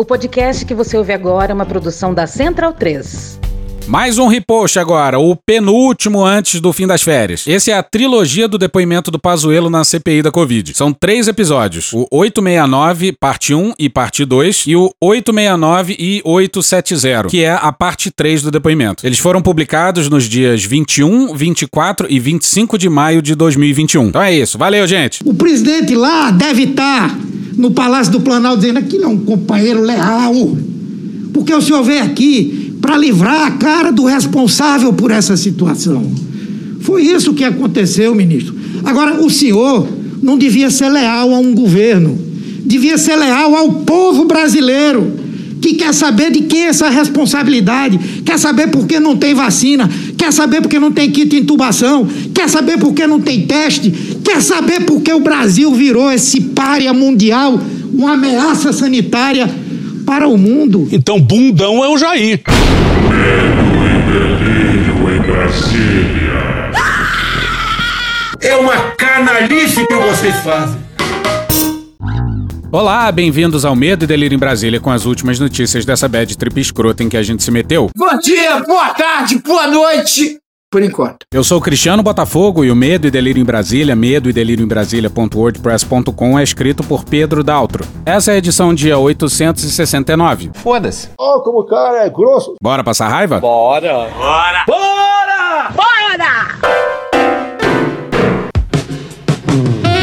O podcast que você ouve agora é uma produção da Central 3. Mais um repost agora, o penúltimo antes do fim das férias. Esse é a trilogia do depoimento do Pazuello na CPI da Covid. São três episódios: o 869, parte 1 e parte 2, e o 869 e 870, que é a parte 3 do depoimento. Eles foram publicados nos dias 21, 24 e 25 de maio de 2021. Então é isso. Valeu, gente. O presidente lá deve estar no Palácio do Planalto dizendo: aqui não, um companheiro leal. Porque o senhor veio aqui para livrar a cara do responsável por essa situação. Foi isso que aconteceu, ministro. Agora, o senhor não devia ser leal a um governo, devia ser leal ao povo brasileiro, que quer saber de quem é essa responsabilidade, quer saber por que não tem vacina, quer saber por que não tem kit de intubação, quer saber por que não tem teste, quer saber por que o Brasil virou esse párea mundial, uma ameaça sanitária para o mundo. Então, bundão é o Jair. Medo e delírio em Brasília. É uma canalice que vocês fazem. Olá, bem-vindos ao Medo e Delírio em Brasília com as últimas notícias dessa bad trip escrota em que a gente se meteu. Bom dia, boa tarde, boa noite. Por enquanto. Eu sou o Cristiano Botafogo e o Medo e Delírio em Brasília, medo e delírio em Brasília.wordpress.com é escrito por Pedro Daltro. Essa é a edição dia 869. Foda-se. Oh, como o cara é grosso. Bora passar raiva? Bora. Bora. Bora! Bora!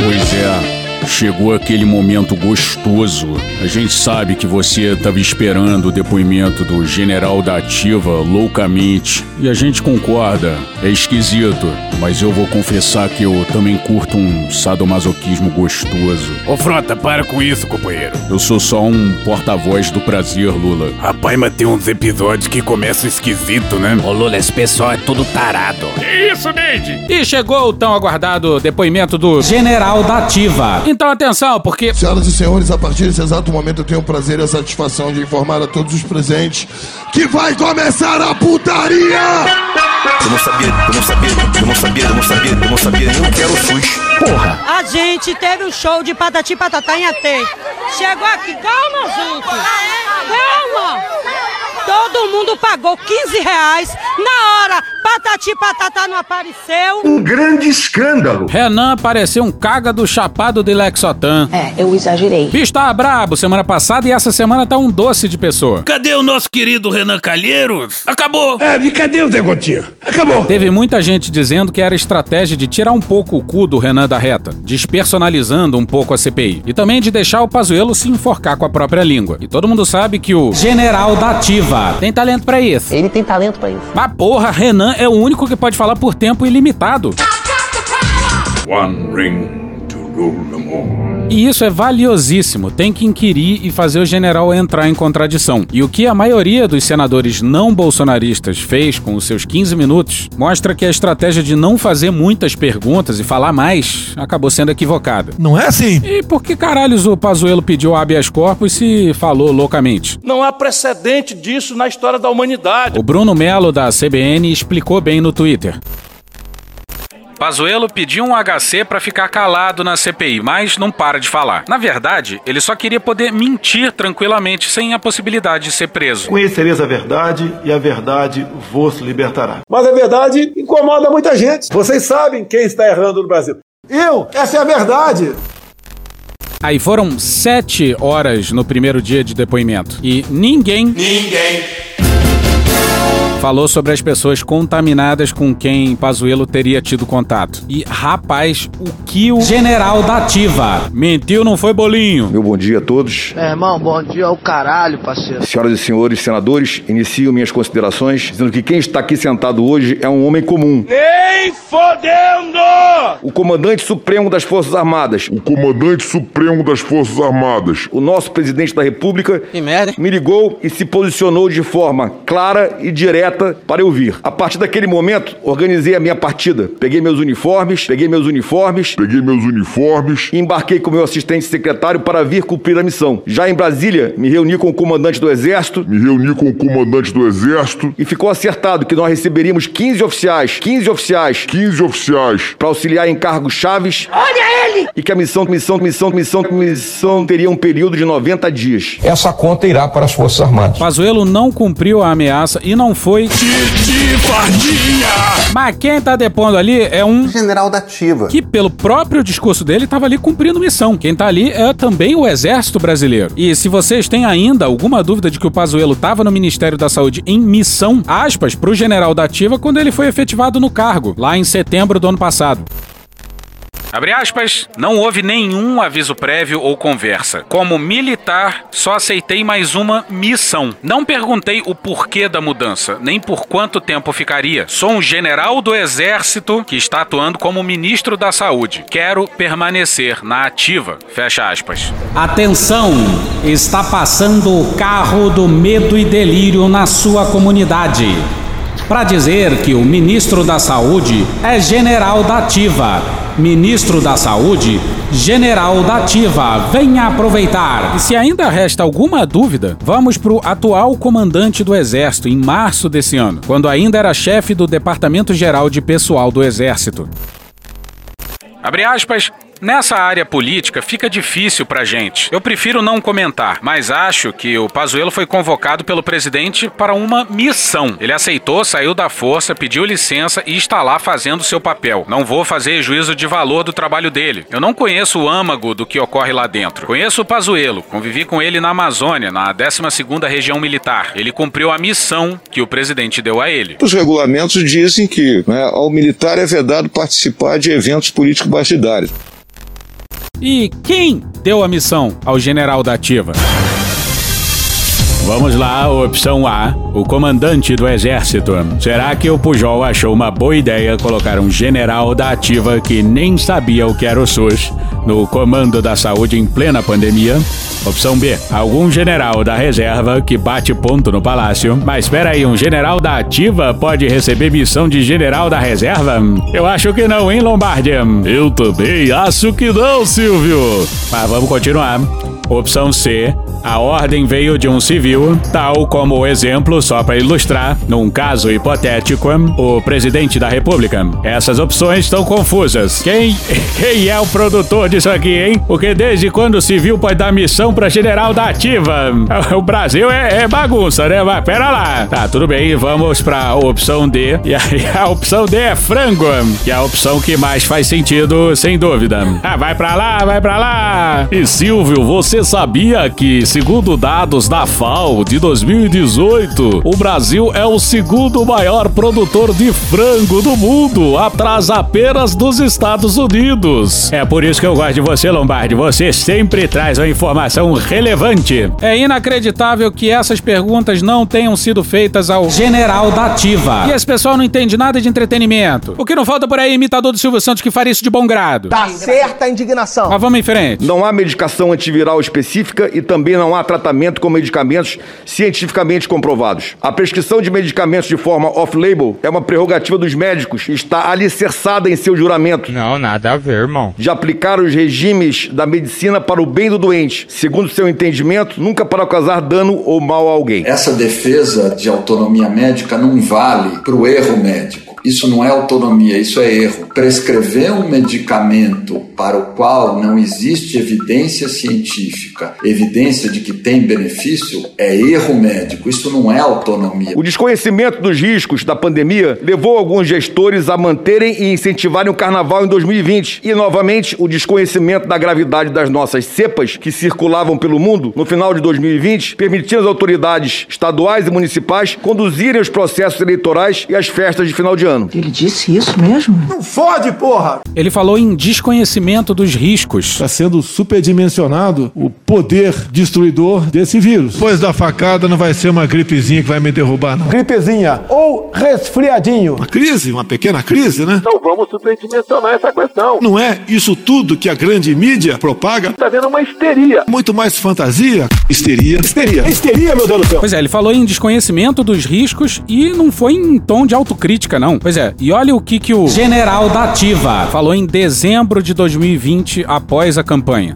Pois é. Chegou aquele momento gostoso. A gente sabe que você estava esperando o depoimento do general da Ativa loucamente. E a gente concorda, é esquisito. Mas eu vou confessar que eu também curto um sadomasoquismo gostoso. Ô Frota, para com isso, companheiro. Eu sou só um porta-voz do prazer, Lula. Rapaz, mas tem uns episódios que começam esquisito, né? Ô Lula, esse pessoal é tudo tarado. Que isso, Neide? E chegou o tão aguardado depoimento do general da Ativa. Então atenção, porque. Senhoras e senhores, a partir desse exato momento eu tenho o prazer e a satisfação de informar a todos os presentes que vai começar a putaria! Eu não sabia, eu não sabia, eu não sabia, eu não sabia, eu não sabia nem o que era o SUS. Porra! A gente teve um show de patati patatá em Atê. Chegou aqui, calma, gente! Calma! Todo mundo pagou 15 reais. Na hora, patati patatá não apareceu. Um grande escândalo. Renan apareceu um caga do chapado de Lexotan. É, eu exagerei. Bicho tava brabo semana passada e essa semana tá um doce de pessoa. Cadê o nosso querido Renan Calheiros? Acabou. É, e cadê o Zé Gotinha? Acabou. Teve muita gente dizendo que era estratégia de tirar um pouco o cu do Renan da reta, despersonalizando um pouco a CPI. E também de deixar o Pazuello se enforcar com a própria língua. E todo mundo sabe que o general da ativa tem talento para isso. Ele tem talento para isso. Mas porra, Renan é o único que pode falar por tempo ilimitado. One ring to rule them all. E isso é valiosíssimo. Tem que inquirir e fazer o general entrar em contradição. E o que a maioria dos senadores não bolsonaristas fez com os seus 15 minutos mostra que a estratégia de não fazer muitas perguntas e falar mais acabou sendo equivocada. Não é assim? E por que caralhos o Pazuello pediu habeas corpus se falou loucamente? Não há precedente disso na história da humanidade. O Bruno Melo da CBN explicou bem no Twitter. Pazuello pediu um HC para ficar calado na CPI, mas não para de falar. Na verdade, ele só queria poder mentir tranquilamente, sem a possibilidade de ser preso. Conhecereis a verdade e a verdade vos libertará. Mas a verdade incomoda muita gente. Vocês sabem quem está errando no Brasil. Eu, essa é a verdade. Aí foram sete horas no primeiro dia de depoimento e ninguém. Ninguém falou sobre as pessoas contaminadas com quem Pazuello teria tido contato. E, rapaz, o que o general da ativa mentiu não foi bolinho. Meu bom dia a todos. Meu irmão, bom dia ao caralho, parceiro. Senhoras e senhores senadores, inicio minhas considerações dizendo que quem está aqui sentado hoje é um homem comum. Nem fodendo! O comandante supremo das Forças Armadas. O comandante supremo das Forças Armadas. O nosso presidente da República que merda. me ligou e se posicionou de forma clara e direta para eu vir. A partir daquele momento, organizei a minha partida. Peguei meus uniformes, peguei meus uniformes, peguei meus uniformes e embarquei com meu assistente secretário para vir cumprir a missão. Já em Brasília, me reuni com o comandante do Exército, me reuni com o comandante do Exército e ficou acertado que nós receberíamos 15 oficiais, 15 oficiais, 15 oficiais para auxiliar em cargos chaves. Olha ele! E que a missão, missão, missão, missão, missão teria um período de 90 dias. Essa conta irá para as Forças Armadas. Pazuello não cumpriu a ameaça e não foi Titi Fardinha. Mas quem tá depondo ali é um general da ativa. Que pelo próprio discurso dele tava ali cumprindo missão. Quem tá ali é também o exército brasileiro. E se vocês têm ainda alguma dúvida de que o Pazuello tava no Ministério da Saúde em missão, aspas pro general da ativa quando ele foi efetivado no cargo, lá em setembro do ano passado. Abre aspas, não houve nenhum aviso prévio ou conversa. Como militar, só aceitei mais uma missão. Não perguntei o porquê da mudança, nem por quanto tempo ficaria. Sou um general do exército que está atuando como ministro da saúde. Quero permanecer na ativa. Fecha aspas. Atenção! Está passando o carro do medo e delírio na sua comunidade para dizer que o ministro da Saúde é general da Ativa. Ministro da Saúde, general da Ativa. Venha aproveitar. E se ainda resta alguma dúvida, vamos para o atual comandante do Exército em março desse ano, quando ainda era chefe do Departamento Geral de Pessoal do Exército. Abre aspas, Nessa área política fica difícil pra gente. Eu prefiro não comentar, mas acho que o Pazuello foi convocado pelo presidente para uma missão. Ele aceitou, saiu da força, pediu licença e está lá fazendo seu papel. Não vou fazer juízo de valor do trabalho dele. Eu não conheço o âmago do que ocorre lá dentro. Conheço o Pazuello, convivi com ele na Amazônia, na 12ª Região Militar. Ele cumpriu a missão que o presidente deu a ele. Os regulamentos dizem que né, ao militar é vedado participar de eventos políticos partidários. E quem deu a missão ao general da ativa? Vamos lá, opção A, o comandante do exército. Será que o Pujol achou uma boa ideia colocar um general da ativa que nem sabia o que era o SUS no comando da saúde em plena pandemia? Opção B, algum general da reserva que bate ponto no palácio. Mas espera aí, um general da ativa pode receber missão de general da reserva? Eu acho que não, hein, Lombardi? Eu também acho que não, Silvio. Mas vamos continuar. Opção C, a ordem veio de um civil, tal como o exemplo, só para ilustrar, num caso hipotético, o presidente da República. Essas opções estão confusas. Quem, quem é o produtor disso aqui, hein? Porque desde quando o civil pode dar missão para general da ativa? O Brasil é, é, bagunça, né? Mas pera lá. Tá, tudo bem, vamos pra opção D. E aí a opção D é frango, que é a opção que mais faz sentido, sem dúvida. Ah, vai pra lá, vai pra lá. E Silvio, você sabia que Segundo dados da FAO de 2018, o Brasil é o segundo maior produtor de frango do mundo, atrás apenas dos Estados Unidos. É por isso que eu gosto de você, Lombardi. Você sempre traz uma informação relevante. É inacreditável que essas perguntas não tenham sido feitas ao general da ativa. E esse pessoal não entende nada de entretenimento. O que não falta por aí é imitador do Silvio Santos que faria isso de bom grado. Tá certa a indignação. Mas vamos em frente. Não há medicação antiviral específica e também não há tratamento com medicamentos cientificamente comprovados. A prescrição de medicamentos de forma off-label é uma prerrogativa dos médicos e está alicerçada em seu juramento. Não, nada a ver, irmão. De aplicar os regimes da medicina para o bem do doente, segundo seu entendimento, nunca para causar dano ou mal a alguém. Essa defesa de autonomia médica não vale para o erro médico. Isso não é autonomia, isso é erro. Prescrever um medicamento para o qual não existe evidência científica, evidência de que tem benefício, é erro médico. Isso não é autonomia. O desconhecimento dos riscos da pandemia levou alguns gestores a manterem e incentivarem o carnaval em 2020. E, novamente, o desconhecimento da gravidade das nossas cepas que circulavam pelo mundo no final de 2020, permitindo às autoridades estaduais e municipais conduzirem os processos eleitorais e as festas de final de ano. Ano. Ele disse isso mesmo? Não fode, porra! Ele falou em desconhecimento dos riscos. Está sendo superdimensionado o poder destruidor desse vírus. Depois da facada não vai ser uma gripezinha que vai me derrubar, não. Gripezinha ou resfriadinho. Uma crise, uma pequena crise, né? Não vamos superdimensionar essa questão. Não é isso tudo que a grande mídia propaga? Está vendo uma histeria. Muito mais fantasia, histeria, histeria. Histeria, meu Deus do céu. Pois é, ele falou em desconhecimento dos riscos e não foi em tom de autocrítica, não. Pois é, e olha o que que o General da Ativa falou em dezembro de 2020 após a campanha.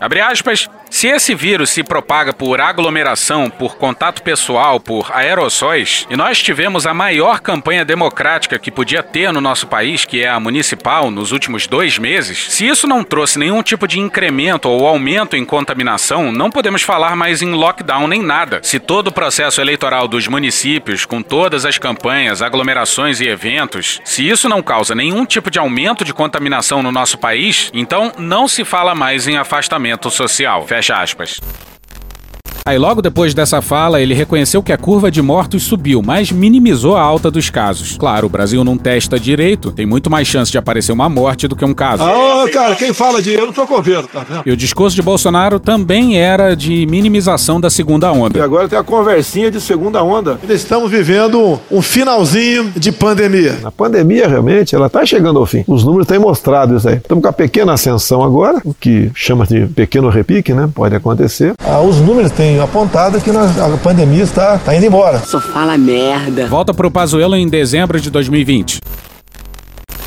Abre aspas. Se esse vírus se propaga por aglomeração, por contato pessoal, por aerossóis, e nós tivemos a maior campanha democrática que podia ter no nosso país, que é a municipal, nos últimos dois meses, se isso não trouxe nenhum tipo de incremento ou aumento em contaminação, não podemos falar mais em lockdown nem nada. Se todo o processo eleitoral dos municípios, com todas as campanhas, aglomerações e eventos, se isso não causa nenhum tipo de aumento de contaminação no nosso país, então não se fala mais em afastamento social. Fecha aspas. Aí logo depois dessa fala, ele reconheceu que a curva de mortos subiu, mas minimizou a alta dos casos. Claro, o Brasil não testa direito, tem muito mais chance de aparecer uma morte do que um caso. Ah, cara, quem fala de eu não tô com tá vendo? E o discurso de Bolsonaro também era de minimização da segunda E onda. agora tem a conversinha de segunda onda. Ainda estamos vivendo um finalzinho de pandemia. A pandemia realmente ela está chegando ao fim. Os números têm mostrado isso aí. Estamos com a pequena ascensão agora, o que chama de pequeno repique, né? Pode acontecer. Ah, os números têm apontado que nós- a pandemia está, está indo embora. Só fala merda. Volta pro Pazuello em dezembro de 2020.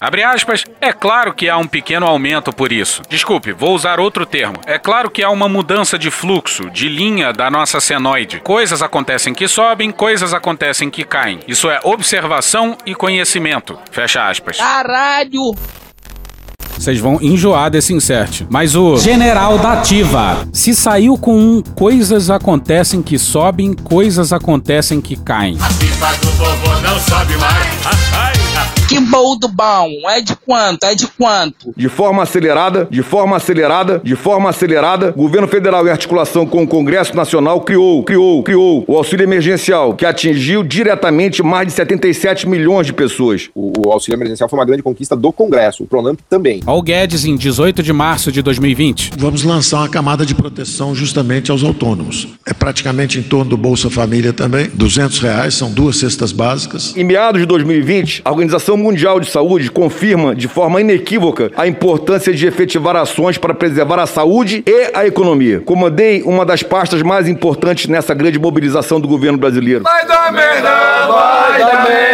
Abre aspas, é claro que há um pequeno aumento por isso. Desculpe, vou usar outro termo. É claro que há uma mudança de fluxo, de linha da nossa senoide. Coisas acontecem que sobem, coisas acontecem que caem. Isso é observação e conhecimento. Fecha aspas. Caralho! Vocês vão enjoar desse insert. Mas o General da Ativa. se saiu com um coisas acontecem que sobem, coisas acontecem que caem. Que boldo bom! É de quanto? É de quanto? De forma acelerada, de forma acelerada, de forma acelerada, o governo federal, em articulação com o Congresso Nacional, criou, criou, criou o auxílio emergencial, que atingiu diretamente mais de 77 milhões de pessoas. O, o auxílio emergencial foi uma grande conquista do Congresso, o Pronamp também. Ó o Guedes em 18 de março de 2020. Vamos lançar uma camada de proteção justamente aos autônomos. É praticamente em torno do Bolsa Família também. 200 reais, são duas cestas básicas. Em meados de 2020, a Organização Mundial de Saúde confirma de forma inequívoca a importância de efetivar ações para preservar a saúde e a economia. Comandei uma das pastas mais importantes nessa grande mobilização do governo brasileiro. Vai dar merda, vai dar merda.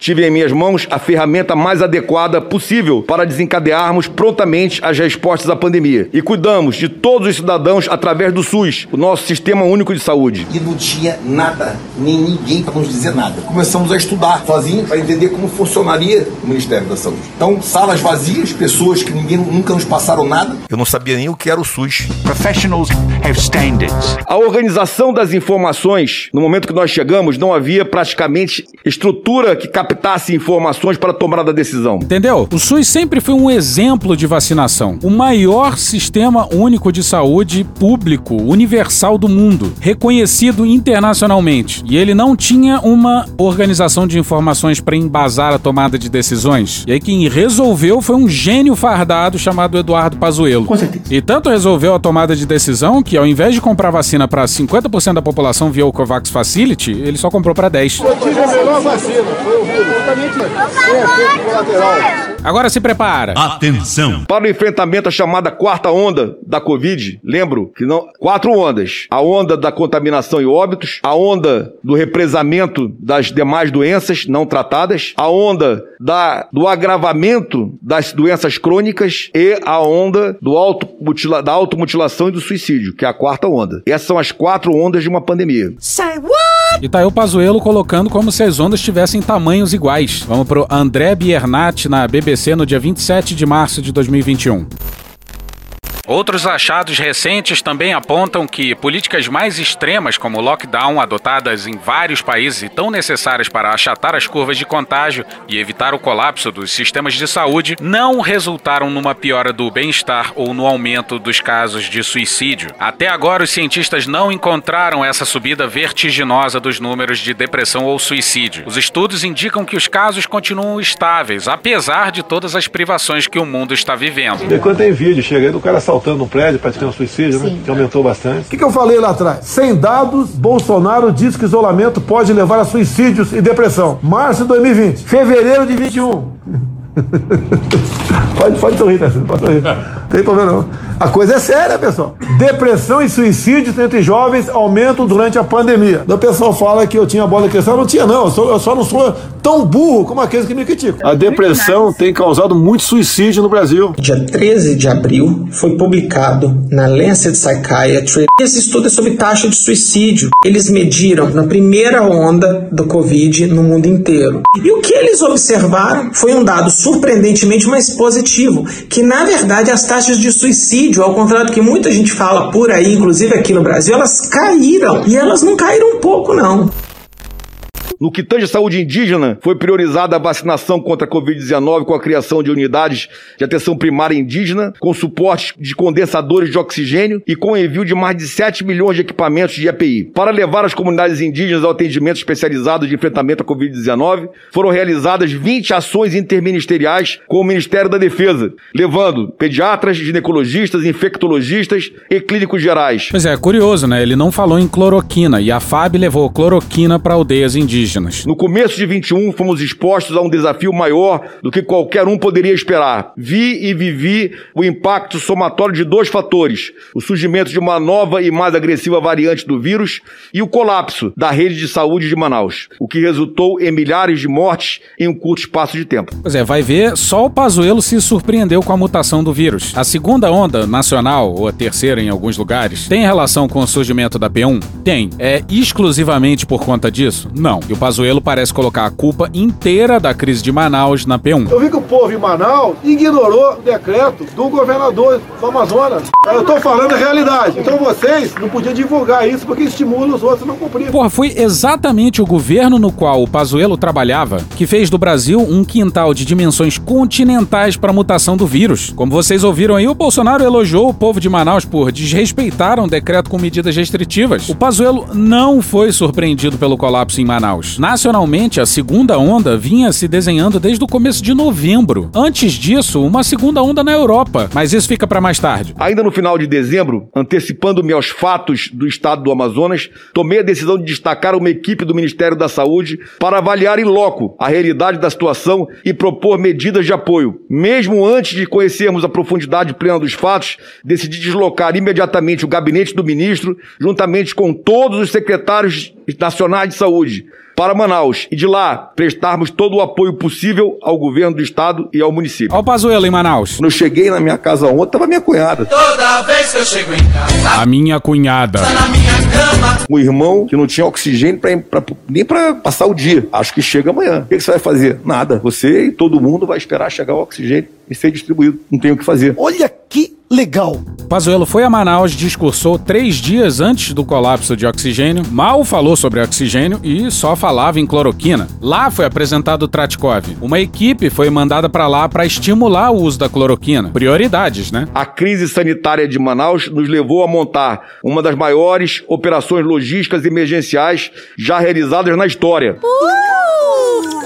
Tive em minhas mãos a ferramenta mais adequada possível para desencadearmos prontamente as respostas à pandemia. E cuidamos de todos os cidadãos através do SUS, o nosso Sistema Único de Saúde. E não tinha nada, nem ninguém para nos dizer nada. Começamos a estudar sozinhos para entender como funcionaria o Ministério da Saúde. Então, salas vazias, pessoas que ninguém nunca nos passaram nada. Eu não sabia nem o que era o SUS. Professionals have standards. A organização das informações, no momento que nós chegamos, não havia praticamente estrutura que captasse informações para a tomada da decisão. Entendeu? O SUS sempre foi um exemplo de vacinação. O maior sistema único de saúde público, universal do mundo, reconhecido internacionalmente. E ele não tinha uma organização de informações para embasar a tomada de decisões. E aí quem resolveu foi um gênio fardado chamado Eduardo Pazuello. Com certeza. E tanto resolveu a tomada de decisão que ao invés de comprar vacina para 50% da população via o Covax Facility, ele só comprou para 10. Eu tive a melhor vacina, foi o vírus. Justamente efeito colateral. Agora se prepara. Atenção! Para o enfrentamento à chamada quarta onda da Covid, lembro que não. Quatro ondas: a onda da contaminação e óbitos, a onda do represamento das demais doenças não tratadas, a onda da, do agravamento das doenças crônicas e a onda do automutila, da automutilação e do suicídio, que é a quarta onda. Essas são as quatro ondas de uma pandemia. Say what? E tá aí o Pazuello colocando como se as ondas tivessem tamanhos iguais. Vamos pro André Biernat na BBC no dia 27 de março de 2021. Outros achados recentes também apontam que políticas mais extremas, como o lockdown, adotadas em vários países e tão necessárias para achatar as curvas de contágio e evitar o colapso dos sistemas de saúde, não resultaram numa piora do bem-estar ou no aumento dos casos de suicídio. Até agora, os cientistas não encontraram essa subida vertiginosa dos números de depressão ou suicídio. Os estudos indicam que os casos continuam estáveis, apesar de todas as privações que o mundo está vivendo. E quando tem vídeo, chega aí do cara saltando um prédio, praticando suicídio, né? Que aumentou bastante. O que, que eu falei lá atrás? Sem dados, Bolsonaro diz que isolamento pode levar a suicídios e depressão. Março de 2020. Fevereiro de 21. pode, pode sorrir, né? Pode sorrir. Não tem problema não. A coisa é séria, pessoal. Depressão e suicídios entre jovens aumentam durante a pandemia. O pessoal fala que eu tinha bola de cristal. Não tinha, não. Eu, sou, eu só não sou tão burro como aqueles que me criticam. A depressão tem causado muito suicídio no Brasil. Dia 13 de abril foi publicado na Lancet Psychiatry. Esse estudo é sobre taxa de suicídio. Eles mediram na primeira onda do Covid no mundo inteiro. E o que eles observaram foi um dado surpreendentemente mais positivo, que na verdade as taxas de suicídio, ao contrário do que muita gente fala por aí, inclusive aqui no Brasil, elas caíram. E elas não caíram um pouco, não. No que tange à saúde indígena, foi priorizada a vacinação contra a Covid-19 com a criação de unidades de atenção primária indígena, com suporte de condensadores de oxigênio e com envio de mais de 7 milhões de equipamentos de EPI. Para levar as comunidades indígenas ao atendimento especializado de enfrentamento à Covid-19, foram realizadas 20 ações interministeriais com o Ministério da Defesa, levando pediatras, ginecologistas, infectologistas e clínicos gerais. Pois é, curioso, né? Ele não falou em cloroquina e a FAB levou cloroquina para aldeias indígenas indígenas. No começo de 21, fomos expostos a um desafio maior do que qualquer um poderia esperar. Vi e vivi o impacto somatório de dois fatores: o surgimento de uma nova e mais agressiva variante do vírus e o colapso da rede de saúde de Manaus, o que resultou em milhares de mortes em um curto espaço de tempo. Pois é, vai ver, só o Pazuello se surpreendeu com a mutação do vírus. A segunda onda nacional, ou a terceira em alguns lugares, tem relação com o surgimento da P1? Tem. É exclusivamente por conta disso? Não. E o Pazuello parece colocar a culpa inteira da crise de Manaus na P1. Eu vi que o povo em Manaus ignorou o decreto do governador do Amazonas. Eu tô falando a realidade. Então vocês não podiam divulgar isso porque estimula os outros a não cumprir. Porra, foi exatamente o governo no qual o Pazuello trabalhava que fez do Brasil um quintal de dimensões continentais para a mutação do vírus. Como vocês ouviram aí, o Bolsonaro elogiou o povo de Manaus por desrespeitar um decreto com medidas restritivas. O Pazuello não foi surpreendido pelo colapso em Manaus. Nacionalmente, a segunda onda vinha se desenhando desde o começo de novembro. Antes disso, uma segunda onda na Europa, mas isso fica para mais tarde. Ainda no final de dezembro, antecipando-me aos fatos do estado do Amazonas, tomei a decisão de destacar uma equipe do Ministério da Saúde para avaliar em loco a realidade da situação e propor medidas de apoio. Mesmo antes de conhecermos a profundidade plena dos fatos, decidi deslocar imediatamente o gabinete do ministro, juntamente com todos os secretários nacionais de saúde, para Manaus e de lá prestarmos todo o apoio possível ao governo do estado e ao município. Olha o Pazuello em Manaus. Quando eu cheguei na minha casa ontem, tava minha cunhada. Toda vez que eu chego em casa, a minha cunhada. Tá na minha cama. Um irmão que não tinha oxigênio pra, pra, nem para passar o dia. Acho que chega amanhã. O que, que você vai fazer? Nada. Você e todo mundo vai esperar chegar o oxigênio e ser distribuído. Não tem o que fazer. Olha que legal. Pazuello foi a Manaus, discursou três dias antes do colapso de oxigênio, mal falou sobre oxigênio e só falava em cloroquina. Lá foi apresentado o Tratkov. Uma equipe foi mandada para lá para estimular o uso da cloroquina. Prioridades, né? A crise sanitária de Manaus nos levou a montar uma das maiores operações logísticas emergenciais já realizadas na história. Uh!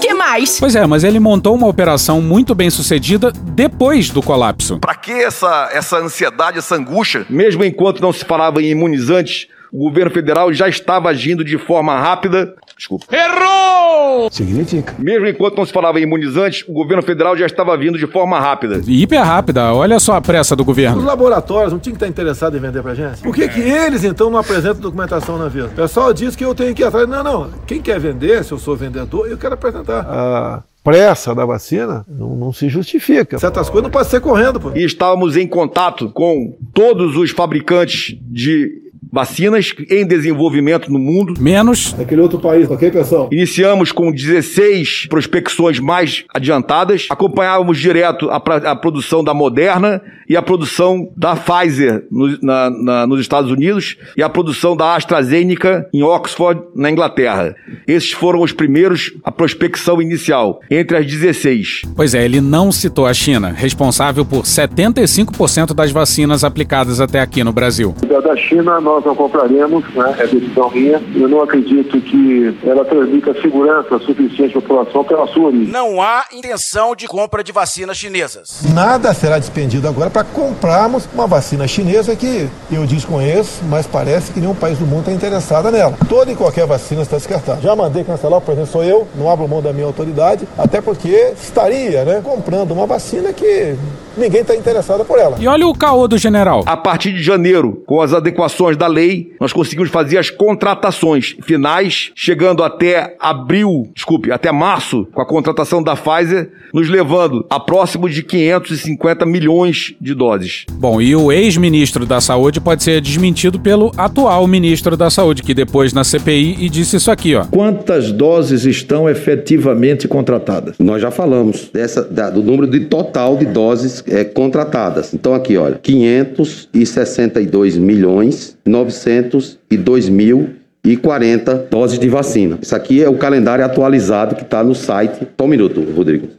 Que mais? Pois é, mas ele montou uma operação muito bem sucedida depois do colapso. Para que essa, essa ansiedade, essa angústia? Mesmo enquanto não se falava em imunizantes, o governo federal já estava agindo de forma rápida. Desculpa. Errou! Significa. Mesmo enquanto não se falava em imunizantes, o governo federal já estava vindo de forma rápida. Hiper rápida, olha só a pressa do governo. Os laboratórios não tinham que estar interessados em vender pra gente? Por que, que eles então não apresentam documentação na vida? O pessoal diz que eu tenho que ir atrás. Não, não. Quem quer vender, se eu sou vendedor, eu quero apresentar. A pressa da vacina não, não se justifica. Certas coisas não podem ser correndo, pô. E estávamos em contato com todos os fabricantes de vacinas em desenvolvimento no mundo. Menos. Aquele outro país, ok, pessoal? Iniciamos com 16 prospecções mais adiantadas. Acompanhávamos direto a, a produção da Moderna e a produção da Pfizer no, na, na, nos Estados Unidos e a produção da AstraZeneca em Oxford, na Inglaterra. Esses foram os primeiros, a prospecção inicial, entre as 16. Pois é, ele não citou a China, responsável por 75% das vacinas aplicadas até aqui no Brasil. Da China nós não compraremos, né? é decisão minha. Eu não acredito que ela transmita segurança suficiente à população pela sua origem. Não há intenção de compra de vacinas chinesas. Nada será despendido agora para comprarmos uma vacina chinesa que eu desconheço, mas parece que nenhum país do mundo está interessado nela. Toda e qualquer vacina está descartada. Já mandei cancelar, por exemplo, sou eu, não abro mão da minha autoridade, até porque estaria né, comprando uma vacina que ninguém está interessado por ela. E olha o caô do general. A partir de janeiro, com as adequações da lei, nós conseguimos fazer as contratações finais, chegando até abril, desculpe, até março, com a contratação da Pfizer, nos levando a próximo de 550 milhões de doses. Bom, e o ex-ministro da Saúde pode ser desmentido pelo atual ministro da Saúde, que depois na CPI e disse isso aqui, ó. Quantas doses estão efetivamente contratadas? Nós já falamos dessa, da, do número de total de doses é, contratadas. Então aqui, olha, 562 milhões 902 mil e 40 doses de vacina. Isso aqui é o calendário atualizado que está no site. Só um minuto, Rodrigo.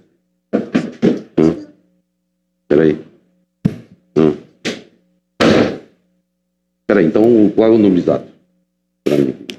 Hum. Peraí. Hum. Peraí, então qual é o número exato? Se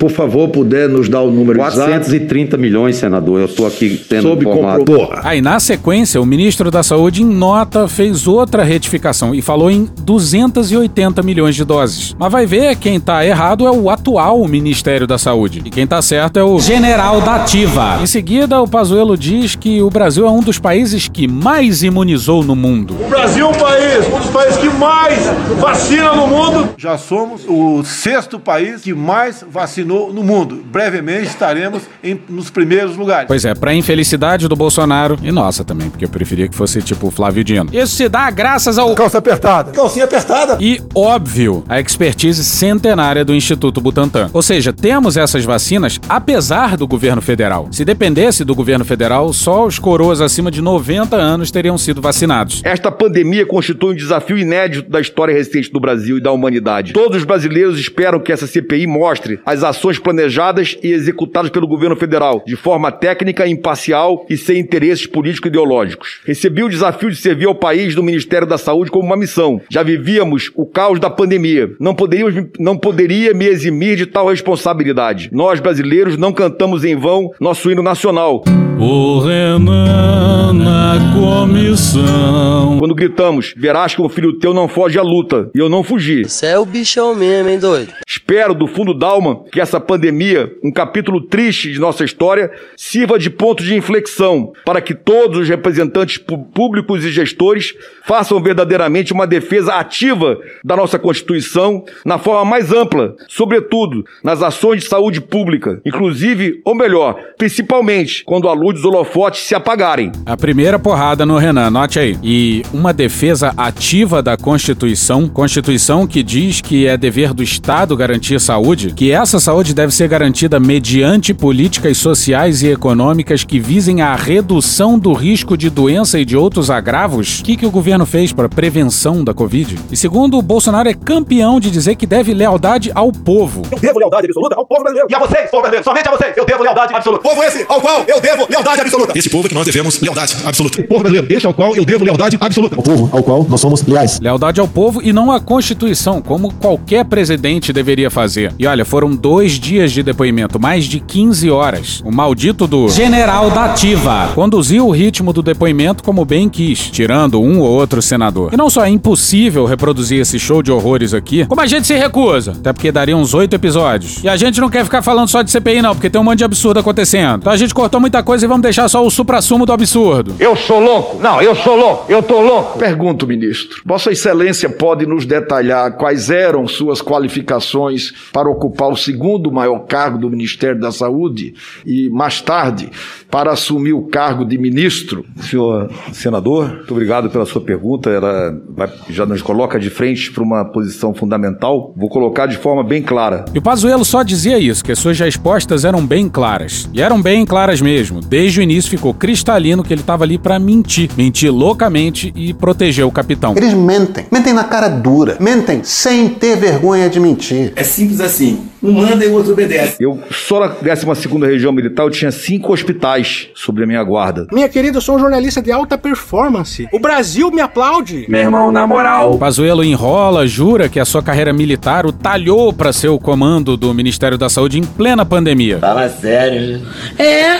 por favor puder nos dar o número 430 exato. milhões, senador. Eu estou aqui sendo Sob informado. Porra. Aí na sequência, o ministro da Saúde em nota fez outra retificação e falou em 280 milhões de doses. Mas vai ver, quem tá errado é o atual Ministério da Saúde. E quem tá certo é o General da Ativa. Em seguida, o Pazuello diz que o Brasil é um dos países que mais imunizou no mundo. O Brasil é um país, um dos países que mais vacina no mundo. Já somos o sexto país que mais vacinou no mundo. Brevemente estaremos em, nos primeiros lugares. Pois é, pra infelicidade do Bolsonaro e nossa também, porque eu preferia que fosse tipo o Flávio Dino. Isso se dá graças ao. Calça apertada. Calcinha apertada. E, óbvio, a expertise centenária do Instituto Butantan. Ou seja, temos essas vacinas apesar do governo federal. Se dependesse do governo federal, só os coroas acima de 90 anos teriam sido vacinados. Esta pandemia constitui um desafio inédito da história recente do Brasil e da humanidade. Todos os brasileiros esperam que essa CPI mostre as ações planejadas e executadas pelo governo federal, de forma técnica, imparcial e sem interesses político-ideológicos. Recebi o desafio de servir ao país do Ministério da Saúde como uma missão. Já vivíamos o caos da pandemia. Não, poderíamos, não poderia me eximir de tal responsabilidade. Nós, brasileiros, não cantamos em vão nosso hino nacional. O Renan na comissão. Quando gritamos, verás que um filho teu não foge à luta. E eu não fugi. Você é o bichão mesmo, hein, doido? Espero do fundo da alma que essa pandemia, um capítulo triste de nossa história, sirva de ponto de inflexão para que todos os representantes públicos e gestores façam verdadeiramente uma defesa ativa da nossa Constituição na forma mais ampla, sobretudo nas ações de saúde pública, inclusive, ou melhor, principalmente quando a luz dos holofotes se apagarem. A primeira porrada no Renan, note aí. E uma defesa ativa da Constituição, Constituição que diz que é dever do Estado garantir saúde, que essa saúde deve ser garantida mediante políticas sociais e econômicas que visem a redução do risco de doença e de outros agravos. O que, que o governo fez para prevenção da Covid? E segundo, o Bolsonaro é campeão de dizer que deve lealdade ao povo. Eu devo lealdade absoluta ao povo brasileiro. E a vocês, povo brasileiro, somente a vocês, eu devo lealdade absoluta. Povo esse ao qual eu devo lealdade absoluta. Esse povo que nós devemos lealdade absoluta. Povo brasileiro, este ao qual eu devo lealdade absoluta. O povo ao qual nós somos leais. Lealdade ao povo e não à Constituição, como qualquer presidente deveria fazer. E olha, foram dois dias de depoimento, mais de 15 horas. O maldito do General da Ativa conduziu o ritmo do depoimento como bem quis, tirando um ou outro senador. E não só é impossível reproduzir esse show de horrores aqui, como a gente se recusa, até porque daria uns oito episódios. E a gente não quer ficar falando só de CPI não, porque tem um monte de absurdo acontecendo. Então a gente cortou muita coisa e vamos deixar só o supra-sumo do absurdo. Eu sou louco? Não, eu sou louco. Eu tô louco. Pergunto, ministro. Vossa Excelência pode nos detalhar quais eram suas qualificações para ocupar o segundo maior cargo do Ministério da Saúde e, mais tarde, para assumir o cargo de ministro? Senhor senador, muito obrigado pela sua pergunta. Ela vai- já nos coloca de frente para uma posição fundamental. Vou colocar de forma bem clara. E o Pazuello só dizia isso, que as suas respostas eram bem claras. E eram bem claras mesmo. Desde o início ficou cristalino que ele estava ali para mentir. Mentir loucamente e proteger o capitão. Eles mentem. Mentem na cara dura. Mentem sem ter vergonha de mentir. É simples assim. Um manda e o outro obedece. Eu, só na 12ª Região Militar, eu tinha cinco hospitais sobre a minha guarda. Minha querida, eu sou um jornalista de alta performance. O Brasil me aplaude. Meu irmão, na moral. O Pazuello enrola, jura que a sua carreira militar o talhou para ser o comando do Ministério da Saúde em plena pandemia. Fala sério.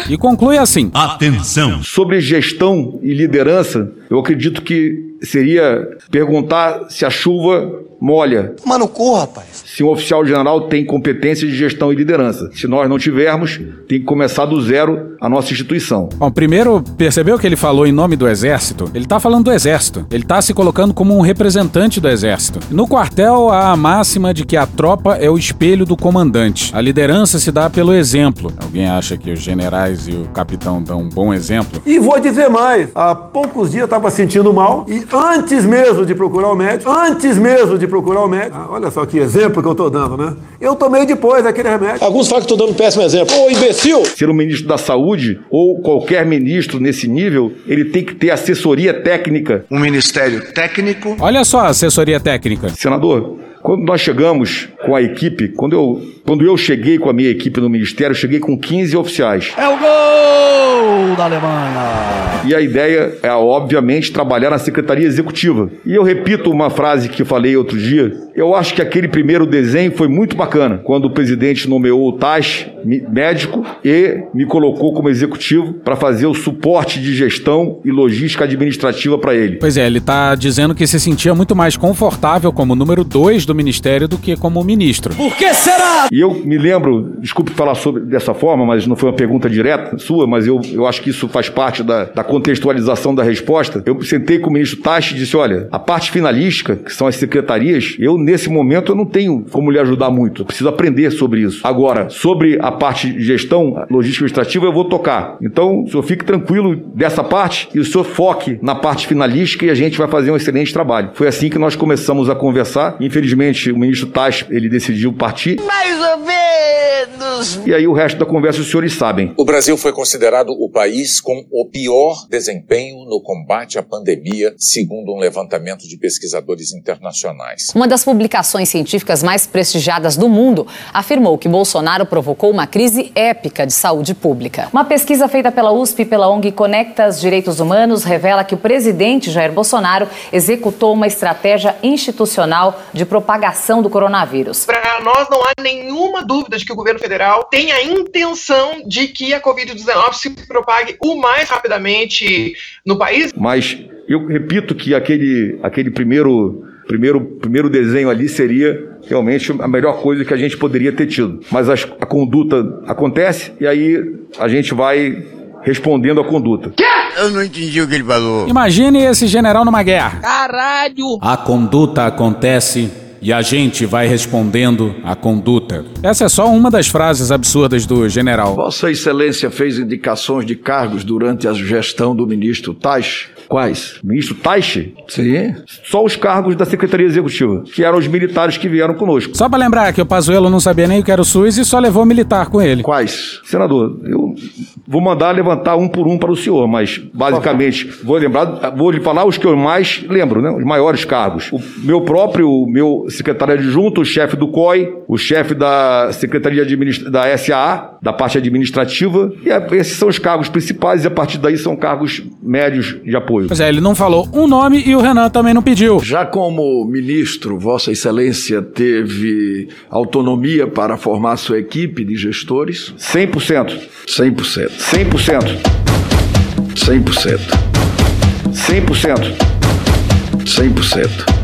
E conclui assim: Atenção! Sobre gestão e liderança, eu acredito que seria perguntar se a chuva molha. Mano, corra, rapaz. Se um oficial general tem competência de gestão e liderança. Se nós não tivermos, tem que começar do zero a nossa instituição. Bom, primeiro, percebeu que ele falou em nome do Exército? Ele tá falando do Exército. Ele tá se colocando como um representante do Exército. No quartel, há a máxima de que a tropa é o espelho do comandante. A liderança se dá pelo exemplo. Alguém acha que os generais e o capitão dão um bom exemplo? E vou dizer mais, há poucos dias eu estava sentindo mal e antes mesmo de procurar o médico, antes mesmo de procurar o médico, ah, olha só que exemplo que eu estou dando, né? Eu tomei depois aquele remédio. Alguns falam que estou dando um péssimo exemplo. Ô, imbecil! Ser um ministro da Saúde ou qualquer ministro nesse nível, ele tem que ter assessoria técnica. Um ministério técnico. Olha só a assessoria técnica. Senador, quando nós chegamos com a equipe, quando eu, quando eu cheguei com a minha equipe no ministério, eu cheguei com 15 oficiais. É o gol da Alemanha. E a ideia é, obviamente, trabalhar na secretaria executiva. E eu repito uma frase que falei outro dia. Eu acho que aquele primeiro desenho foi muito bacana, quando o presidente nomeou o mi- médico, e me colocou como executivo para fazer o suporte de gestão e logística administrativa para ele. Pois é, ele tá dizendo que se sentia muito mais confortável como número 2 do ministério do que como ministro. Por que será? E eu me lembro, desculpe falar sobre dessa forma, mas não foi uma pergunta direta sua, mas eu, eu acho que isso faz parte da, da contextualização da resposta. Eu sentei com o ministro Tachi e disse: olha, a parte finalística, que são as secretarias, eu nesse momento eu não tenho como lhe ajudar muito. Eu preciso aprender sobre isso. Agora, sobre a parte de gestão, logística administrativa, eu vou tocar. Então, o senhor fique tranquilo dessa parte e o senhor foque na parte finalística e a gente vai fazer um excelente trabalho. Foi assim que nós começamos a conversar. Infelizmente, o ministro Tachi, ele decidiu partir. Mais ou menos. E aí o resto da conversa os senhores sabem. O Brasil foi considerado o país com o pior desempenho no combate à pandemia, segundo um levantamento de pesquisadores internacionais. Uma das publicações científicas mais prestigiadas do mundo afirmou que Bolsonaro provocou uma crise épica de saúde pública. Uma pesquisa feita pela USP e pela ONG Conectas Direitos Humanos revela que o presidente Jair Bolsonaro executou uma estratégia institucional de propagação do coronavírus. Para nós não há nenhuma dúvida de que o governo federal tem a intenção de que a Covid-19 se propague o mais rapidamente no país. Mas eu repito que aquele, aquele primeiro, primeiro, primeiro desenho ali seria realmente a melhor coisa que a gente poderia ter tido. Mas as- a conduta acontece e aí a gente vai respondendo à conduta. Eu não entendi o que ele falou. Imagine esse general numa guerra. Caralho! A conduta acontece e a gente vai respondendo à conduta. Essa é só uma das frases absurdas do general. Vossa Excelência fez indicações de cargos durante a gestão do ministro Tais? Quais? Ministro Taixe? Sim. Só os cargos da Secretaria Executiva, que eram os militares que vieram conosco. Só pra lembrar que o Pazuello não sabia nem o que era o SUS e só levou militar com ele. Quais? Senador, eu vou mandar levantar um por um para o senhor, mas basicamente vou lembrar, vou lhe falar os que eu mais lembro, né? Os maiores cargos. O meu próprio, o meu secretário adjunto, o chefe do COI, o chefe da Secretaria Administra da SAA, da parte administrativa, e a- esses são os cargos principais e a partir daí são cargos médios de apoio. Pois é, ele não falou um nome e o Renan também não pediu. Já como ministro, Vossa Excelência teve autonomia para formar sua equipe de gestores? 100%. 100%. 100%. 100%. 100%. 100%.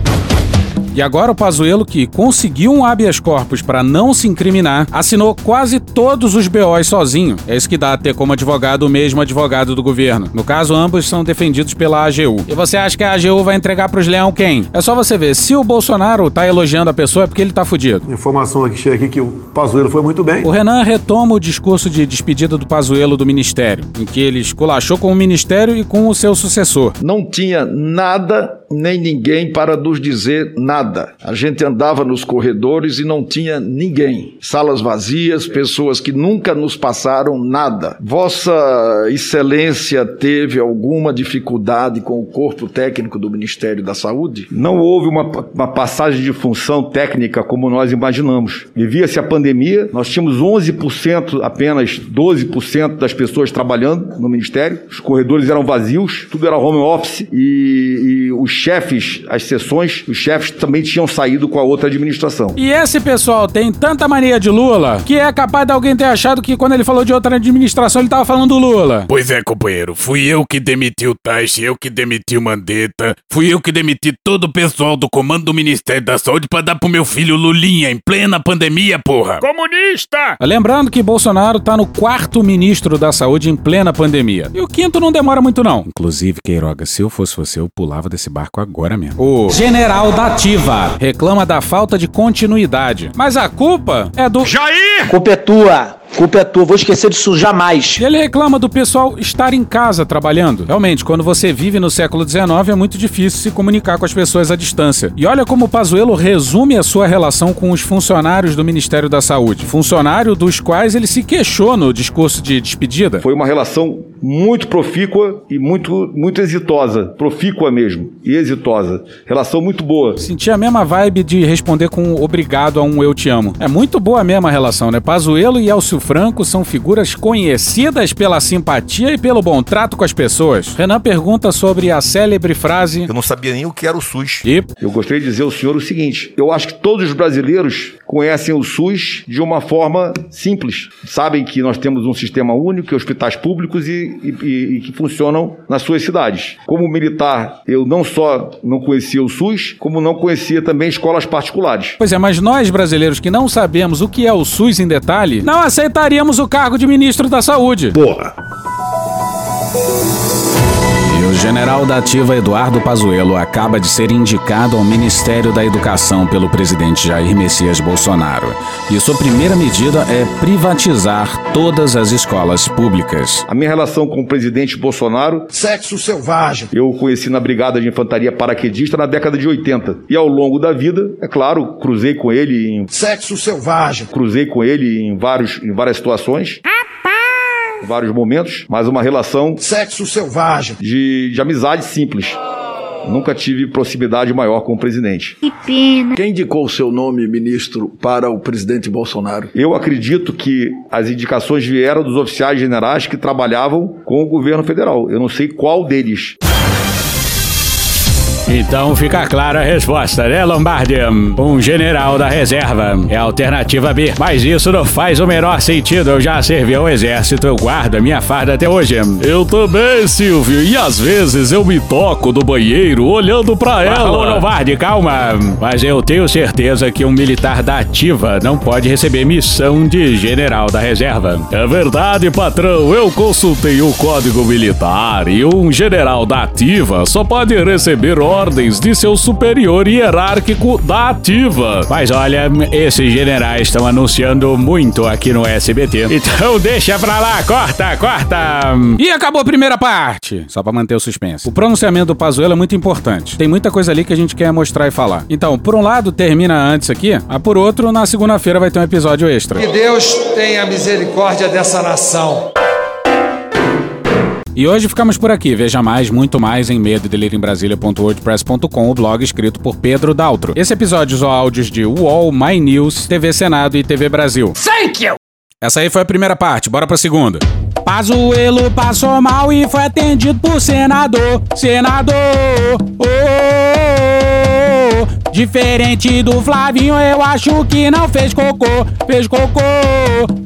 E agora o Pazuello, que conseguiu um habeas corpus para não se incriminar, assinou quase todos os BOs sozinho. É isso que dá a ter como advogado o mesmo advogado do governo. No caso, ambos são defendidos pela AGU. E você acha que a AGU vai entregar pros leão quem? É só você ver, se o Bolsonaro tá elogiando a pessoa é porque ele tá fudido. Informação aqui chega aqui que o Pazuello foi muito bem. O Renan retoma o discurso de despedida do Pazuello do ministério, em que ele esculachou com o ministério e com o seu sucessor. Não tinha nada nem ninguém para nos dizer nada. A gente andava nos corredores e não tinha ninguém. Salas vazias, pessoas que nunca nos passaram nada. Vossa Excelência teve alguma dificuldade com o corpo técnico do Ministério da Saúde? Não houve uma, uma passagem de função técnica como nós imaginamos. Vivia-se a pandemia, nós tínhamos 11%, apenas 12% das pessoas trabalhando no Ministério, os corredores eram vazios, tudo era home office e, e os chefes, as sessões, os chefes também tinham saído com a outra administração. E esse pessoal tem tanta mania de Lula que é capaz de alguém ter achado que quando ele falou de outra administração ele tava falando do Lula. Pois é, companheiro, fui eu que demiti o Taixe, eu que demiti o Mandetta, fui eu que demiti todo o pessoal do comando do Ministério da Saúde pra dar pro meu filho Lulinha em plena pandemia, porra. Comunista! Lembrando que Bolsonaro tá no quarto ministro da saúde em plena pandemia. E o quinto não demora muito não. Inclusive, Queiroga, se eu fosse você, eu pulava desse barco agora mesmo. O general da ativa reclama da falta de continuidade. Mas a culpa é do Jair! Culpa é tua. Culpa é tua, vou esquecer disso jamais. E ele reclama do pessoal estar em casa trabalhando. Realmente, quando você vive no século XIX, é muito difícil se comunicar com as pessoas à distância. E olha como o Pazuello resume a sua relação com os funcionários do Ministério da Saúde. Funcionário dos quais ele se queixou no discurso de despedida. Foi uma relação muito profícua e muito, muito exitosa. Profícua mesmo. E exitosa. Relação muito boa. Senti a mesma vibe de responder com obrigado a um eu te amo. É muito boa a mesma relação, né? Pazuello e Elcio Franco são figuras conhecidas pela simpatia e pelo bom trato com as pessoas. Renan pergunta sobre a célebre frase: Eu não sabia nem o que era o SUS. E eu gostaria de dizer ao senhor o seguinte: eu acho que todos os brasileiros conhecem o SUS de uma forma simples. Sabem que nós temos um sistema único, hospitais públicos e, e, e que funcionam nas suas cidades. Como militar, eu não só não conhecia o SUS, como não conhecia também escolas particulares. Pois é, mas nós brasileiros que não sabemos o que é o SUS em detalhe, não aceitaríamos o cargo de ministro da Saúde. Porra. O general da ativa Eduardo Pazuello acaba de ser indicado ao Ministério da Educação pelo presidente Jair Messias Bolsonaro. E sua primeira medida é privatizar todas as escolas públicas. A minha relação com o presidente Bolsonaro. Sexo selvagem. Eu o conheci na Brigada de Infantaria Paraquedista na década de 80. E ao longo da vida, é claro, cruzei com ele em. Sexo selvagem. Cruzei com ele em, vários, em várias situações vários momentos, mas uma relação sexo selvagem de, de amizade simples. Nunca tive proximidade maior com o presidente. Que pena. Quem indicou o seu nome, ministro, para o presidente Bolsonaro? Eu acredito que as indicações vieram dos oficiais generais que trabalhavam com o governo federal. Eu não sei qual deles. Então fica clara a resposta, né, Lombardi? Um general da reserva. É a alternativa B. Mas isso não faz o menor sentido. Eu já servi ao exército, eu guardo a minha farda até hoje. Eu também, Silvio. E às vezes eu me toco do banheiro olhando pra ela. Ô, Lombardi, calma. Mas eu tenho certeza que um militar da ativa não pode receber missão de general da reserva. É verdade, patrão. Eu consultei o código militar e um general da ativa só pode receber ordens de seu superior hierárquico da ativa. Mas olha, esses generais estão anunciando muito aqui no SBT. Então deixa pra lá, corta, corta. E acabou a primeira parte. Só pra manter o suspense. O pronunciamento do Pazuello é muito importante. Tem muita coisa ali que a gente quer mostrar e falar. Então, por um lado, termina antes aqui, mas por outro, na segunda-feira vai ter um episódio extra. Que Deus tenha misericórdia dessa nação. E hoje ficamos por aqui. Veja mais, muito mais em medo em Brasília.wordpress.com, o blog escrito por Pedro Daltro. Esse episódio usou áudios de UOL, My News, TV Senado e TV Brasil. Thank you! Essa aí foi a primeira parte, bora pra segunda. Pazuello passou mal e foi atendido por senador. Senador! Oh, oh, oh. Diferente do Flavinho, eu acho que não fez cocô. Fez cocô.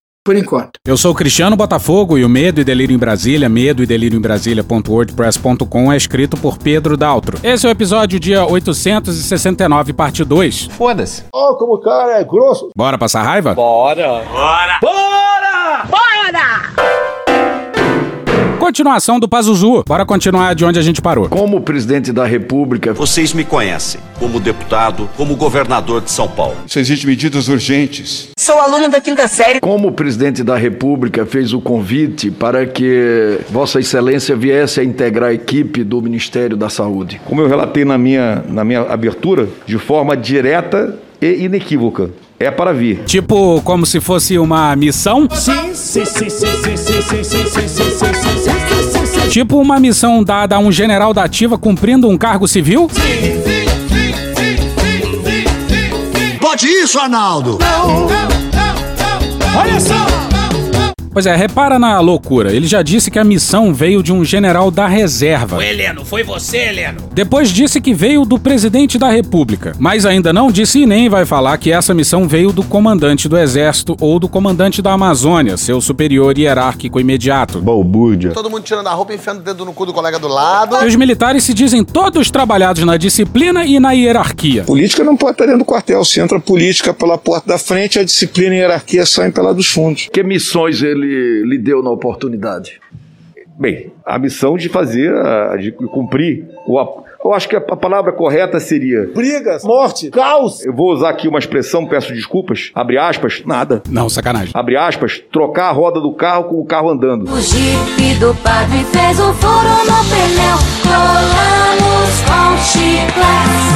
Por enquanto. Eu sou o Cristiano Botafogo e o Medo e Delírio em Brasília, medo e delírio em Brasília.wordpress.com é escrito por Pedro Daltro. Esse é o episódio dia 869, parte 2. Foda-se. Ó, como o cara é grosso. Bora passar raiva? Bora. Bora! Bora! Bora! Continuação do Pazuzu. Bora continuar de onde a gente parou. Como presidente da República, Vocês me conhecem como deputado, como governador de São Paulo. Isso exige medidas urgentes. Sou aluna da quinta série. como presidente da República fez o convite para que Vossa Excelência viesse a integrar a equipe do Ministério da Saúde. Como eu relatei na minha, na minha abertura, de forma direta e inequívoca. É para vir. Tipo, como se fosse uma missão? Sim, sim, sim, sim, sim, sim, sim, sim, sim, sim, sim, sim, sim. Tipo uma missão dada a um general da ativa cumprindo um cargo civil? Pode isso, Arnaldo! Olha só! Pois é, repara na loucura. Ele já disse que a missão veio de um general da reserva. Ô, Heleno, foi você, Heleno? Depois disse que veio do presidente da república. Mas ainda não disse e nem vai falar que essa missão veio do comandante do exército ou do comandante da Amazônia, seu superior hierárquico imediato. Balbúrdia. Todo mundo tirando a roupa e enfiando o dedo no cu do colega do lado. E os militares se dizem todos trabalhados na disciplina e na hierarquia. Política não pode estar dentro do quartel. Se entra política pela porta da frente, a disciplina e a hierarquia saem pela dos fundos. Que missões ele lhe deu na oportunidade? Bem, a missão de fazer, de cumprir o. Eu acho que a palavra correta seria. Brigas, morte, caos. Eu vou usar aqui uma expressão, peço desculpas. Abre aspas, nada. Não, sacanagem. Abre aspas, trocar a roda do carro com o carro andando. O jipe do padre fez um furo no pneu, chiclete.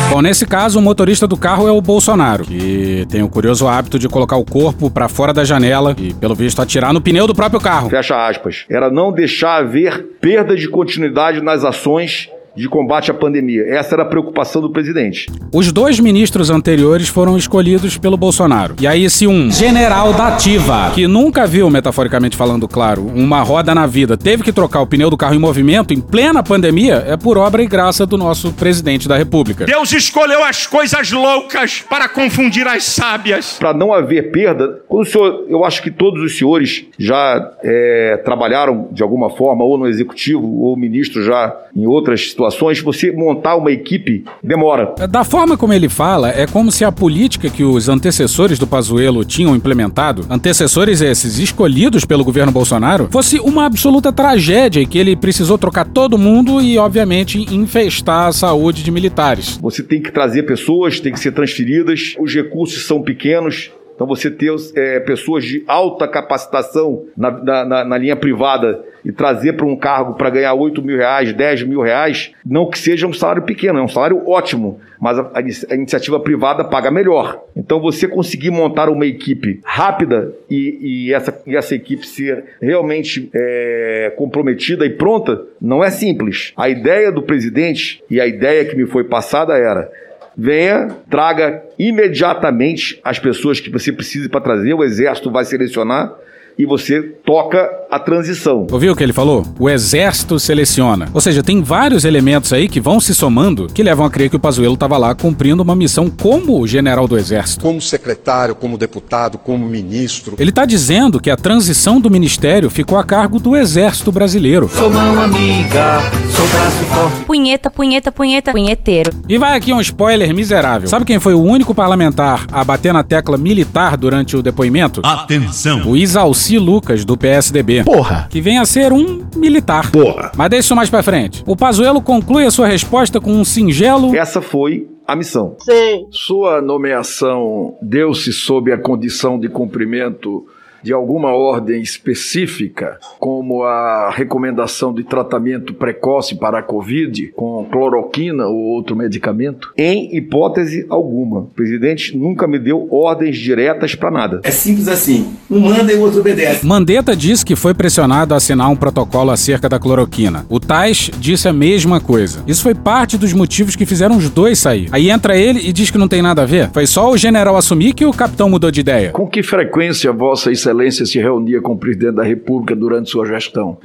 Bom, nesse caso, o motorista do carro é o Bolsonaro, que tem o curioso hábito de colocar o corpo pra fora da janela e, pelo visto, atirar no pneu do próprio carro. Fecha aspas. Era não deixar haver perda de continuidade nas ações de combate à pandemia. Essa era a preocupação do presidente. Os dois ministros anteriores foram escolhidos pelo Bolsonaro. E aí, se um general da ativa, que nunca viu, metaforicamente falando, claro, uma roda na vida, teve que trocar o pneu do carro em movimento em plena pandemia, é por obra e graça do nosso presidente da República. Deus escolheu as coisas loucas para confundir as sábias. Para não haver perda, quando o senhor, eu acho que todos os senhores já é, trabalharam de alguma forma, ou no executivo, ou ministro já em outras situações, você montar uma equipe demora. Da forma como ele fala, é como se a política que os antecessores do Pazuello tinham implementado, antecessores esses escolhidos pelo governo Bolsonaro, fosse uma absoluta tragédia e que ele precisou trocar todo mundo e, obviamente, infestar a saúde de militares. Você tem que trazer pessoas, tem que ser transferidas, os recursos são pequenos. Então você ter é, pessoas de alta capacitação na, na, na- na linha privada e trazer para um cargo para ganhar 8 mil reais, 10 mil reais, não que seja um salário pequeno, é um salário ótimo, mas a, a inici- a iniciativa privada paga melhor. Então você conseguir montar uma equipe rápida e, e essa, e essa equipe ser realmente é, comprometida e pronta, não é simples. A ideia do presidente e a ideia que me foi passada era venha, traga imediatamente as pessoas que você precisa para trazer, o exército vai selecionar e você toca a transição. Ouviu o que ele falou? O exército seleciona. Ou seja, tem vários elementos aí que vão se somando que levam a crer que o Pazuello estava lá cumprindo uma missão como general do exército. Como secretário, como deputado, como ministro. Ele está dizendo que a transição do ministério ficou a cargo do exército brasileiro. Sou mão amiga, sou braço forte. Punheta, punheta, punheta, punheteiro. E vai aqui um spoiler miserável. Sabe quem foi o único parlamentar a bater na tecla militar durante o depoimento? Atenção! O Isalci Lucas, do PSDB. Porra! Que vem a ser um militar. Porra! Mas deixa isso mais pra frente. O Pazuello conclui a sua resposta com um singelo... Essa foi a missão. Sim. Sua nomeação deu-se sob a condição de cumprimento de alguma ordem específica, como a recomendação de tratamento precoce para a Covid com cloroquina ou outro medicamento? Em hipótese alguma. O presidente nunca me deu ordens diretas para nada. É simples assim. Um manda e o outro obedece. Mandetta disse que foi pressionado a assinar um protocolo acerca da cloroquina. O Tais disse a mesma coisa. Isso foi parte dos motivos que fizeram os dois sair. Aí entra ele e diz que não tem nada a ver. Foi só o general assumir que o capitão mudou de ideia. Com que frequência Vossa Excelência se reunia com o presidente da República durante sua gestão?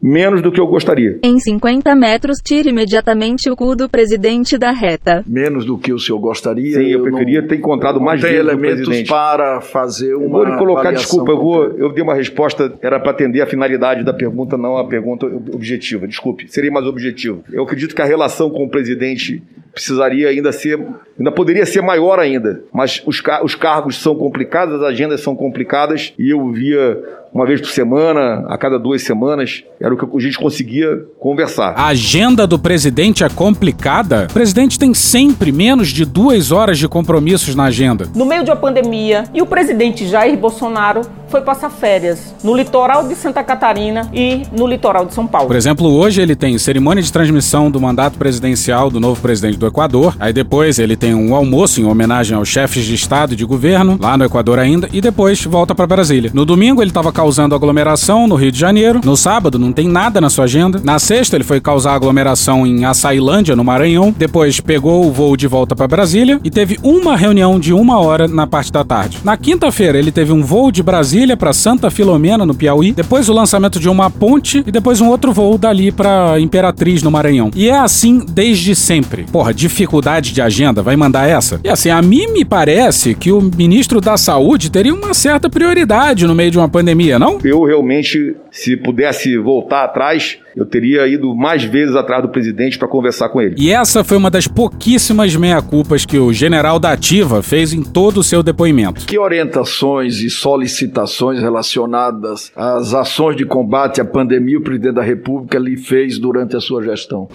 Menos do que eu gostaria. Em 50 metros, tire imediatamente o cu do presidente da reta. Menos do que o senhor gostaria. Sim, eu, preferia ter encontrado mais tem elementos para fazer Eu uma. vou lhe colocar, desculpa, eu vou, eu dei uma resposta, era para atender a finalidade da pergunta, não a pergunta ob- objetiva. Desculpe, seria mais objetivo. Eu acredito que a relação com o presidente precisaria ainda ser, ainda poderia ser maior ainda, mas os, os cargos são complicados, as agendas são complicadas e eu via uma vez por semana, a cada duas semanas, era o que a gente conseguia conversar. A agenda do presidente é complicada? O presidente tem sempre menos de duas horas de compromissos na agenda. No meio de uma pandemia, e o presidente Jair Bolsonaro foi passar férias no litoral de Santa Catarina e no litoral de São Paulo. Por exemplo, hoje ele tem cerimônia de transmissão do mandato presidencial do novo presidente do Equador. Aí depois ele tem um almoço em homenagem aos chefes de Estado e de governo, lá no Equador ainda, e depois volta para Brasília. No domingo ele estava causando aglomeração no Rio de Janeiro. No sábado não tem nada na sua agenda. Na sexta ele foi causar aglomeração em Açailândia, no Maranhão. Depois pegou o voo de volta para Brasília e teve uma reunião de uma hora na parte da tarde. Na quinta-feira ele teve um voo de Brasília para Santa Filomena, no Piauí. Depois o lançamento de uma ponte e depois um outro voo dali para Imperatriz, no Maranhão. E é assim desde sempre. Porra, dificuldade de agenda, vai mandar essa? E assim, a mim me parece que o ministro da Saúde teria uma certa prioridade no meio de uma pandemia, não? Eu realmente, se pudesse voltar atrás, eu teria ido mais vezes atrás do presidente para conversar com ele. E essa foi uma das pouquíssimas meia-culpas que o general da Ativa fez em todo o seu depoimento. Que orientações e solicitações relacionadas às ações de combate à pandemia o presidente da República lhe fez durante a sua gestão?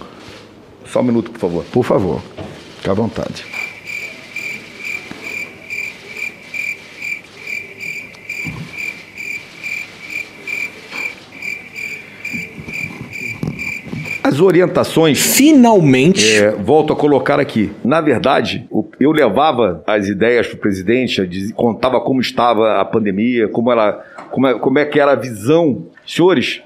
Só um minuto, por favor. Por favor, fique à vontade. As orientações. Finalmente. É, volto a colocar aqui. Na verdade, eu levava as ideias para o presidente, contava como estava a pandemia, como, ela, como, é, como é que era a visão. Senhores,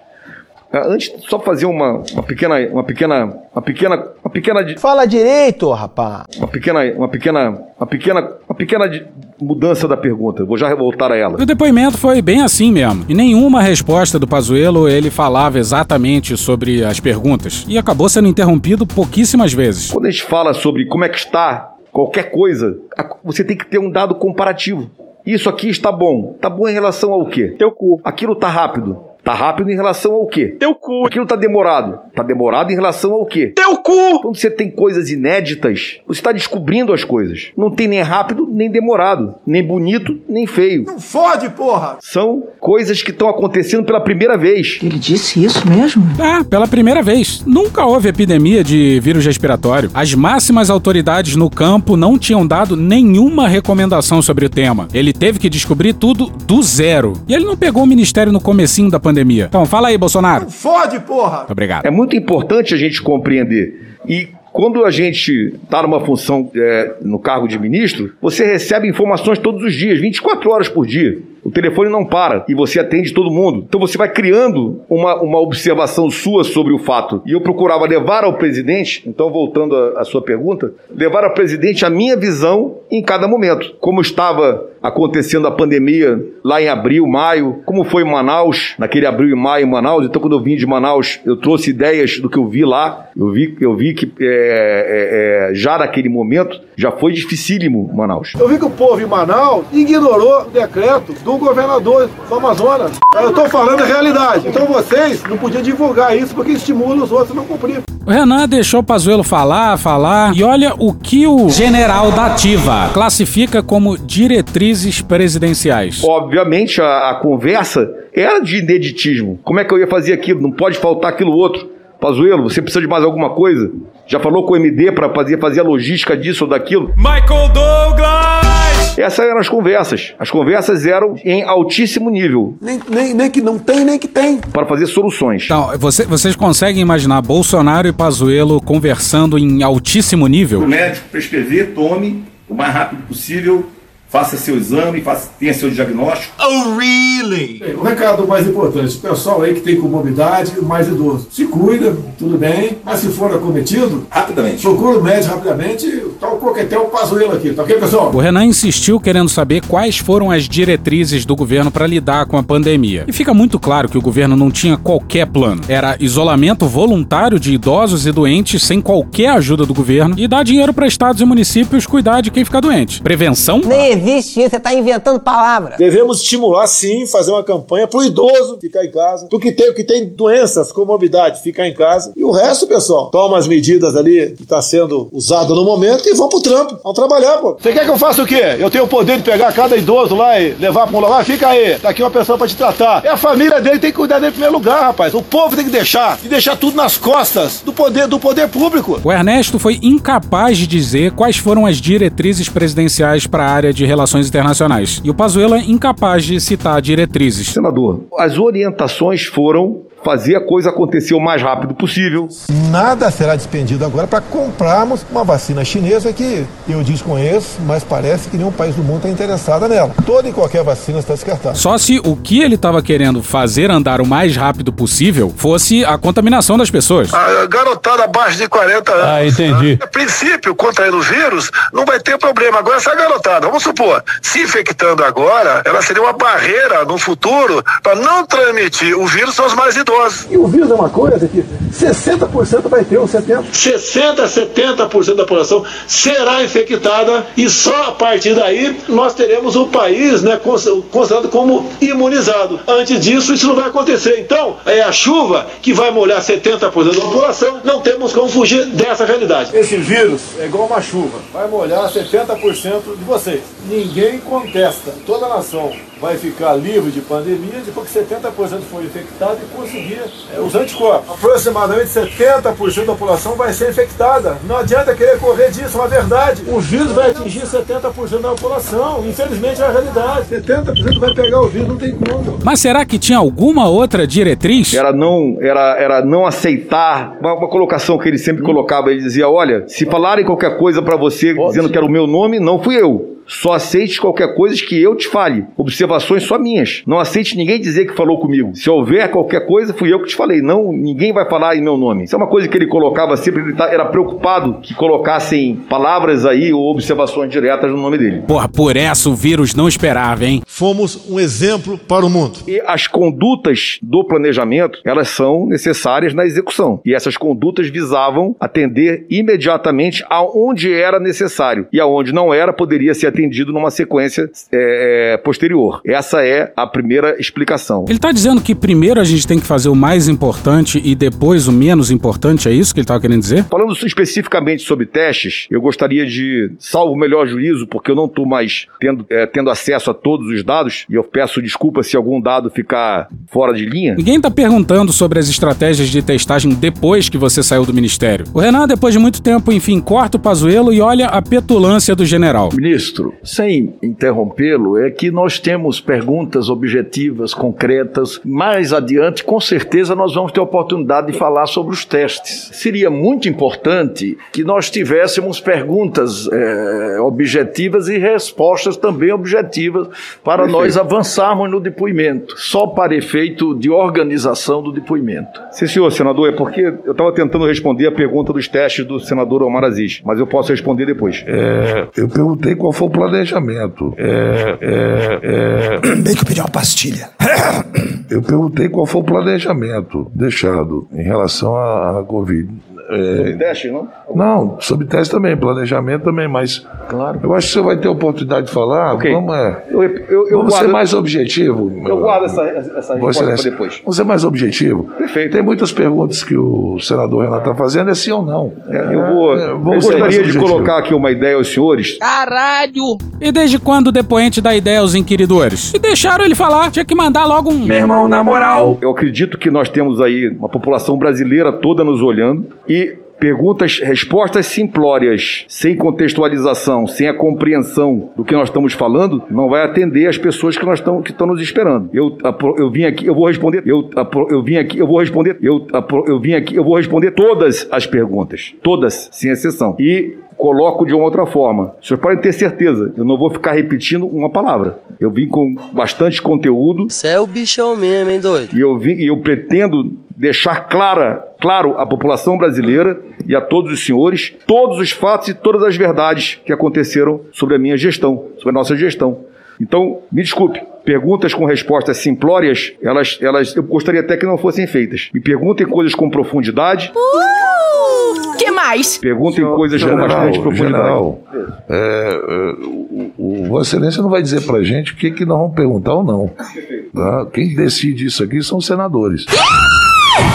antes, só fazer uma, uma pequena. Uma pequena. Uma pequena. Uma pequena. de- Fala direito, rapaz. Uma pequena. Uma pequena. Uma pequena. Uma pequena de- mudança da pergunta. Vou já voltar a ela. O depoimento foi bem assim mesmo. E nenhuma resposta do Pazuello ele falava exatamente sobre as perguntas. E acabou sendo interrompido pouquíssimas vezes. Quando a gente fala sobre como é que está qualquer coisa, você tem que ter um dado comparativo. Isso aqui está bom. Está bom em relação ao quê? Teu cu. Aquilo está rápido. Está rápido em relação ao quê? Teu cu. Aquilo está demorado. Está demorado em relação ao quê? Teu cu. Quando você tem coisas inéditas, você está descobrindo as coisas. Não tem nem rápido, nem demorado. Nem bonito, nem feio. Não fode, porra! São coisas que estão acontecendo pela primeira vez. Ele disse isso mesmo? Ah, pela primeira vez. Nunca houve epidemia de vírus respiratório. As máximas autoridades no campo não tinham dado nenhuma recomendação sobre o tema. Ele teve que descobrir tudo do zero. E ele não pegou o ministério no comecinho da pandemia. Então, fala aí, Bolsonaro. Fode, porra! Obrigado. É muito importante a gente compreender. E quando a gente está numa função é, no cargo de ministro, você recebe informações todos os dias, 24 horas por dia. O telefone não para e você atende todo mundo. Então você vai criando uma, uma observação sua sobre o fato. E eu procurava levar ao presidente, então voltando à sua pergunta, levar ao presidente a minha visão em cada momento. Como estava acontecendo a pandemia lá em abril, maio, como foi em Manaus, naquele abril e maio em Manaus. Então, quando eu vim de Manaus, eu trouxe ideias do que eu vi lá. Eu vi, eu vi que é, é, é, já naquele momento já foi dificílimo Manaus. Eu vi que o povo em Manaus ignorou o decreto do governador do Amazonas. Eu tô falando a realidade. Então vocês não podiam divulgar isso porque estimula os outros a não cumprir. O Renan deixou o Pazuello falar, falar, e olha o que o general da Ativa classifica como diretrizes presidenciais. Obviamente, a, a conversa era de ineditismo. Como é que eu ia fazer aquilo? Não pode faltar aquilo outro. Pazuello, você precisa de mais alguma coisa? Já falou com o MD para fazer, fazer a logística disso ou daquilo? Michael Douglas! Essas eram as conversas. As conversas eram em altíssimo nível. Nem, nem, nem que não tem, nem que tem. Para fazer soluções. Então, você- vocês conseguem imaginar Bolsonaro e Pazuello conversando em altíssimo nível? O médico prescrever, tome o mais rápido possível faça seu exame, faça, tenha seu diagnóstico. Oh, really? O recado mais importante, o pessoal aí que tem comorbidade, mais idoso, se cuida, tudo bem, mas se for acometido, rapidamente, procura o médico rapidamente, tá o coquetel pazuelo aqui, tá ok, pessoal? O Renan insistiu querendo saber quais foram as diretrizes do governo para lidar com a pandemia. E fica muito claro que o governo não tinha qualquer plano. Era isolamento voluntário de idosos e doentes sem qualquer ajuda do governo e dar dinheiro para estados e municípios cuidar de quem fica doente. Prevenção? Nem existe isso, você tá inventando palavras. Devemos estimular sim, fazer uma campanha pro idoso ficar em casa, pro que tem, que tem doenças, comorbidade, ficar em casa. E o resto, pessoal, toma as medidas ali que tá sendo usado no momento e vão pro trampo. Vão trabalhar, pô. Você quer que eu faça o quê? Eu tenho o poder de pegar cada idoso lá e levar pra um lugar? Fica aí, tá aqui uma pessoa pra te tratar. É a família dele tem que cuidar dele em primeiro lugar, rapaz. O povo tem que deixar, e deixar tudo nas costas do poder, do poder público. O Ernesto foi incapaz de dizer quais foram as diretrizes presidenciais para a área de relações internacionais. E o Pazuello é incapaz de citar diretrizes. Senador, as orientações foram fazer a coisa acontecer o mais rápido possível. Nada será despendido agora para comprarmos uma vacina chinesa que eu desconheço, mas parece que nenhum país do mundo está interessado nela. Toda e qualquer vacina está descartada. Só se o que ele estava querendo fazer andar o mais rápido possível fosse a contaminação das pessoas. A garotada abaixo de 40 anos. Ah, entendi. A princípio, contraindo o vírus, não vai ter problema. Agora, essa garotada, vamos supor, se infectando agora, ela seria uma barreira no futuro para não transmitir o vírus aos mais idosos. E o vírus é uma coisa que 60% vai ter, ou 70%. 60% a 70% da população será infectada e só a partir daí nós teremos o país né, considerado como imunizado. Antes disso, isso não vai acontecer. Então, é a chuva que vai molhar 70% da população, não temos como fugir dessa realidade. Esse vírus é igual uma chuva, vai molhar 70% de vocês. Ninguém contesta. Toda a nação vai ficar livre de pandemia depois que 70% for infectado e conseguir é, os anticorpos. Aproximadamente 70% da população vai ser infectada. Não adianta querer correr disso, é uma verdade. O vírus vai atingir 70% da população. Infelizmente é a realidade. 70% vai pegar o vírus, não tem como. Mas será que tinha alguma outra diretriz? Era não, era, era não aceitar uma, uma colocação que ele sempre colocava. Ele dizia: olha, se falarem qualquer coisa para você Pode dizendo que era o meu nome, não fui eu. Só aceite qualquer coisa que eu te fale. Observações só minhas. Não aceite ninguém dizer que falou comigo. Se houver qualquer coisa, fui eu que te falei. Não, ninguém vai falar em meu nome. Isso é uma coisa que ele colocava sempre. Ele tá, era preocupado que colocassem palavras aí ou observações diretas no nome dele. Porra, por essa o vírus não esperava, hein? Fomos um exemplo para o mundo. E as condutas do planejamento, elas são necessárias na execução. E essas condutas visavam atender imediatamente aonde era necessário. E aonde não era, poderia ser atendido numa sequência é, posterior. Essa é a primeira explicação. Ele está dizendo que primeiro a gente tem que fazer o mais importante e depois o menos importante, é isso que ele estava querendo dizer? Falando especificamente sobre testes, eu gostaria de, salvo o melhor juízo, porque eu não estou mais tendo, é, tendo acesso a todos os dados, e eu peço desculpa se algum dado ficar fora de linha. Ninguém está perguntando sobre as estratégias de testagem depois que você saiu do ministério. O Renan, depois de muito tempo, enfim, corta o pazuelo e olha a petulância do general. Ministro, sem interrompê-lo, é que nós temos perguntas objetivas, concretas. Mais adiante, com certeza, nós vamos ter a oportunidade de falar sobre os testes. Seria muito importante que nós tivéssemos perguntas é, objetivas e respostas também objetivas para Perfeito. nós avançarmos no depoimento, só para efeito de organização do depoimento. Sim, senhor senador, é porque eu estava tentando responder a pergunta dos testes do senador Omar Aziz, mas eu posso responder depois. É, eu perguntei qual foi o planejamento. É, é, é... Bem que eu pedi uma pastilha. Eu perguntei qual foi o planejamento deixado em relação à, Covid. É... Teste, não? Não, sobre teste também, planejamento também, mas claro. eu acho que você vai ter a oportunidade de falar. Okay. Vamos, é, eu, eu, eu vamos guardo, ser mais objetivo. Eu guardo essa, essa resposta para depois. Vamos ser mais objetivo. Perfeito. Tem muitas perguntas que o senador Renato está fazendo, é sim ou não. É, eu vou, é, eu gostaria de colocar aqui uma ideia aos senhores. Caralho! E desde quando o depoente dá ideia aos inquiridores? E deixaram ele falar, tinha que mandar logo um. Meu irmão, na moral. Eu acredito que nós temos aí uma população brasileira toda nos olhando e Perguntas, respostas simplórias, sem contextualização, sem a compreensão do que nós estamos falando, não vai atender as pessoas que nós estamos que estão nos esperando. Eu, eu vim aqui, eu vou responder. Eu, eu vim aqui, eu vou responder. Eu, eu vim aqui, eu vou responder todas as perguntas, todas, sem exceção. E coloco de uma outra forma. Vocês podem ter certeza, eu não vou ficar repetindo uma palavra. Eu vim com bastante conteúdo. Você é o bichão mesmo, hein, doido? E eu, vim, e eu pretendo deixar clara, claro à população brasileira e a todos os senhores todos os fatos e todas as verdades que aconteceram sobre a minha gestão, sobre a nossa gestão. Então, me desculpe, perguntas com respostas simplórias, elas, elas eu gostaria até que não fossem feitas. Me perguntem coisas com profundidade, que mais? perguntem coisas com General, bastante profundidade. general, é, é, o, o Vossa Excelência não vai dizer pra gente o que, que nós vamos perguntar ou não. tá? Quem decide isso aqui são os senadores.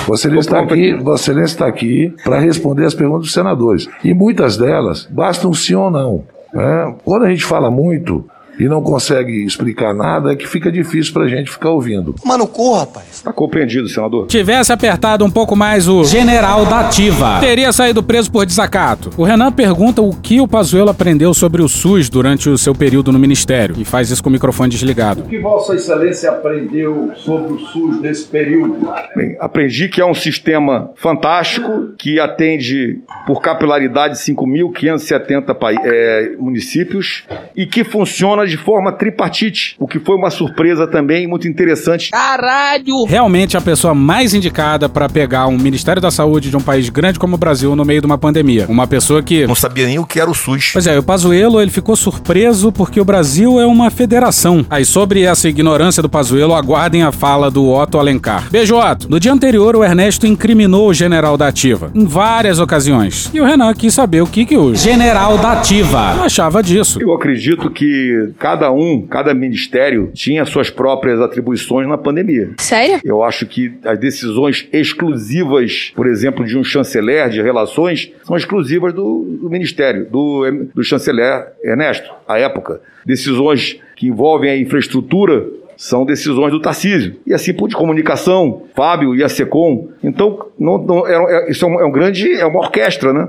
Vossa Excelência está aqui, Vossa Excelência está aqui para responder as perguntas dos senadores. E muitas delas bastam um sim ou não. né? Quando a gente fala muito e não consegue explicar nada, é que fica difícil pra gente ficar ouvindo. Mano, corra, rapaz. Está compreendido, senador? Tivesse apertado um pouco mais o general da ativa, teria saído preso por desacato. O Renan pergunta o que o Pazuello aprendeu sobre o SUS durante o seu período no ministério e faz isso com o microfone desligado. O que Vossa Excelência aprendeu sobre o SUS nesse período? Bem, aprendi que é um sistema fantástico que atende por capilaridade 5.570 pai- é, municípios e que funciona de forma tripartite, o que foi uma surpresa também muito interessante. Caralho! Realmente a pessoa mais indicada para pegar um Ministério da Saúde de um país grande como o Brasil no meio de uma pandemia. Uma pessoa que Não sabia nem o que era o SUS. Pois é, o Pazuello ele ficou surpreso porque o Brasil é uma federação. Aí sobre essa ignorância do Pazuello, aguardem a fala do Otto Alencar. Beijo, Otto. No dia anterior, o Ernesto incriminou o general da Ativa em várias ocasiões. E o Renan quis saber o que, que o general da Ativa achava disso. Eu acredito que cada um, cada ministério tinha suas próprias atribuições na pandemia. Sério? Eu acho que as decisões exclusivas, por exemplo, de um chanceler de relações, são exclusivas do, do ministério, do, do chanceler Ernesto, à época. Decisões que envolvem a infraestrutura são decisões do Tarcísio. E assim por de comunicação, Fábio e a SECOM. Então, não, não- é- é- isso é um, é um grande, é uma orquestra, né?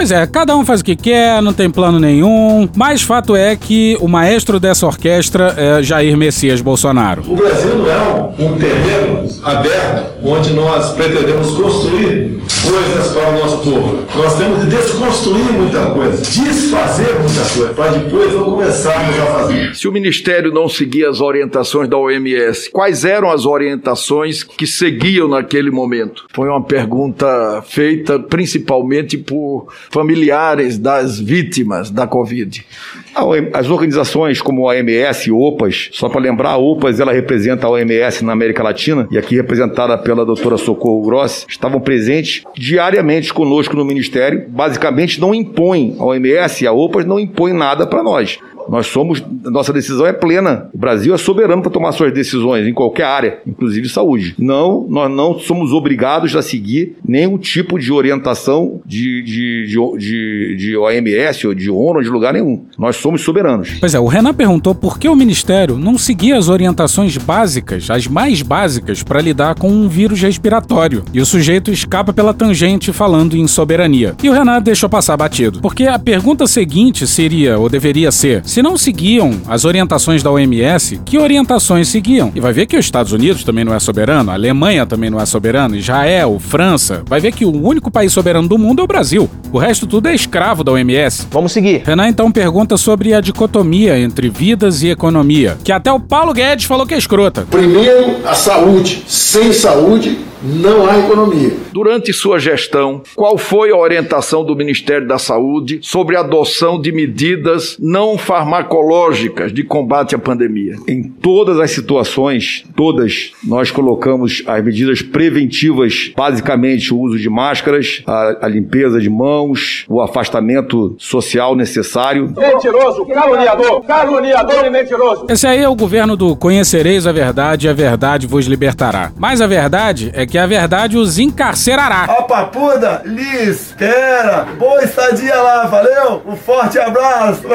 Pois é, cada um faz o que quer, não tem plano nenhum. Mas fato é que o maestro dessa orquestra é Jair Messias Bolsonaro. O Brasil não é um, um terreno aberto onde nós pretendemos construir coisas para o nosso povo. Nós temos de desconstruir muita coisa, desfazer muita coisa, para depois não começarmos a fazer. Se o Ministério não seguia as orientações da OMS, quais eram as orientações que seguiam naquele momento? Foi uma pergunta feita principalmente por familiares das vítimas da Covid. As organizações como a OMS e OPAS, só para lembrar, a OPAS ela representa a OMS na América Latina e aqui representada pela doutora Socorro Grossi, estavam presentes diariamente conosco no Ministério. Basicamente não impõem, a OMS e a OPAS não impõem nada para nós. Nós somos, nossa decisão é plena. O Brasil é soberano para tomar suas decisões em qualquer área, inclusive saúde. Não, nós não somos obrigados a seguir nenhum tipo de orientação de, de, de, de, de OMS ou de ONU ou de lugar nenhum. Nós somos soberanos. Pois é, o Renan perguntou por que o Ministério não seguia as orientações básicas, as mais básicas, para lidar com um vírus respiratório. E o sujeito escapa pela tangente falando em soberania. E o Renan deixou passar batido. Porque a pergunta seguinte seria, ou deveria ser, se não seguiam as orientações da OMS, que orientações seguiam? E vai ver que os Estados Unidos também não é soberano, a Alemanha também não é soberano, Israel, França. Vai ver que o único país soberano do mundo é o Brasil. O resto tudo é escravo da OMS. Vamos seguir. Renan então pergunta sobre a dicotomia entre vidas e economia, que até o Paulo Guedes falou que é escrota. Primeiro, a saúde. Sem saúde, não há economia. Durante sua gestão, qual foi a orientação do Ministério da Saúde sobre a adoção de medidas não farmacológicas de combate à pandemia? Em todas as situações, todas, nós colocamos as medidas preventivas, basicamente o uso de máscaras, a, a limpeza de mãos, o afastamento social necessário. Mentiroso, caluniador, caluniador e mentiroso. Esse aí é o governo do conhecereis a verdade e a verdade vos libertará. Mas a verdade é que a verdade os encarcerará. A papuda lhe espera. Boa estadia lá, valeu? Um forte abraço.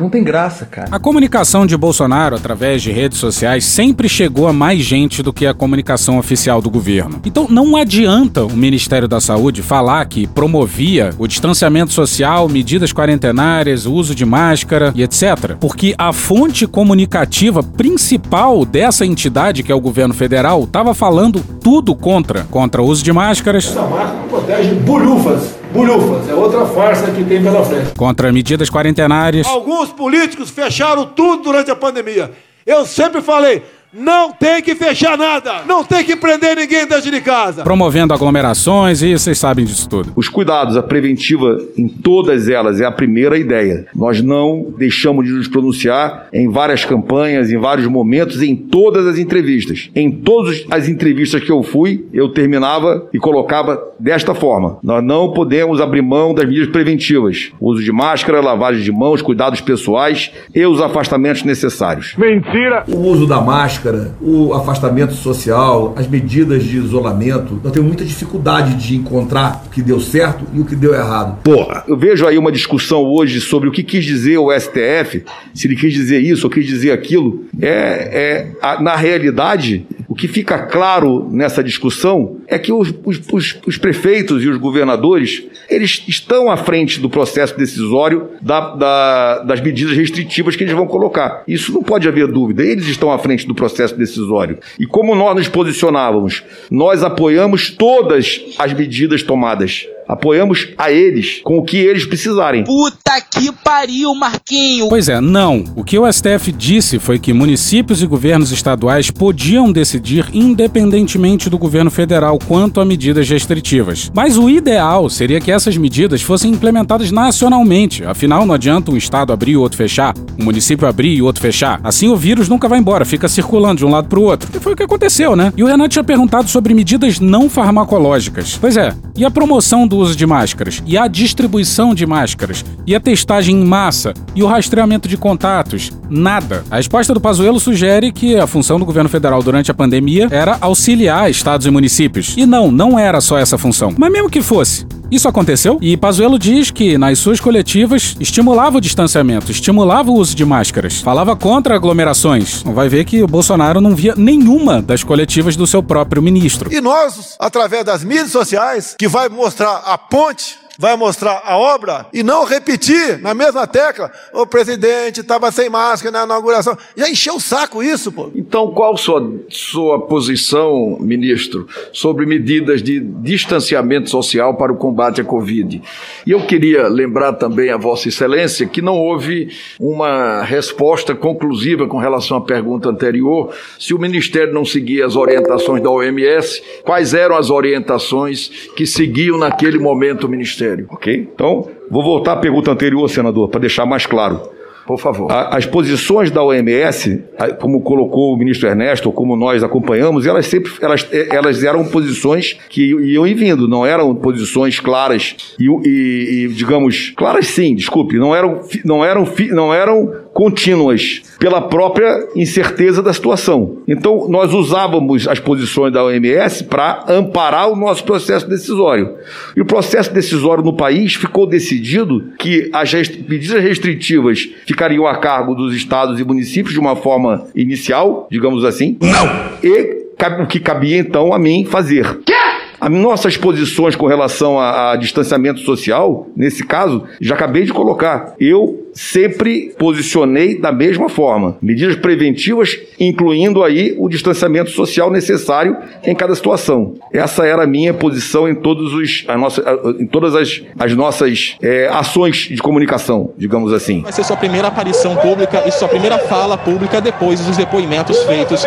Não tem graça, cara. A comunicação de Bolsonaro através de redes sociais sempre chegou a mais gente do que a comunicação oficial do governo. Então não adianta o Ministério da Saúde falar que promovia o distanciamento social, medidas quarentenárias, o uso de máscara e etc. Porque a fonte comunicativa principal dessa entidade, que é o governo federal, estava falando tudo contra. Contra o uso de máscaras. Essa máscara protege bulhufas. Bulhufas, é outra farsa que tem pela frente. Contra medidas quarentenárias. Alguns políticos fecharam tudo durante a pandemia. Eu sempre falei, não tem que fechar nada. Não tem que prender ninguém dentro de casa. Promovendo aglomerações e vocês sabem disso tudo. Os cuidados, a preventiva em todas elas é a primeira ideia. Nós não deixamos de nos pronunciar em várias campanhas, em vários momentos, em todas as entrevistas. Em todas as entrevistas que eu fui, eu terminava e colocava desta forma: nós não podemos abrir mão das medidas preventivas. Uso de máscara, lavagem de mãos, cuidados pessoais e os afastamentos necessários. Mentira! O uso da máscara máscara, o afastamento social, as medidas de isolamento, nós temos muita dificuldade de encontrar o que deu certo e o que deu errado. Porra, eu vejo aí uma discussão hoje sobre o que quis dizer o STF, se ele quis dizer isso ou quis dizer aquilo. É, é a, na realidade, o que fica claro nessa discussão é que os, os, os, prefeitos e os governadores eles estão à frente do processo decisório da, da, das medidas restritivas que eles vão colocar. Isso não pode haver dúvida. Eles estão à frente do processo decisório. E como nós nos posicionávamos? Nós apoiamos todas as medidas tomadas. Apoiamos a eles com o que eles precisarem. Puta que pariu, Marquinho! Pois é, não. O que o STF disse foi que municípios e governos estaduais podiam decidir independentemente do governo federal quanto a medidas restritivas. Mas o ideal seria que essas medidas fossem implementadas nacionalmente. Afinal, não adianta um estado abrir e o outro fechar, um município abrir e o outro fechar. Assim o vírus nunca vai embora, fica circulando de um lado para o outro. E foi o que aconteceu, né? E o Renato tinha perguntado sobre medidas não farmacológicas. Pois é, e a promoção do uso de máscaras, e a distribuição de máscaras, e a testagem em massa, e o rastreamento de contatos? Nada. A resposta do Pazuello sugere que a função do governo federal durante a pandemia era auxiliar estados e municípios. E não, não era só essa função. Mas mesmo que fosse, isso aconteceu e Pazuello diz que nas suas coletivas estimulava o distanciamento, estimulava o uso de máscaras, falava contra aglomerações. Vai ver que o Bolsonaro não via nenhuma das coletivas do seu próprio ministro. E nós, através das mídias sociais, que vai mostrar a ponte vai mostrar a obra e não repetir na mesma tecla. O presidente estava sem máscara na inauguração. Já encheu o saco isso, pô. Então, qual sua sua posição, ministro, sobre medidas de distanciamento social para o combate à Covid? E eu queria lembrar também a Vossa Excelência que não houve uma resposta conclusiva com relação à pergunta anterior. Se o Ministério não seguia as orientações da OMS, quais eram as orientações que seguiam naquele momento o Ministério? Ok? Então, vou voltar à pergunta anterior, senador, para deixar mais claro. Por favor. as posições da OMS, como colocou o ministro Ernesto, como nós acompanhamos, elas sempre elas, elas eram posições que iam e vindo, não eram posições claras e, e, e digamos, claras sim, desculpe, não eram, não eram, não eram contínuas pela própria incerteza da situação. Então, nós usávamos as posições da OMS para amparar o nosso processo decisório. E o processo decisório no país ficou decidido que as medidas restritivas ficariam a cargo dos estados e municípios de uma forma inicial, digamos assim. Não! E o que cabia então a mim fazer. Quê? As nossas posições com relação a, a, distanciamento social, nesse caso, já acabei de colocar. Eu sempre posicionei da mesma forma. Medidas preventivas, incluindo aí o distanciamento social necessário em cada situação. Essa era a minha posição em, todos os, a nossa, em todas as, as nossas é, ações de comunicação, digamos assim. Vai ser sua primeira aparição pública e sua primeira fala pública depois dos depoimentos feitos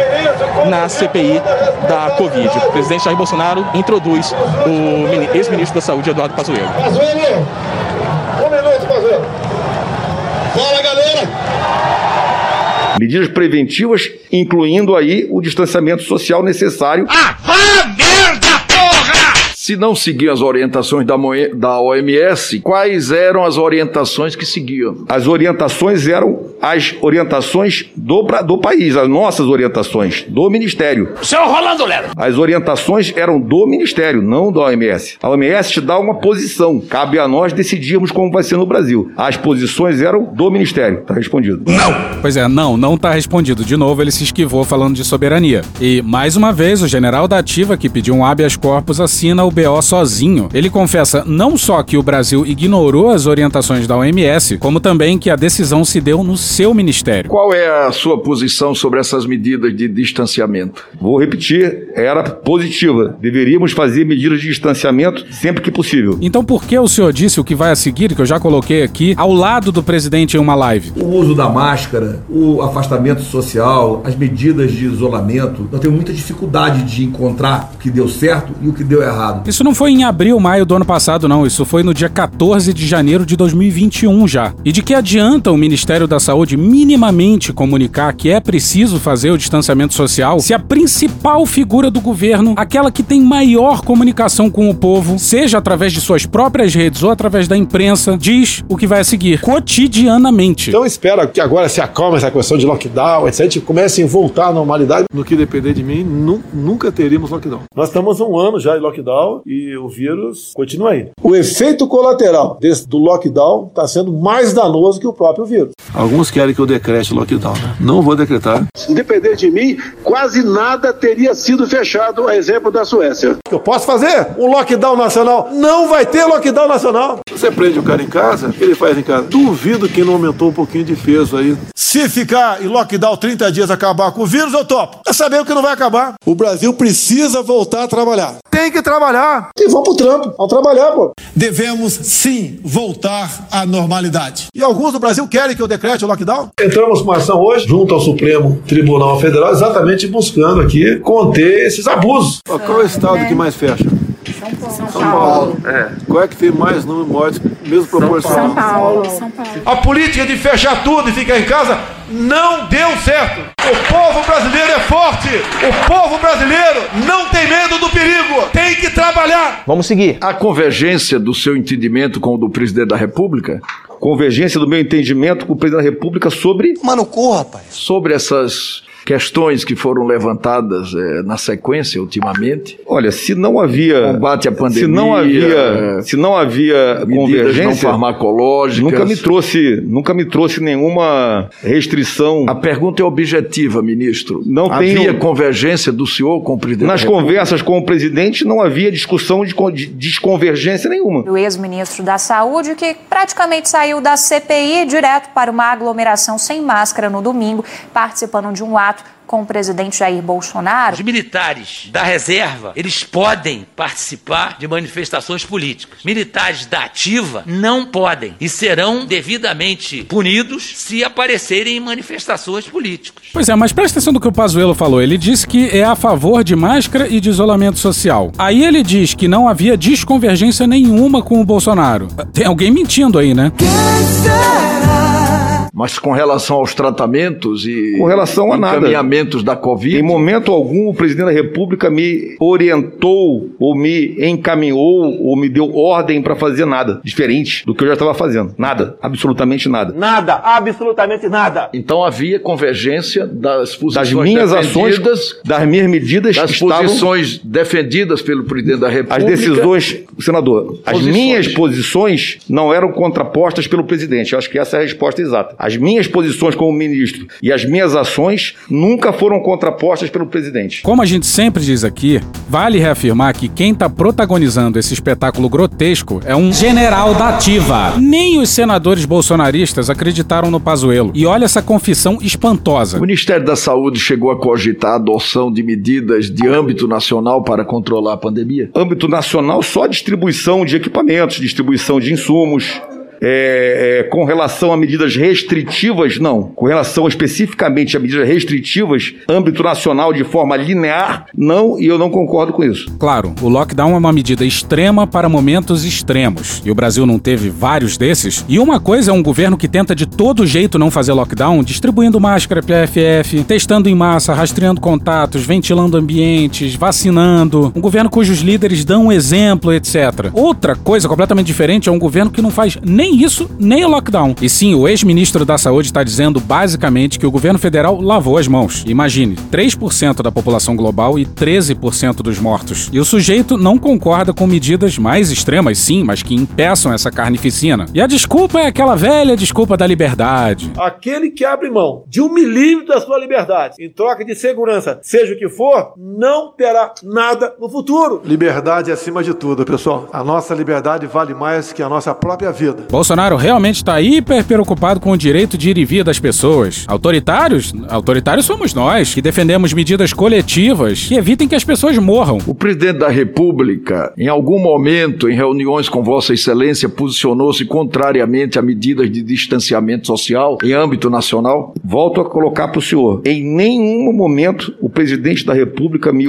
na CPI da Covid. O presidente Jair Bolsonaro introduz o ex-ministro da Saúde, Eduardo Pazuello. Pazuello! Um minuto, Pazuello! Fala, galera! Medidas preventivas, incluindo aí o distanciamento social necessário. Ah! Se não seguiam as orientações da, da OMS, quais eram as orientações que seguiam? As orientações eram as orientações do, do país, as nossas orientações, do Ministério. Seu Rolando Lero. As orientações eram do Ministério, não da OMS. A OMS te dá uma posição. Cabe a nós decidirmos como vai ser no Brasil. As posições eram do Ministério. Tá respondido. Pois é, não, não tá respondido. De novo, ele se esquivou falando de soberania. E, mais uma vez, o general da Ativa, que pediu um habeas corpus, assina o BO sozinho. Ele confessa não só que o Brasil ignorou as orientações da OMS, como também que a decisão se deu no seu ministério. Qual é a sua posição sobre essas medidas de distanciamento? Vou repetir, era positiva. Deveríamos fazer medidas de distanciamento sempre que possível. Então por que o senhor disse o que vai a seguir, que eu já coloquei aqui, ao lado do presidente em uma live? O uso da máscara, o afastamento social, as medidas de isolamento, nós temos muita dificuldade de encontrar o que deu certo e o que deu errado. Isso não foi em abril, maio do ano passado, não. Isso foi no dia 14 de janeiro de 2021 já. E de que adianta o Ministério da Saúde minimamente comunicar que é preciso fazer o distanciamento social se a principal figura do governo, aquela que tem maior comunicação com o povo, seja através de suas próprias redes ou através da imprensa, diz o que vai a seguir cotidianamente. Então eu espero que agora se acalme essa questão de lockdown, etc. comecem a voltar à normalidade. No que depender de mim, nu- nunca teríamos lockdown. Nós estamos um ano já em lockdown e o vírus continua aí. O efeito colateral desse, do lockdown está sendo mais danoso que o próprio vírus. Alguns querem que eu decrete lockdown, né? Não vou decretar. Se depender de mim, quase nada teria sido fechado, a exemplo da Suécia. Eu posso fazer um lockdown nacional? Não vai ter lockdown nacional. Você prende o cara em casa, o que ele faz em casa? Duvido que não aumentou um pouquinho de peso aí. Se ficar em lockdown 30 dias acabar com o vírus, eu topo. É saber que não vai acabar. O Brasil precisa voltar a trabalhar. Tem que trabalhar. E vamos pro trampo. Vamos trabalhar, pô. Devemos sim voltar à normalidade. E alguns do Brasil querem que eu decrete o lockdown? Entramos com uma ação hoje, junto ao Supremo Tribunal Federal, exatamente buscando aqui conter esses abusos. Qual é o estado que mais fecha? São Paulo. É. Qual é que tem mais número de mortes, mesmo proporcional? São Paulo. São Paulo. A política de fechar tudo e ficar em casa não deu certo. O povo brasileiro é forte. O povo brasileiro não tem medo do perigo. Tem que trabalhar. Vamos seguir. A convergência do seu entendimento com o do presidente da República? Convergência do meu entendimento com o presidente da República sobre. Mano, cu, rapaz. Sobre essas questões que foram levantadas eh, na sequência ultimamente. Olha, se não havia combate à pandemia, se não havia, se não havia convergência não farmacológicas, nunca me trouxe, nunca me trouxe nenhuma restrição. A pergunta é objetiva, ministro. Não havia tenho- convergência do senhor com o presidente. Nas conversas com o presidente não havia discussão de, de desconvergência nenhuma. do ex-ministro da Saúde, que praticamente saiu da CPI direto para uma aglomeração sem máscara no domingo, participando de um ato com o presidente Jair Bolsonaro. Os militares da reserva, eles podem participar de manifestações políticas. Militares da ativa não podem e serão devidamente punidos se aparecerem em manifestações políticas. Pois é, mas presta atenção no que o Pazuello falou. Ele disse que é a favor de máscara e de isolamento social. Aí ele diz que não havia desconvergência nenhuma com o Bolsonaro. Tem alguém mentindo aí, né? Mas com relação aos tratamentos e Com relação a nada. encaminhamentos da Covid. Em momento algum, o presidente da República me orientou, ou me encaminhou, ou me deu ordem para fazer nada diferente do que eu já estava fazendo. Nada, absolutamente nada. Nada, absolutamente nada. Então havia convergência das posições Das minhas ações, das minhas medidas das estavam posições defendidas pelo presidente da As República. decisões, senador, as Posições. minhas posições não eram contrapostas pelo presidente. Eu acho que essa é a resposta exata. As minhas posições como ministro e as minhas ações nunca foram contrapostas pelo presidente. Como a gente sempre diz aqui, vale reafirmar que quem tá protagonizando esse espetáculo grotesco é um general da ativa. Nem os senadores bolsonaristas acreditaram no Pazuello. E olha essa confissão espantosa. O Ministério da Saúde chegou a cogitar a adoção de medidas de âmbito nacional para controlar a pandemia? Âmbito nacional, só distribuição de equipamentos, distribuição de insumos. É, é, com relação a medidas restritivas, não. Com relação especificamente a medidas restritivas, âmbito nacional de forma linear, não, e eu não concordo com isso. Claro, o lockdown é uma medida extrema para momentos extremos. E o Brasil não teve vários desses. E uma coisa é um governo que tenta de todo jeito não fazer lockdown, distribuindo máscara PFF, testando em massa, rastreando contatos, ventilando ambientes, vacinando. Um governo cujos líderes dão um exemplo, etc. Outra coisa completamente diferente é um governo que não faz nem isso, nem o lockdown. E sim, o ex-ministro da Saúde está dizendo basicamente que o governo federal lavou as mãos. Imagine, 3% da população global e 13% dos mortos. E o sujeito não concorda com medidas mais extremas, sim, mas que impeçam essa carnificina. E a desculpa é aquela velha desculpa da liberdade. Aquele que abre mão de um milímetro da sua liberdade em troca de segurança, seja o que for, não terá nada no futuro. Liberdade acima de tudo, pessoal. A nossa liberdade vale mais que a nossa própria vida. Bolsonaro realmente está hiper preocupado com o direito de ir e vir das pessoas. Autoritários? Autoritários somos nós, que defendemos medidas coletivas que evitem que as pessoas morram. O presidente da República, em algum momento, em reuniões com Vossa Excelência, posicionou-se contrariamente a medidas de distanciamento social em âmbito nacional? Volto a colocar para o senhor. Em nenhum momento o presidente da República me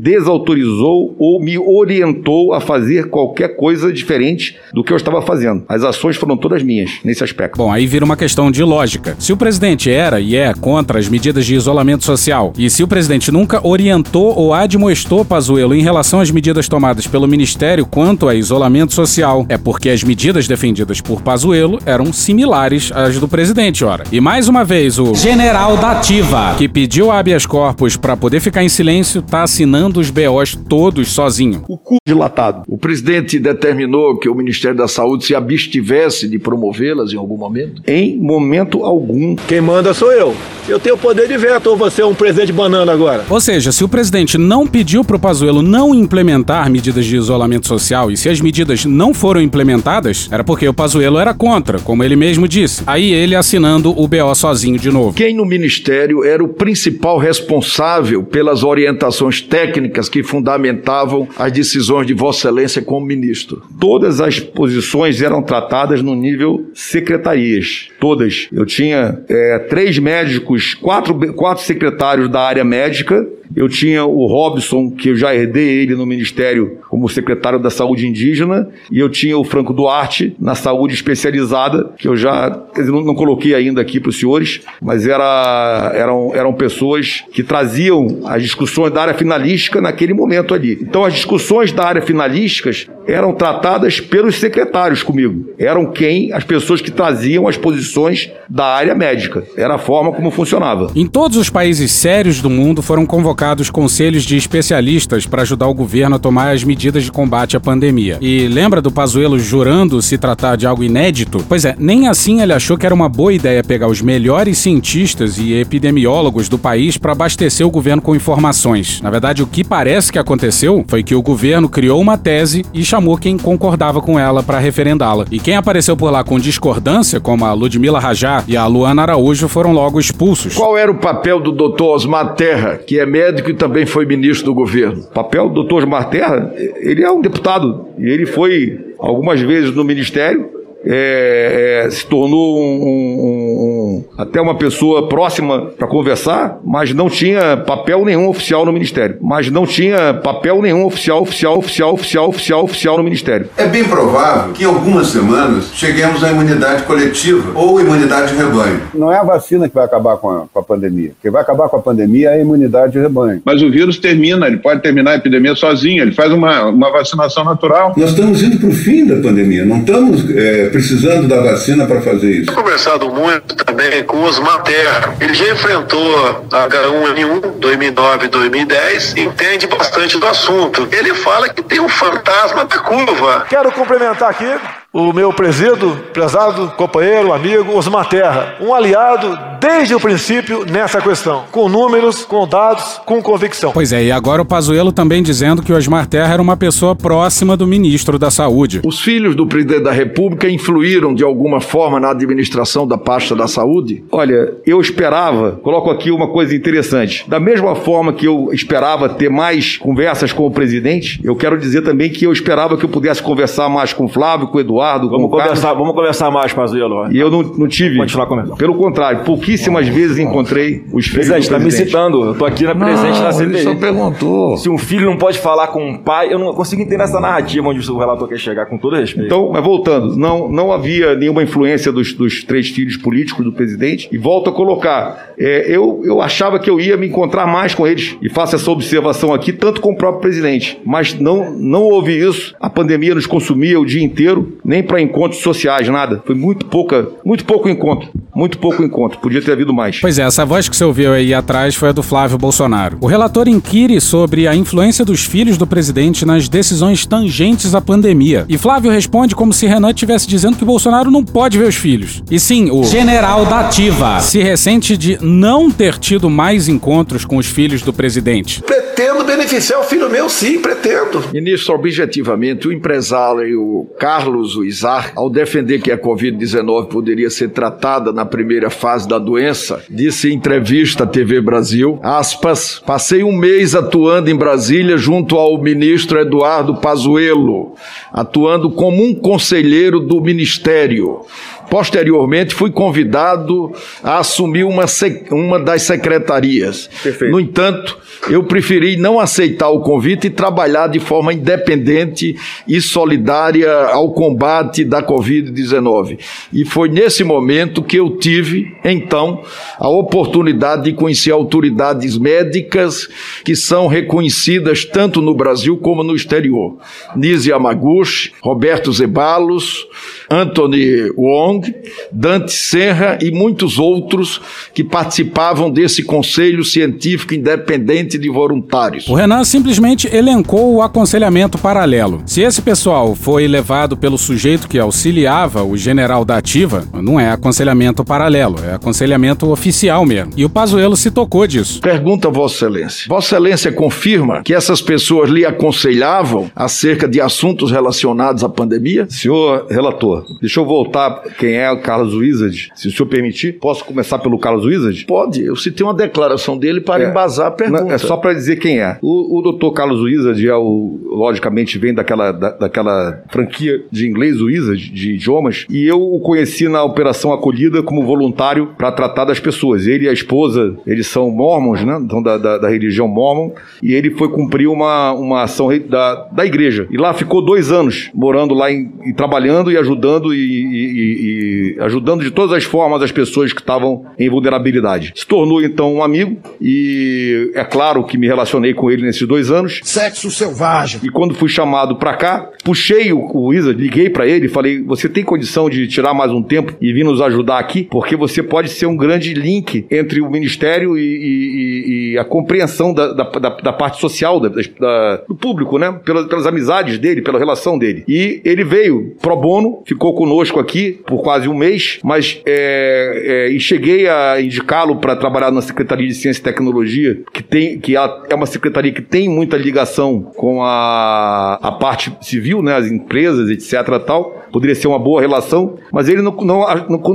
desautorizou ou me orientou a fazer qualquer coisa diferente do que eu estava fazendo. As ações foram todas minhas nesse aspecto. Bom, aí vira uma questão de lógica. Se o presidente era e é contra as medidas de isolamento social, e se o presidente nunca orientou ou admoestou Pazuello em relação às medidas tomadas pelo Ministério quanto a isolamento social, é porque as medidas defendidas por Pazuello eram similares às do presidente, ora. E mais uma vez, o general da ativa, que pediu habeas corpus para poder ficar em silêncio, tá assinando os BOs todos sozinho. O cu dilatado. O presidente determinou que o Ministério da Saúde se abstivesse de promovê-las em algum momento? Em momento algum. Quem manda sou eu. Eu tenho poder de veto ou você é um presidente banana agora? Ou seja, se o presidente não pediu pro Pazuello não implementar medidas de isolamento social e se as medidas não foram implementadas, era porque o Pazuello era contra, como ele mesmo disse. Aí ele assinando o BO sozinho de novo. Quem no ministério era o principal responsável pelas orientações técnicas que fundamentavam as decisões de Vossa Excelência como ministro? Todas as posições eram tratadas no nível secretarias. Todas. Eu tinha é, três médicos, quatro, quatro secretários da área médica eu tinha o Robson, que eu já herdei ele no Ministério como secretário da Saúde Indígena, e eu tinha o Franco Duarte na saúde especializada, que eu já não, coloquei ainda aqui para os senhores, mas era, eram, eram pessoas que traziam as discussões da área finalística naquele momento ali. Então, as discussões da área finalísticas eram tratadas pelos secretários comigo. Eram quem? As pessoas que traziam as posições da área médica. Era a forma como funcionava. Em todos os países sérios do mundo foram convocados conselhos de especialistas para ajudar o governo a tomar as medidas de combate à pandemia. E lembra do Pazuello jurando se tratar de algo inédito? Pois é, nem assim ele achou que era uma boa ideia pegar os melhores cientistas e epidemiólogos do país para abastecer o governo com informações. Na verdade, o que parece que aconteceu foi que o governo criou uma tese e chamou quem concordava com ela para referendá-la. E quem apareceu por lá com discordância, como a Ludmila Rajá e a Luana Araújo, foram logo expulsos. Qual era o papel do doutor Osmar Terra, que é médico médico e também foi ministro do governo. O papel do doutor Osmar Terra, ele é um deputado e ele foi algumas vezes no ministério é, é, se tornou um, um, um, até uma pessoa próxima para conversar, mas não tinha papel nenhum oficial no Ministério. Mas não tinha papel nenhum oficial, oficial, oficial, oficial, oficial, oficial no Ministério. É bem provável que em algumas semanas cheguemos à imunidade coletiva ou imunidade de rebanho. Não é a vacina que vai acabar com a, com a pandemia. Quem vai acabar com a pandemia é a imunidade de rebanho. Mas o vírus termina, ele pode terminar a epidemia sozinho, ele faz uma, uma vacinação natural. Nós estamos indo para o fim da pandemia, não estamos é, precisando da vacina para fazer isso. Conversado muito também com os Terra. Ele já enfrentou a H1N1 2009 2010, entende bastante do assunto. Ele fala que tem um fantasma da curva. Quero complementar aqui o meu presídio, prezado companheiro, amigo Osmar Terra, um aliado desde o princípio nessa questão, com números, com dados, com convicção. Pois é, e agora o Pazuello também dizendo que o Osmar Terra era uma pessoa próxima do ministro da Saúde. Os filhos do presidente da República influíram de alguma forma na administração da pasta da saúde? Olha, eu esperava, coloco aqui uma coisa interessante, da mesma forma que eu esperava ter mais conversas com o presidente, eu quero dizer também que eu esperava que eu pudesse conversar mais com o Flávio, com o Eduardo, Eduardo, Vamos com o Carlos. conversar, vamos conversar mais, Pazuello. E eu não, não tive. Continuar conversando. Pelo contrário, pouquíssimas vezes encontrei os filhos Presidente, do tá me citando. Eu tô aqui na presente Não, na ele CPI. só perguntou. Se um filho não pode falar com um pai, eu não consigo entender essa narrativa onde o relator quer chegar, com todo respeito. Então, mas voltando, não, não havia nenhuma influência dos, dos três filhos políticos do presidente. E volto a colocar, é, eu, eu achava que eu ia me encontrar mais com eles. E faço essa observação aqui, tanto com o próprio presidente. Mas não, não houve isso. A pandemia nos consumia o dia inteiro, nem para encontros sociais, nada. Foi muito pouca, muito pouco encontro. Muito pouco encontro. Podia ter havido mais. Pois é, essa voz que você ouviu aí atrás foi a do Flávio Bolsonaro. O relator inquire sobre a influência dos filhos do presidente nas decisões tangentes à pandemia. E Flávio responde como se Renan estivesse dizendo que Bolsonaro não pode ver os filhos. E sim, o general da ativa se ressente de não ter tido mais encontros com os filhos do presidente. Pretendo beneficiar o filho meu, sim, pretendo. Ministro, objetivamente, o empresário Carlos Uizar, ao defender que a Covid-19 poderia ser tratada na primeira fase da doença, disse em entrevista à TV Brasil, aspas, passei um mês atuando em Brasília junto ao ministro Eduardo Pazuello, atuando como um conselheiro do ministério. Posteriormente, fui convidado a assumir uma, uma das secretarias. No entanto, eu preferi não aceitar o convite e trabalhar de forma independente e solidária ao combate da Covid-19. E foi nesse momento que eu tive, então, a oportunidade de conhecer autoridades médicas que são reconhecidas tanto no Brasil como no exterior. Nise Yamaguchi, Roberto Zeballos, Anthony Wong, Dante Serra e muitos outros que participavam desse conselho científico independente de voluntários. O Renan simplesmente elencou o aconselhamento paralelo. Se esse pessoal foi levado pelo sujeito que auxiliava o general da ativa, não é aconselhamento paralelo, é aconselhamento oficial mesmo. E o Pazuello se tocou disso. Pergunta a Vossa Excelência. Vossa Excelência confirma que essas pessoas lhe aconselhavam acerca de assuntos relacionados à pandemia? Senhor relator, deixa eu voltar quem é o Carlos Wizard, se o senhor permitir. Posso começar pelo Carlos Wizard? Pode, eu citei uma declaração dele para É. embasar a pergunta. Não, é só para dizer quem é. O, o doutor Carlos Wizard é o, logicamente, vem daquela, da- daquela franquia de inglês Wizard, de idiomas, e eu o conheci na Operação Acolhida como voluntário para tratar das pessoas. Ele e a esposa, eles são mormons, né? Então, da, da, da religião mormon, e ele foi cumprir uma, uma ação da, da igreja. E lá ficou dois anos, morando lá em- e trabalhando e ajudando e, e- e- e ajudando de todas as formas as pessoas que estavam em vulnerabilidade. Se tornou então um amigo e é claro que me relacionei com ele nesses dois anos. Sexo selvagem. E quando fui chamado pra cá, puxei o, o Wizard, liguei pra ele e falei: Você tem condição de tirar mais um tempo e vir nos ajudar aqui? Porque você pode ser um grande link entre o ministério e- e a compreensão da, da- da- da parte social da- da- do público, né? Pelas, pelas amizades dele, pela relação dele. E ele veio pro bono, ficou conosco aqui por quase um mês, mas é, é, e cheguei a indicá-lo para trabalhar na Secretaria de Ciência e Tecnologia, que tem que é uma secretaria que tem muita ligação com a, a parte civil, né, as empresas, etc. Tal. Poderia ser uma boa relação, mas ele não, não,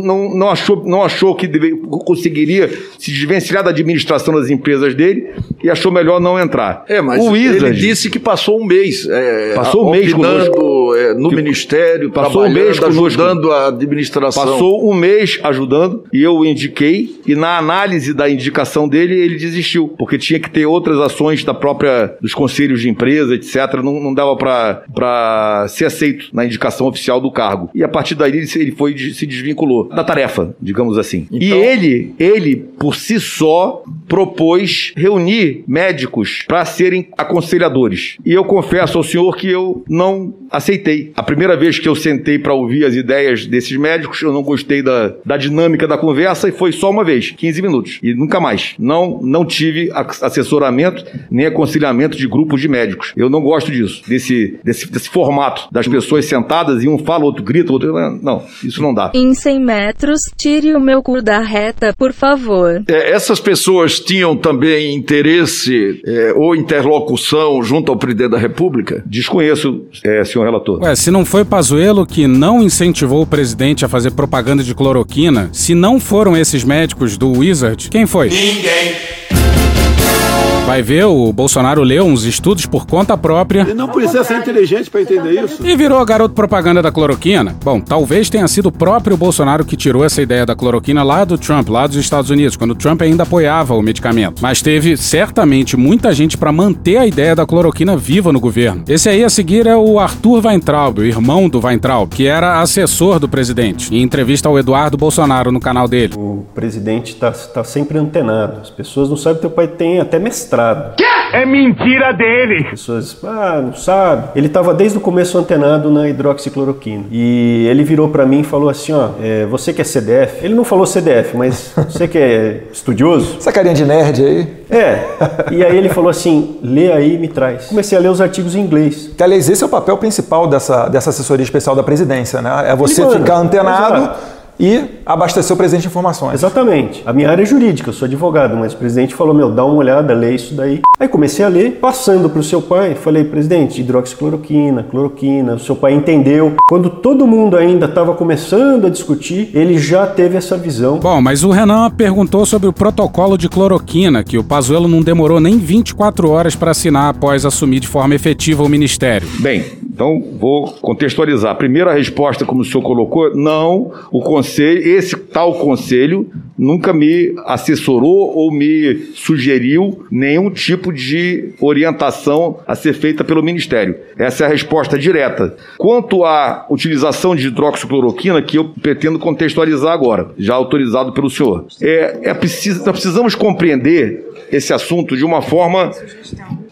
não, não achou, não achou que deve, conseguiria se desvencilhar da administração das empresas dele e achou melhor não entrar. É, mas o ele Wizard, disse que passou um mês. é, Passou um mês conosco. é, no Que- ministério, Passou um mês conosco. ajudando a administração. Passou um mês ajudando e eu o indiquei e na análise da indicação dele ele desistiu porque tinha que ter outras ações da própria dos conselhos de empresa etc não, não dava para ser aceito na indicação oficial do cargo e a partir daí ele, foi se desvinculou da tarefa digamos assim e Então- ele ele por si só propôs reunir médicos para serem aconselhadores e eu confesso ao senhor que eu não aceitei a primeira vez que eu sentei para ouvir as ideias desses médicos, eu não gostei da, da dinâmica da conversa e foi só uma vez, 15 minutos. E nunca mais. Não, não tive assessoramento nem aconselhamento de grupos de médicos. Eu não gosto disso, desse, desse, desse formato das pessoas sentadas e um fala, outro grita, outro. Não, isso não dá. Em 100 metros, tire o meu cu da reta, por favor. É, essas pessoas tinham também interesse é, ou interlocução junto ao presidente da República? Desconheço, é, senhor relator. Ué, se não foi Pazuello que não incentivou o presidente a fazer propaganda de cloroquina, se não foram esses médicos do Wizard, quem foi? Ninguém. Vai ver, o Bolsonaro leu uns estudos por conta própria. Ele não precisa ser inteligente para entender isso. E virou garoto propaganda da cloroquina? Bom, talvez tenha sido o próprio Bolsonaro que tirou essa ideia da cloroquina lá do Trump, lá dos Estados Unidos, quando o Trump ainda apoiava o medicamento. Mas teve certamente muita gente para manter a ideia da cloroquina viva no governo. Esse aí a seguir é o Arthur Weintraub, o irmão do Weintraub, que era assessor do presidente. Em entrevista ao Eduardo Bolsonaro no canal dele. O presidente tá, tá sempre antenado. As pessoas não sabem que teu pai tem até mestrado. Quê? É mentira dele! As pessoas, ah, não sabe. Ele estava desde o começo antenado na hidroxicloroquina. E ele virou para mim e falou assim: ó, é, você que é CDF. Ele não falou CDF, mas você que é estudioso. Essa carinha de nerd aí. É. E aí ele falou assim: lê aí e me traz. Comecei a ler os artigos em inglês. Que, aliás, esse é o papel principal dessa, dessa assessoria especial da presidência, né? É você ficar antenado. Exato e abastecer o presidente de informações. Exatamente. A minha área é jurídica, eu sou advogado, mas o presidente falou: meu, dá uma olhada, lê isso daí. Aí comecei a ler, passando para o seu pai, falei: presidente, hidroxicloroquina, cloroquina. O seu pai entendeu. Quando todo mundo ainda estava começando a discutir, ele já teve essa visão. Bom, mas o Renan perguntou sobre o protocolo de cloroquina, que o Pazuello não demorou nem 24 horas para assinar após assumir de forma efetiva o ministério. Bem, então vou contextualizar. Primeira resposta, como o senhor colocou, não, o conselho esse tal conselho nunca me assessorou ou me sugeriu nenhum tipo de orientação a ser feita pelo Ministério. Essa é a resposta direta. Quanto à utilização de hidroxicloroquina, que eu pretendo contextualizar agora, já autorizado pelo senhor, é, é nós precisamos compreender esse assunto de uma forma.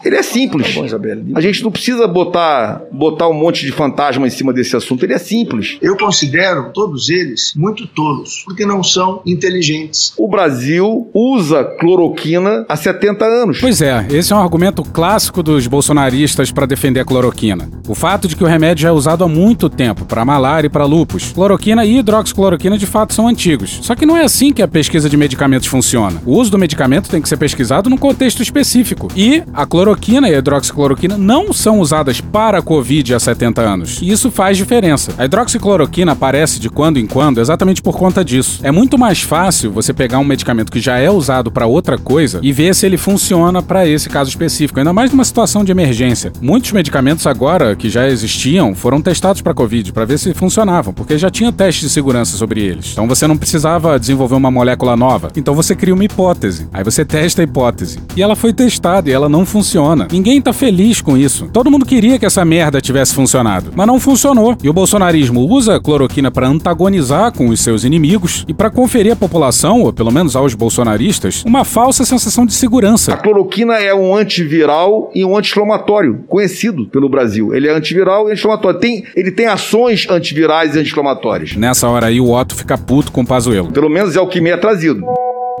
Ele é simples. Tá a gente não precisa botar, botar um monte de fantasma em cima desse assunto. Ele é simples. Eu considero todos eles muito tolos, porque não são inteligentes. O Brasil usa cloroquina há 70 anos. Pois é, esse é um argumento clássico dos bolsonaristas para defender a cloroquina. O fato de que o remédio já é usado há muito tempo para malária e para lupus. Cloroquina e hidroxicloroquina de fato são antigos. Só que não é assim que a pesquisa de medicamentos funciona. O uso do medicamento tem que ser pesquisado num contexto específico. E a cloroquina e a hidroxicloroquina não são usadas para a Covid há 70 anos. E isso faz diferença. A hidroxicloroquina aparece de quando em quando exatamente por conta disso. É muito mais fácil você pegar um medicamento que já é usado para outra coisa e ver se ele funciona para esse caso específico, ainda mais numa situação de emergência. Muitos medicamentos agora que já existiam foram testados para Covid para ver se funcionavam, porque já tinha teste de segurança sobre eles. Então você não precisava desenvolver uma molécula nova. Então você cria uma hipótese. Aí você testa a hipótese. E ela foi testada e ela não funciona. Ninguém tá feliz com isso. Todo mundo queria que essa merda tivesse funcionado, mas não funcionou. E o bolsonarismo usa a cloroquina para antagonizar com os seus inimigos e para conferir à população, ou pelo menos aos bolsonaristas, uma falsa sensação de segurança. A cloroquina é um antiviral e um anti-inflamatório, conhecido pelo Brasil. Ele é antiviral e anti-inflamatório. Tem, ele tem ações antivirais e anti-inflamatórias. Nessa hora aí o Otto fica puto com o Pazuello. Pelo menos é o que me é trazido.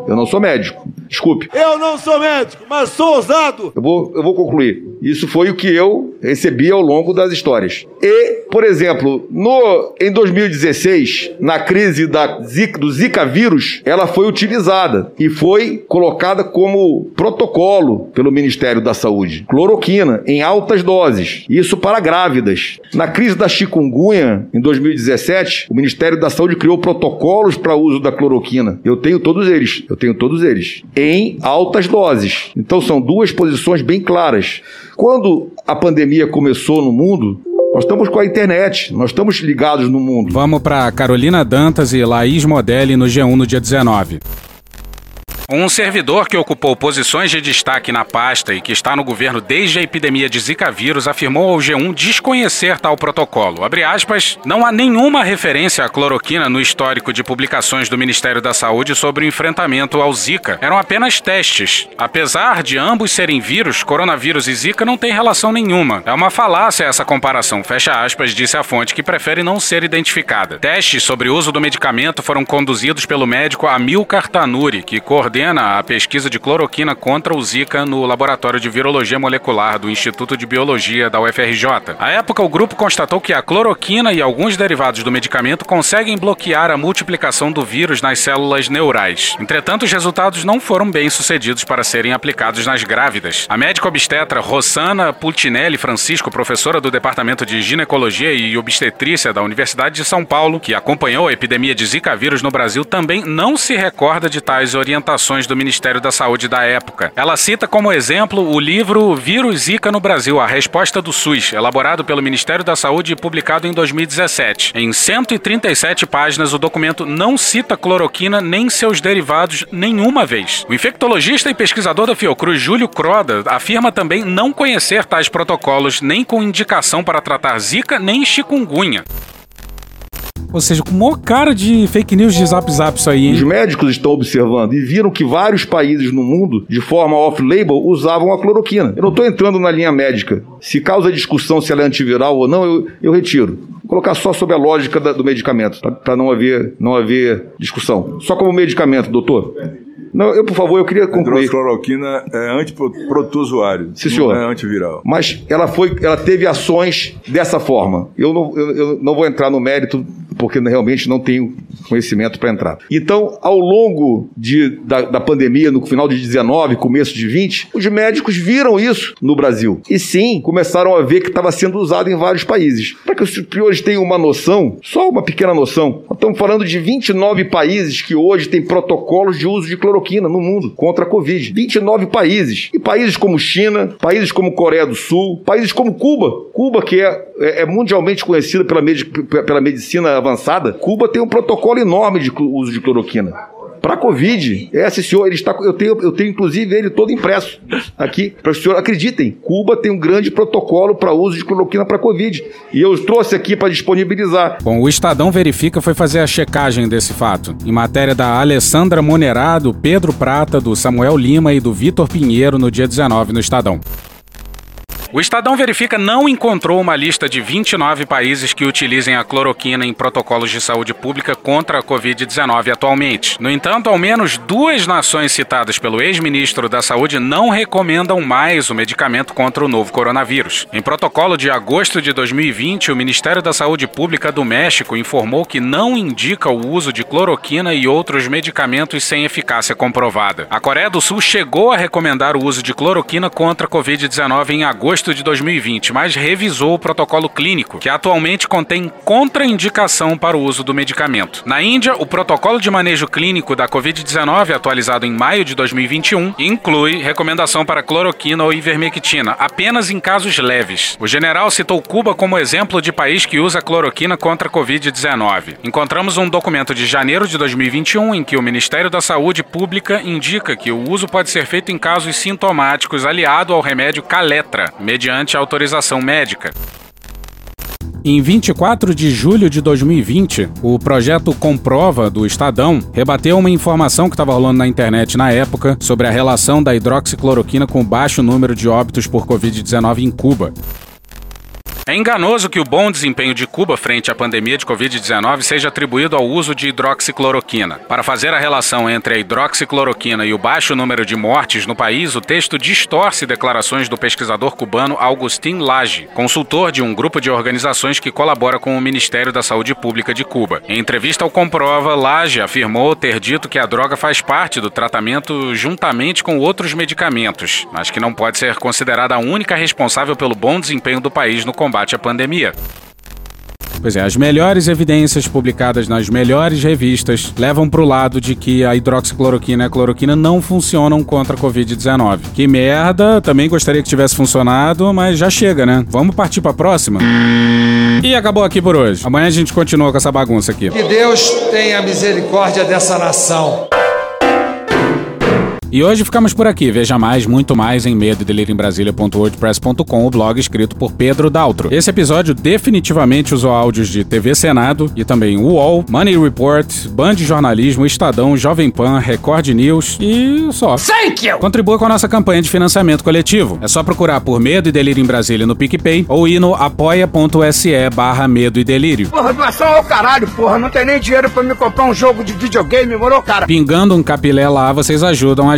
Eu não sou médico. Desculpe. Eu não sou médico, mas sou ousado. Eu vou, eu vou concluir. Isso foi o que eu recebi ao longo das histórias. E, por exemplo, no, em 2016, na crise da Zika, do Zika vírus, ela foi utilizada e foi colocada como protocolo pelo Ministério da Saúde. Cloroquina em altas doses. Isso para grávidas. Na crise da chikungunya, em 2017, o Ministério da Saúde criou protocolos para uso da cloroquina. Eu tenho todos eles. Eu tenho todos eles. Em altas doses. Então são duas posições bem claras. Quando a pandemia começou no mundo, nós estamos com a internet, nós estamos ligados no mundo. Vamos para Carolina Dantas e Laís Modelli no G1 no dia 19. Um servidor que ocupou posições de destaque na pasta e que está no governo desde a epidemia de Zika vírus afirmou ao G1 desconhecer tal protocolo. Abre aspas, não há nenhuma referência à cloroquina no histórico de publicações do Ministério da Saúde sobre o enfrentamento ao Zika. Eram apenas testes. Apesar de ambos serem vírus, coronavírus e Zika não têm relação nenhuma. É uma falácia essa comparação, fecha aspas, disse a fonte que prefere não ser identificada. Testes sobre o uso do medicamento foram conduzidos pelo médico Amilcar Tanuri, que coordena coordena a pesquisa de cloroquina contra o Zika no Laboratório de Virologia Molecular do Instituto de Biologia da UFRJ. À época, o grupo constatou que a cloroquina e alguns derivados do medicamento conseguem bloquear a multiplicação do vírus nas células neurais. Entretanto, os resultados não foram bem sucedidos para serem aplicados nas grávidas. A médica obstetra Rossana Pultinelli Francisco, professora do Departamento de Ginecologia e Obstetrícia da Universidade de São Paulo, que acompanhou a epidemia de Zika vírus no Brasil, também não se recorda de tais orientações informações do Ministério da Saúde da época. Ela cita como exemplo o livro Vírus Zika no Brasil, a resposta do SUS, elaborado pelo Ministério da Saúde e publicado em 2017. Em 137 páginas, o documento não cita cloroquina nem seus derivados nenhuma vez. O infectologista e pesquisador da Fiocruz, Júlio Croda, afirma também não conhecer tais protocolos nem com indicação para tratar zika nem chikungunya. Ou seja, com maior cara de fake news de zap zap isso aí, hein? Os médicos estão observando e viram que vários países no mundo, de forma off-label, usavam a cloroquina. Eu não estou entrando na linha médica. Se causa discussão se ela é antiviral ou não, eu, eu retiro. Vou colocar só sobre a lógica da, do medicamento, para não haver, não haver discussão. Só como medicamento, doutor. Não, eu, por favor, eu queria concluir. A cloroquina é antiprotozoário, Sim, senhor. não é antiviral. Mas ela foi, ela teve ações dessa forma. Eu não, eu, eu não vou entrar no mérito porque realmente não tenho conhecimento para entrar. Então, ao longo de, da, da, pandemia, no final de 19, começo de 20, os médicos viram isso no Brasil. E sim, começaram a ver que estava sendo usado em vários países. Para que os superiores tenham uma noção, só uma pequena noção, estamos falando de 29 países que hoje têm protocolos de uso de cloroquina no mundo contra a Covid. 29 países. E países como China, países como Coreia do Sul, países como Cuba. Cuba, que é, é, é mundialmente conhecida pela, pela medicina avançada, Cuba tem um protocolo enorme de uso de cloroquina. Para Covid, esse senhor, ele está, eu tenho, eu tenho inclusive ele todo impresso aqui, para o senhor acreditem. Cuba tem um grande protocolo para uso de cloroquina para Covid. E eu trouxe aqui para disponibilizar. Bom, o Estadão Verifica foi fazer a checagem desse fato. Em matéria da Alessandra Monerado, Pedro Prata, do Samuel Lima e do Vitor Pinheiro no dia 19 no Estadão. O Estadão Verifica não encontrou uma lista de 29 países que utilizem a cloroquina em protocolos de saúde pública contra a Covid-19 atualmente. No entanto, ao menos duas nações citadas pelo ex-ministro da Saúde não recomendam mais o medicamento contra o novo coronavírus. Em protocolo de agosto de 2020, o Ministério da Saúde Pública do México informou que não indica o uso de cloroquina e outros medicamentos sem eficácia comprovada. A Coreia do Sul chegou a recomendar o uso de cloroquina contra a Covid-19 em agosto agosto de 2020, mas revisou o protocolo clínico, que atualmente contém contraindicação para o uso do medicamento. Na Índia, o protocolo de manejo clínico da Covid-19, atualizado em maio de 2021, inclui recomendação para cloroquina ou ivermectina, apenas em casos leves. O general citou Cuba como exemplo de país que usa cloroquina contra a Covid-19. Encontramos um documento de janeiro de 2021 em que o Ministério da Saúde Pública indica que o uso pode ser feito em casos sintomáticos aliado ao remédio Caletra, mediante autorização médica. Em 24 de julho de 2020, o projeto Comprova do Estadão rebateu uma informação que estava rolando na internet na época sobre a relação da hidroxicloroquina com baixo número de óbitos por Covid-19 em Cuba. É enganoso que o bom desempenho de Cuba frente à pandemia de Covid-19 seja atribuído ao uso de hidroxicloroquina. Para fazer a relação entre a hidroxicloroquina e o baixo número de mortes no país, o texto distorce declarações do pesquisador cubano Agustin Lage, consultor de um grupo de organizações que colabora com o Ministério da Saúde Pública de Cuba. Em entrevista ao Comprova, Lage afirmou ter dito que a droga faz parte do tratamento juntamente com outros medicamentos, mas que não pode ser considerada a única responsável pelo bom desempenho do país no combate combate à pandemia. Pois é, as melhores evidências publicadas nas melhores revistas levam para o lado de que a hidroxicloroquina e a cloroquina não funcionam contra a Covid-19. Que merda, também gostaria que tivesse funcionado, mas já chega, né? Vamos partir para a próxima? E acabou aqui por hoje. Amanhã a gente continua com essa bagunça aqui. Que Deus tenha misericórdia dessa nação. E hoje ficamos por aqui. Veja mais, muito mais em medo em Brasília.wordpress.com, o blog escrito por Pedro Daltro. Esse episódio definitivamente usou áudios de TV Senado e também UOL, Money Report, Band Jornalismo, Estadão, Jovem Pan, Record News e só. Thank you! Contribua com a nossa campanha de financiamento coletivo. É só procurar por Medo e Delírio em Brasília no PicPay ou ir no apoia.se barra Medo e Delírio. Porra, doação ao caralho, porra. Não tem nem dinheiro pra me comprar um jogo de videogame, morou, cara? Pingando um capilé lá, vocês ajudam a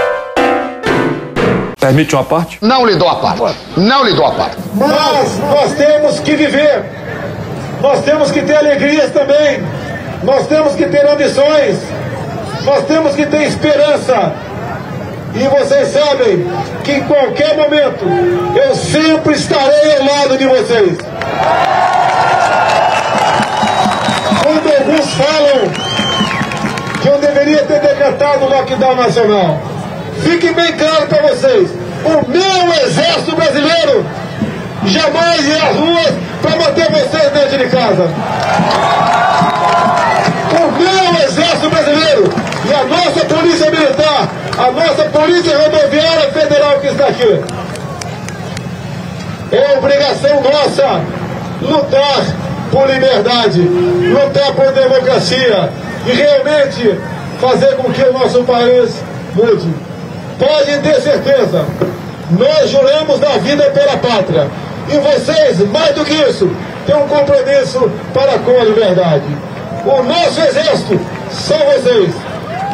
Permite uma parte? Não lhe dou a parte. Não lhe dou a parte. Mas nós temos que viver. Nós temos que ter alegrias também. Nós temos que ter ambições. Nós temos que ter esperança. E vocês sabem que em qualquer momento eu sempre estarei ao lado de vocês. Quando alguns falam que eu deveria ter decretado o lockdown nacional, fique bem claro para vocês: o meu exército brasileiro jamais irá às ruas para manter vocês dentro de casa. O meu exército brasileiro e a nossa polícia militar, a nossa polícia rodoviária federal que está aqui. É obrigação nossa lutar por liberdade, lutar por democracia e realmente fazer com que o nosso país mude. Podem ter certeza, nós juramos da vida pela pátria. E vocês, mais do que isso, têm um compromisso para com a liberdade. O nosso exército são vocês.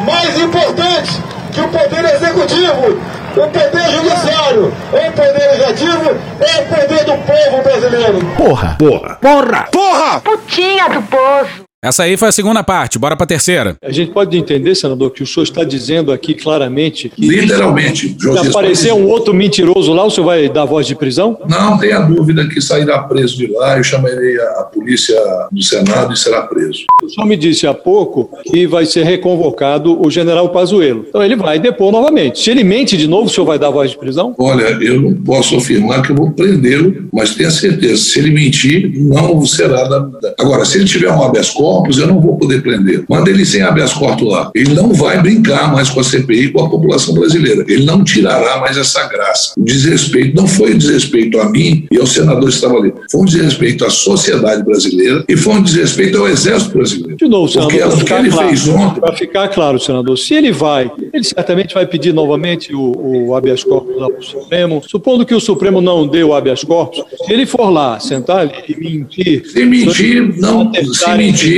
Mais importante que o poder executivo, o poder judiciário, o poder legislativo, é o poder do povo brasileiro. Porra! Porra! Porra! Porra! Putinha do poço. Essa aí foi a segunda parte, bora pra terceira. A gente pode entender, senador, que o senhor está dizendo aqui claramente que. Literalmente, Se Josias aparecer um outro mentiroso lá, o senhor vai dar voz de prisão? Não tenha dúvida que sairá preso de lá. Eu chamarei a, a polícia do Senado e será preso. O senhor me disse há pouco que vai ser reconvocado o general Pazuello. Então ele vai depor novamente. Se ele mente de novo, o senhor vai dar voz de prisão? Olha, eu não posso afirmar que eu vou prendê-lo, mas tenha certeza, se ele mentir, não será da. da- Agora, se ele tiver um habeas corpus, eu não vou poder prender. Manda ele sem habeas corpus lá. Ele não vai brincar mais com a CPI e com a população brasileira. Ele não tirará mais essa graça. O desrespeito não foi um desrespeito a mim e aos senadores que estavam ali. Foi um desrespeito à sociedade brasileira e foi um desrespeito ao exército brasileiro. De novo, senador, Porque o que ficar, ele claro, fez ontem para ficar claro, senador, se ele vai, ele certamente vai pedir novamente o, o habeas corpus lá para o Supremo. Supondo que o Supremo não dê o habeas corpus, se ele for lá, sentar ali e mentir. Se mentir, não, se mentir,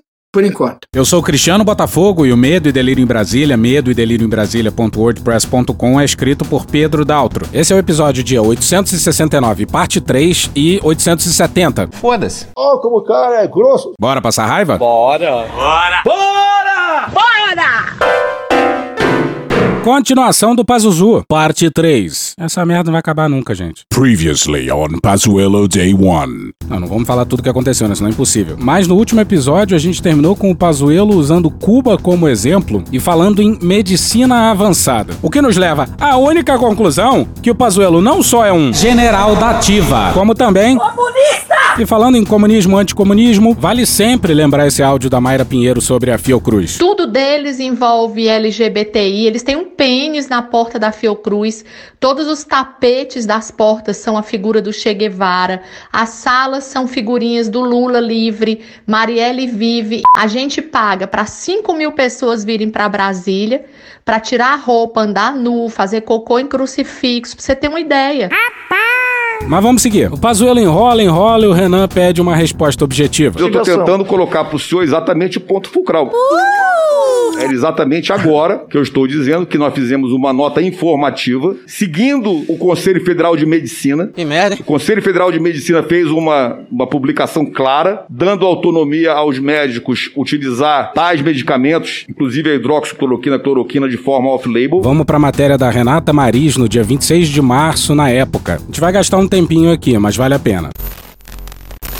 Por enquanto. Eu sou o Cristiano Botafogo e o Medo e Delírio em Brasília, medo e delírio em Brasília.wordpress.com é escrito por Pedro Daltro. Esse é o episódio dia 869, parte 3 e 870. Foda-se. Ó, como o cara é grosso. Bora passar raiva? Bora. Bora. Bora! Continuação do Pazuzu, parte 3. Essa merda não vai acabar nunca, gente. Previously on Pazuello Day 1. Não, não vamos falar tudo o que aconteceu, né? Senão é impossível. Mas no último episódio a gente terminou com o Pazuello usando Cuba como exemplo e falando em medicina avançada. O que nos leva à única conclusão que o Pazuello não só é um general da ativa, como também! E falando em comunismo anticomunismo, vale sempre lembrar esse áudio da Mayra Pinheiro sobre a Fiocruz. Tudo deles envolve LGBTI, eles têm um pênis na porta da Fiocruz, todos os tapetes das portas são a figura do Che Guevara, as salas são figurinhas do Lula livre, Marielle vive. A gente paga para 5 mil pessoas virem para Brasília para tirar a roupa, andar nu, fazer cocô em crucifixo, pra você ter uma ideia. Mas vamos seguir. O Pazuello enrola, enrola e o Renan pede uma resposta objetiva. Eu tô tentando colocar pro senhor exatamente o ponto fulcral. É exatamente agora que eu estou dizendo que nós fizemos uma nota informativa, seguindo o Conselho Federal de Medicina. Que merda. O Conselho Federal de Medicina fez uma, uma publicação clara, dando autonomia aos médicos utilizar tais medicamentos, inclusive a hidroxicloroquina, cloroquina, de forma off-label. Vamos pra matéria da Renata Maris no dia 26 de março, na época. A gente vai gastar um tempinho aqui, mas vale a pena.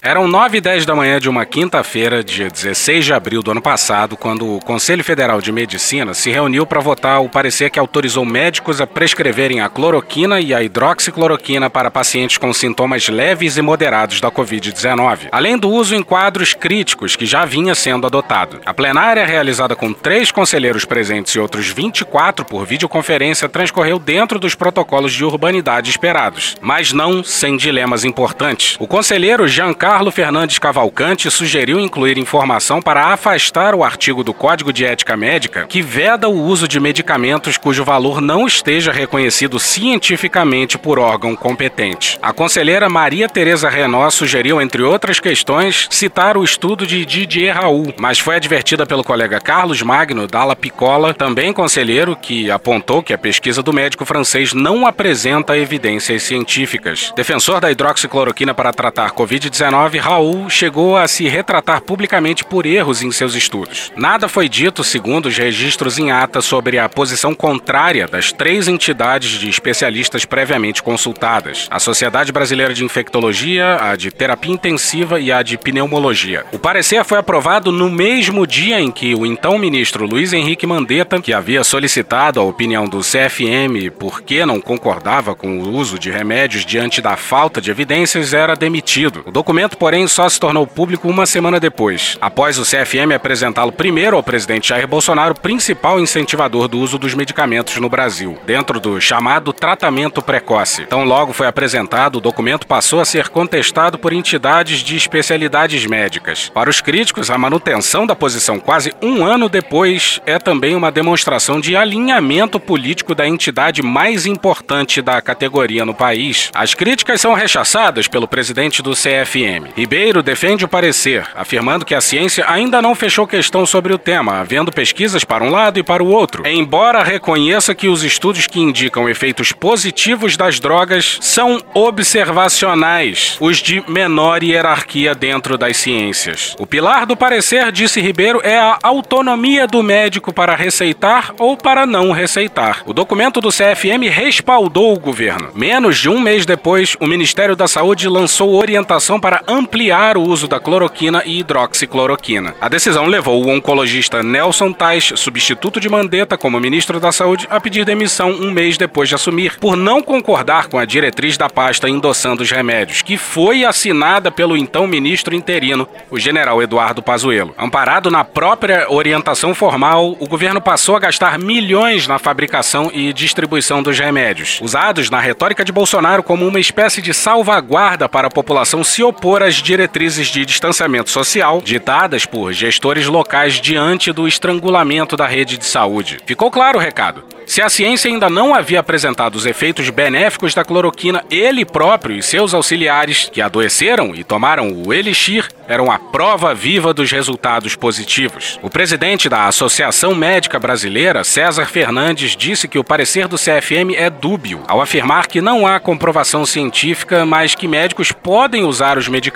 Eram 9 e 10 da manhã de uma quinta-feira, dia 16 de abril do ano passado, quando o Conselho Federal de Medicina se reuniu para votar o parecer que autorizou médicos a prescreverem a cloroquina e a hidroxicloroquina para pacientes com sintomas leves e moderados da Covid-19, além do uso em quadros críticos que já vinha sendo adotado. A plenária, realizada com três conselheiros presentes e outros 24 por videoconferência, transcorreu dentro dos protocolos de urbanidade esperados, mas não sem dilemas importantes. O conselheiro Giancarlo Carlo Fernandes Cavalcante sugeriu incluir informação para afastar o artigo do Código de Ética Médica que veda o uso de medicamentos cujo valor não esteja reconhecido cientificamente por órgão competente. A conselheira Maria Tereza Renó sugeriu, entre outras questões, citar o estudo de Didier Raul, mas foi advertida pelo colega Carlos Magno Dalla Piccola, também conselheiro, que apontou que a pesquisa do médico francês não apresenta evidências científicas. Defensor da hidroxicloroquina para tratar Covid-19, Raul chegou a se retratar publicamente por erros em seus estudos. Nada foi dito, segundo os registros em ata, sobre a posição contrária das três entidades de especialistas previamente consultadas: a Sociedade Brasileira de Infectologia, a de Terapia Intensiva e a de Pneumologia. O parecer foi aprovado no mesmo dia em que o então ministro Luiz Henrique Mandetta, que havia solicitado a opinião do CFM porque não concordava com o uso de remédios diante da falta de evidências, era demitido. O documento, porém, só se tornou público uma semana depois, após o CFM apresentá-lo primeiro ao presidente Jair Bolsonaro, principal incentivador do uso dos medicamentos no Brasil, dentro do chamado tratamento precoce. Tão logo foi apresentado, o documento passou a ser contestado por entidades de especialidades médicas. Para os críticos, a manutenção da posição quase um ano depois é também uma demonstração de alinhamento político da entidade mais importante da categoria no país. As críticas são rechaçadas pelo presidente do CFM. Ribeiro defende o parecer, afirmando que a ciência ainda não fechou questão sobre o tema, havendo pesquisas para um lado e para o outro. Embora reconheça que os estudos que indicam efeitos positivos das drogas são observacionais, os de menor hierarquia dentro das ciências. O pilar do parecer, disse Ribeiro, é a autonomia do médico para receitar ou para não receitar. O documento do CFM respaldou o governo. Menos de um mês depois, o Ministério da Saúde lançou orientação para ampliar o uso da cloroquina e hidroxicloroquina. A decisão levou o oncologista Nelson Tais, substituto de Mandetta como ministro da Saúde, a pedir demissão um mês depois de assumir, por não concordar com a diretriz da pasta endossando os remédios, que foi assinada pelo então ministro interino, o general Eduardo Pazuello. Amparado na própria orientação formal, o governo passou a gastar milhões na fabricação e distribuição dos remédios, usados na retórica de Bolsonaro como uma espécie de salvaguarda para a população se opor às diretrizes de distanciamento social ditadas por gestores locais diante do estrangulamento da rede de saúde. Ficou claro o recado. Se a ciência ainda não havia apresentado os efeitos benéficos da cloroquina, ele próprio e seus auxiliares, que adoeceram e tomaram o elixir, eram a prova viva dos resultados positivos. O presidente da Associação Médica Brasileira, César Fernandes, disse que o parecer do CFM é dúbio, ao afirmar que não há comprovação científica, mas que médicos podem usar os medicamentos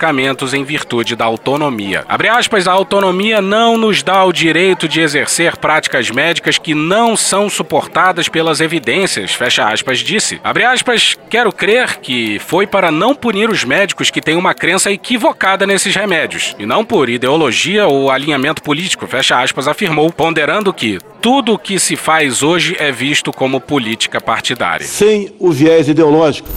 em virtude da autonomia. Abre aspas, a autonomia não nos dá o direito de exercer práticas médicas que não são suportadas pelas evidências, fecha aspas, disse. Abre aspas, quero crer que foi para não punir os médicos que têm uma crença equivocada nesses remédios, e não por ideologia ou alinhamento político, fecha aspas, afirmou, ponderando que tudo o que se faz hoje é visto como política partidária. Sem o viés ideológico.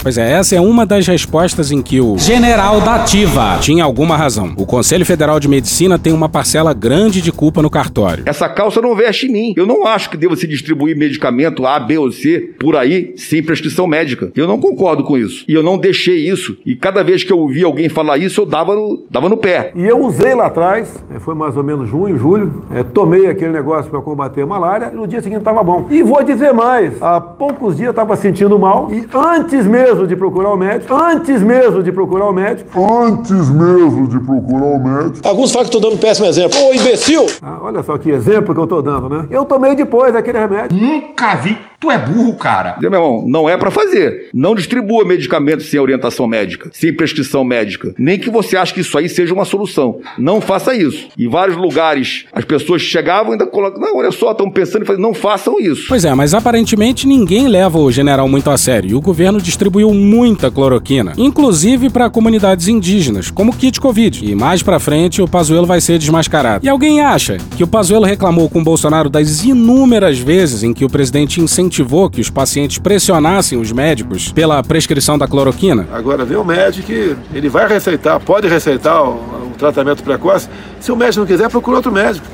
Pois é, essa é uma das respostas em que o general da ativa tinha alguma razão. O Conselho Federal de Medicina tem uma parcela grande de culpa no cartório. Essa calça não veste em mim. Eu não acho que deva se distribuir medicamento A, B ou C por aí sem prescrição médica. Eu não concordo com isso. E eu não deixei isso. E cada vez que eu ouvia alguém falar isso, eu dava no, dava no pé. E eu usei lá atrás, é, foi mais ou menos junho, julho, é, tomei aquele negócio para combater a malária e no dia seguinte estava bom. E vou dizer mais, há poucos dias eu estava sentindo mal e antes mesmo de procurar o médico, antes mesmo de procurar o médico, Antes mesmo de procurar o médico. Alguns falam que estou dando um péssimo exemplo. Ô, imbecil! Ah, olha só que exemplo que eu estou dando, né? Eu tomei depois aquele remédio. Nunca vi. Tu é burro, cara. Meu irmão, não é pra fazer. Não distribua medicamentos sem orientação médica, sem prescrição médica. Nem que você ache que isso aí seja uma solução. Não faça isso. Em vários lugares, as pessoas chegavam e ainda colocam. Não, olha só, estão pensando em fazer. Não façam isso. Pois é, mas aparentemente ninguém leva o general muito a sério e o governo distribuiu muita cloroquina, inclusive para comunidades indígenas, como kit Covid. E mais pra frente o Pazuello vai ser desmascarado. E alguém acha que o Pazuello reclamou com o Bolsonaro das inúmeras vezes em que o presidente incentivou que os pacientes pressionassem os médicos pela prescrição da cloroquina? Agora vem o médico ele vai receitar, pode receitar o, o tratamento precoce. Se o médico não quiser, procura outro médico.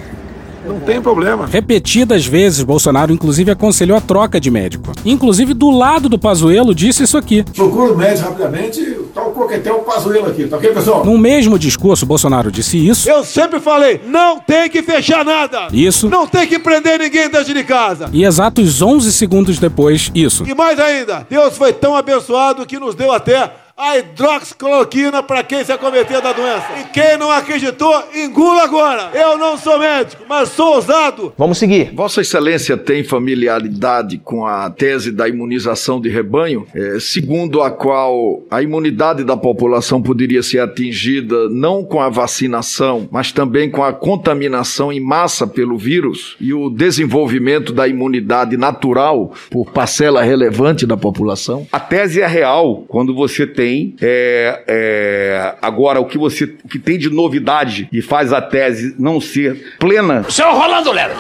Não tem problema. Repetidas vezes, Bolsonaro inclusive aconselhou a troca de médico. Inclusive, do lado do Pazuello, disse isso aqui. Procura o médico rapidamente, tá o coquetel Pazuello aqui, tá ok, pessoal? No mesmo discurso, Bolsonaro disse isso. Eu sempre falei, não tem que fechar nada. Isso. Não tem que prender ninguém dentro de casa. E exatos 11 segundos depois, isso. E mais ainda, Deus foi tão abençoado que nos deu até a hidroxicloroquina para quem se acometer da doença. E quem não acreditou, engula agora. Eu não sou médico, mas sou ousado. Vamos seguir. Vossa Excelência tem familiaridade com a tese da imunização de rebanho, é, segundo a qual a imunidade da população poderia ser atingida não com a vacinação, mas também com a contaminação em massa pelo vírus e o desenvolvimento da imunidade natural por parcela relevante da população? A tese é real quando você tem tem. É, é, agora, o que você o que tem de novidade e faz a tese não ser plena. Seu Rolando Lero!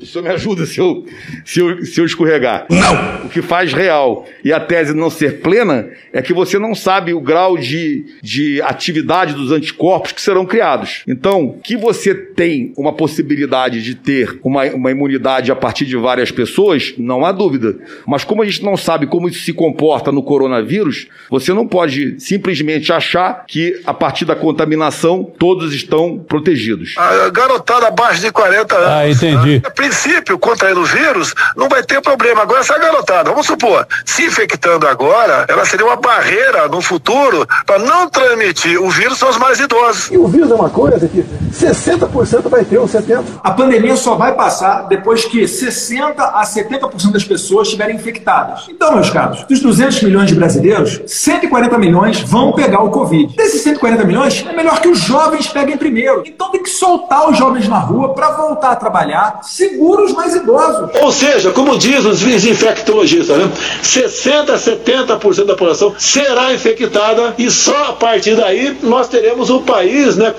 O senhor me ajuda se eu, se, eu, se eu escorregar. Não! O que faz real e a tese não ser plena é que você não sabe o grau de, de atividade dos anticorpos que serão criados. Então, que você tem uma possibilidade de ter uma, uma imunidade a partir de várias pessoas, não há dúvida. Mas como a gente não sabe como isso se comporta no coronavírus, você não pode simplesmente achar que a partir da contaminação todos estão protegidos. A garotada abaixo de 40 anos. Ah, entendi. A princípio, contraindo o vírus, não vai ter problema. Agora, essa garotada, vamos supor, se infectando agora, ela seria uma barreira no futuro para não transmitir o vírus aos mais idosos. E o vírus é uma coisa que 60% vai ter, ou 70%. A pandemia só vai passar depois que 60 a 70% das pessoas estiverem infectadas. Então, meus caros, dos 200 milhões de brasileiros, 140 milhões vão pegar o Covid. Desses 140 milhões, é melhor que os jovens peguem primeiro. Então tem que soltar os jovens na rua para voltar a trabalhar, segura os mais idosos. Ou seja, como diz os infectologistas, né? 60 a 70% da população será infectada e só a partir daí nós teremos o país né,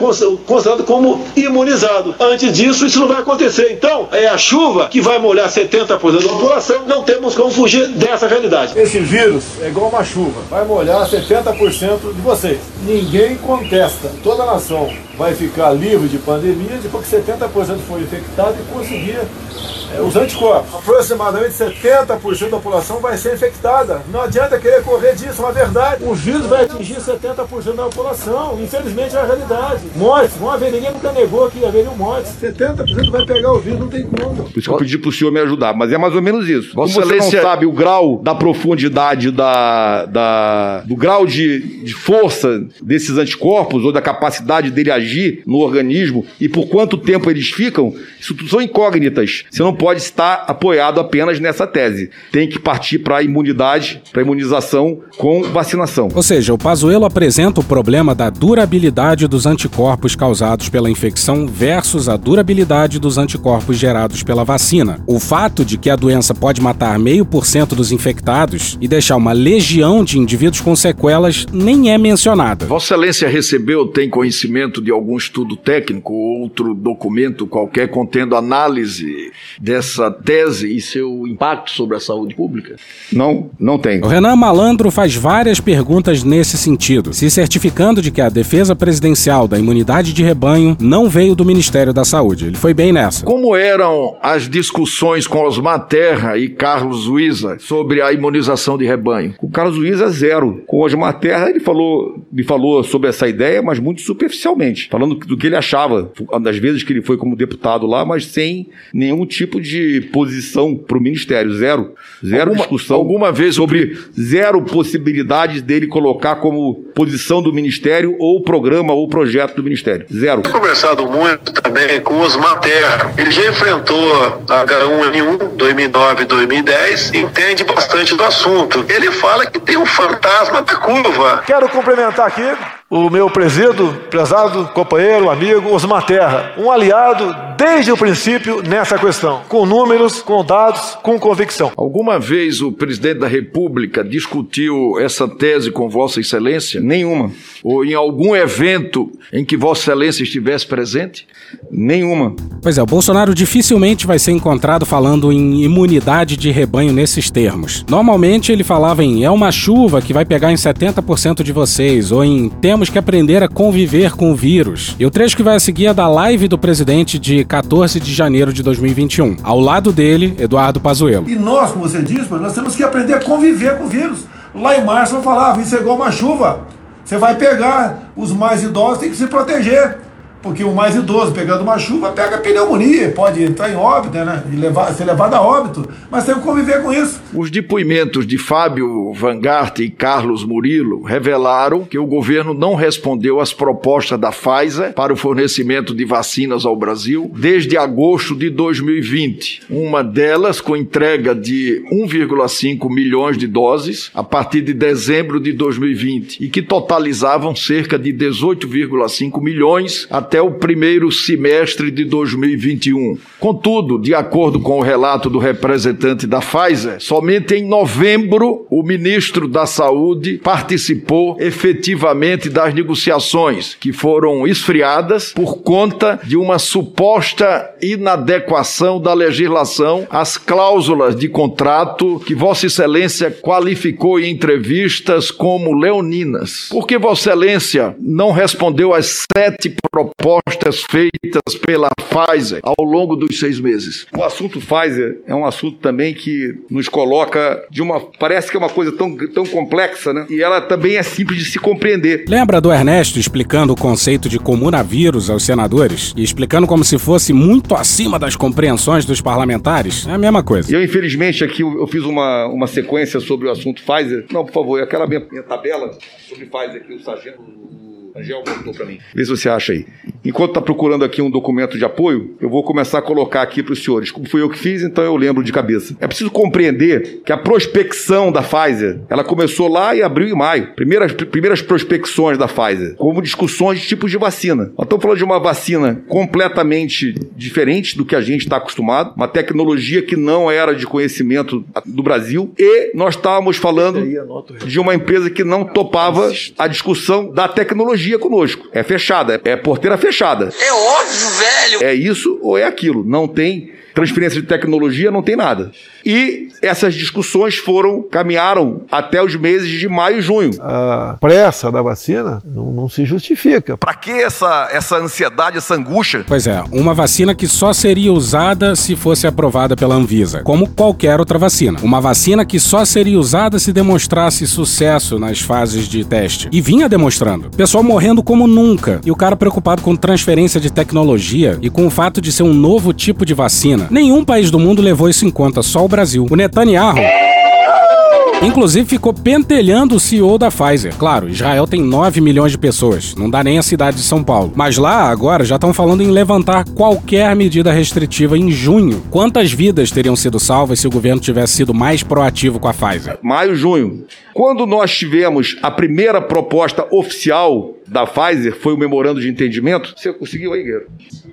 considerado como imunizado. Antes disso, isso não vai acontecer. Então, é a chuva que vai molhar 70% da população, não temos como fugir dessa realidade. Esse vírus é igual uma chuva, vai molhar 70% de vocês. Ninguém contesta. Toda a nação vai ficar livre de pandemia depois que 70% for infectado e conseguir é, os anticorpos. Aproximadamente 70% da população vai ser infectada. Não adianta querer correr disso, é uma verdade. O vírus vai atingir 70% da população. Infelizmente é a realidade. Mortes, vão haver, ninguém nunca negou que haveriam mortes. 70% vai pegar o vírus, não tem como. Por isso que eu pedi pro senhor me ajudar, mas é mais ou menos isso. Como você não sabe o grau da profundidade da, da do grau de, de força desses anticorpos ou da capacidade dele agir no organismo e por quanto tempo eles ficam, isso tudo são incógnitas. Você não pode estar apoiado apenas nessa tese. Tem que partir para a imunidade, para a imunização com vacinação. Ou seja, o Pazuello apresenta o problema da durabilidade dos anticorpos causados pela infecção versus a durabilidade dos anticorpos gerados pela vacina. O fato de que a doença pode matar meio por cento dos infectados e deixar uma legião de indivíduos com sequelas nem é mencionada. Vossa Excelência recebeu, tem conhecimento de algum estudo técnico ou outro documento qualquer contendo análise dessa tese e seu impacto sobre a saúde pública? Não, não tem. O Renan Malandro faz várias perguntas nesse sentido, se certificando de que a defesa presidencial da imunidade de rebanho não veio do Ministério da Saúde. Ele foi bem nessa. Como eram as discussões com Osmar Terra e Carlos Luiza sobre a imunização de rebanho? O Carlos Luiza, zero. Com Osmar Terra, ele falou, me falou sobre essa ideia, mas muito superficialmente, falando do que ele achava, das vezes que ele foi como deputado lá, mas sem nenhum tipo de posição para o Ministério, zero. Zero alguma, discussão alguma vez sobre zero possibilidades dele colocar como posição do Ministério ou programa ou projeto do Ministério. Zero. Tenho conversado muito também com Osmar Terra. Ele já enfrentou a H1N1 2009 2010, entende bastante do assunto. Ele fala que tem um fantasma da curva. Quero cumprimentar aqui o meu presido, prezado companheiro, amigo Osmar Terra, um aliado desde o princípio nessa questão, com números, com dados, com convicção. Alguma vez o presidente da República discutiu essa tese com Vossa Excelência? Nenhuma. Ou em algum evento em que Vossa Excelência estivesse presente? Nenhuma. Pois é, o Bolsonaro dificilmente vai ser encontrado falando em imunidade de rebanho nesses termos. Normalmente ele falava em é uma chuva que vai pegar em 70% de vocês, ou em temos que aprender a conviver com o vírus. E o trecho que vai a seguir é da live do presidente de 14 de janeiro de 2021. Ao lado dele, Eduardo Pazuello. E nós, como você disse, nós temos que aprender a conviver com o vírus. Lá em março eu falava, isso é igual uma chuva. Você vai pegar, os mais idosos têm que se proteger. Porque o mais idoso pegando uma chuva pega pneumonia, pode entrar em óbito, né? E levar, ser levado a óbito. Mas tem que conviver com isso. Os depoimentos de Fábio Vangart e Carlos Murilo revelaram que o governo não respondeu às propostas da Pfizer para o fornecimento de vacinas ao Brasil desde agosto de 2020. Uma delas com entrega de 1,5 milhões de doses a partir de dezembro de 2020 e que totalizavam cerca de 18,5 milhões até o primeiro semestre de 2021. Contudo, de acordo com o relato do representante da Pfizer, somente em novembro o ministro da Saúde participou efetivamente das negociações, que foram esfriadas por conta de uma suposta inadequação da legislação às cláusulas de contrato que Vossa Excelência qualificou em entrevistas como leoninas. Por que Vossa Excelência não respondeu às sete propostas feitas pela Pfizer ao longo dos seis meses? O assunto Pfizer é um assunto também que nos coloca de uma. Parece que é uma coisa tão, tão complexa, né? E ela também é simples de se compreender. Lembra do Ernesto explicando o conceito de comunavírus aos senadores? E explicando como se fosse muito acima das compreensões dos parlamentares? É a mesma coisa. Eu, infelizmente, aqui eu fiz uma, uma sequência sobre o assunto Pfizer. Não, por favor, aquela minha, minha tabela sobre Pfizer que o sargento. Angel botou para mim. Vê se você acha aí. Enquanto está procurando aqui um documento de apoio, eu vou começar a colocar aqui para os senhores. Como fui eu que fiz, então eu lembro de cabeça. É preciso compreender que a prospecção da Pfizer, ela começou lá em abril e maio. Primeiras, primeiras prospecções da Pfizer, como discussões de tipos de vacina. Nós estamos falando de uma vacina completamente diferente do que a gente está acostumado, uma tecnologia que não era de conhecimento do Brasil, e nós estávamos falando de uma empresa que não topava a discussão da tecnologia conosco. É fechada, é porteira fechada. É óbvio, velho. É isso ou é aquilo. Não tem transferência de tecnologia, não tem nada. E essas discussões foram, caminharam até os meses de maio e junho. A pressa da vacina não, não se justifica. Para que essa, essa ansiedade, essa angústia? Pois é, uma vacina que só seria usada se fosse aprovada pela Anvisa, como qualquer outra vacina. Uma vacina que só seria usada se demonstrasse sucesso nas fases de teste. E vinha demonstrando. Pessoal morrendo como nunca. E o cara preocupado com transferência de tecnologia e com o fato de ser um novo tipo de vacina. Nenhum país do mundo levou isso em conta, só o Brasil. O Netanyahu Inclusive ficou pentelhando o CEO da Pfizer. Claro, Israel tem 9 milhões de pessoas, não dá nem a cidade de São Paulo. Mas lá, agora, já estão falando em levantar qualquer medida restritiva em junho. Quantas vidas teriam sido salvas se o governo tivesse sido mais proativo com a Pfizer? Maio, junho. Quando nós tivemos a primeira proposta oficial da Pfizer, foi o memorando de entendimento. Você conseguiu aí, Guerreiro?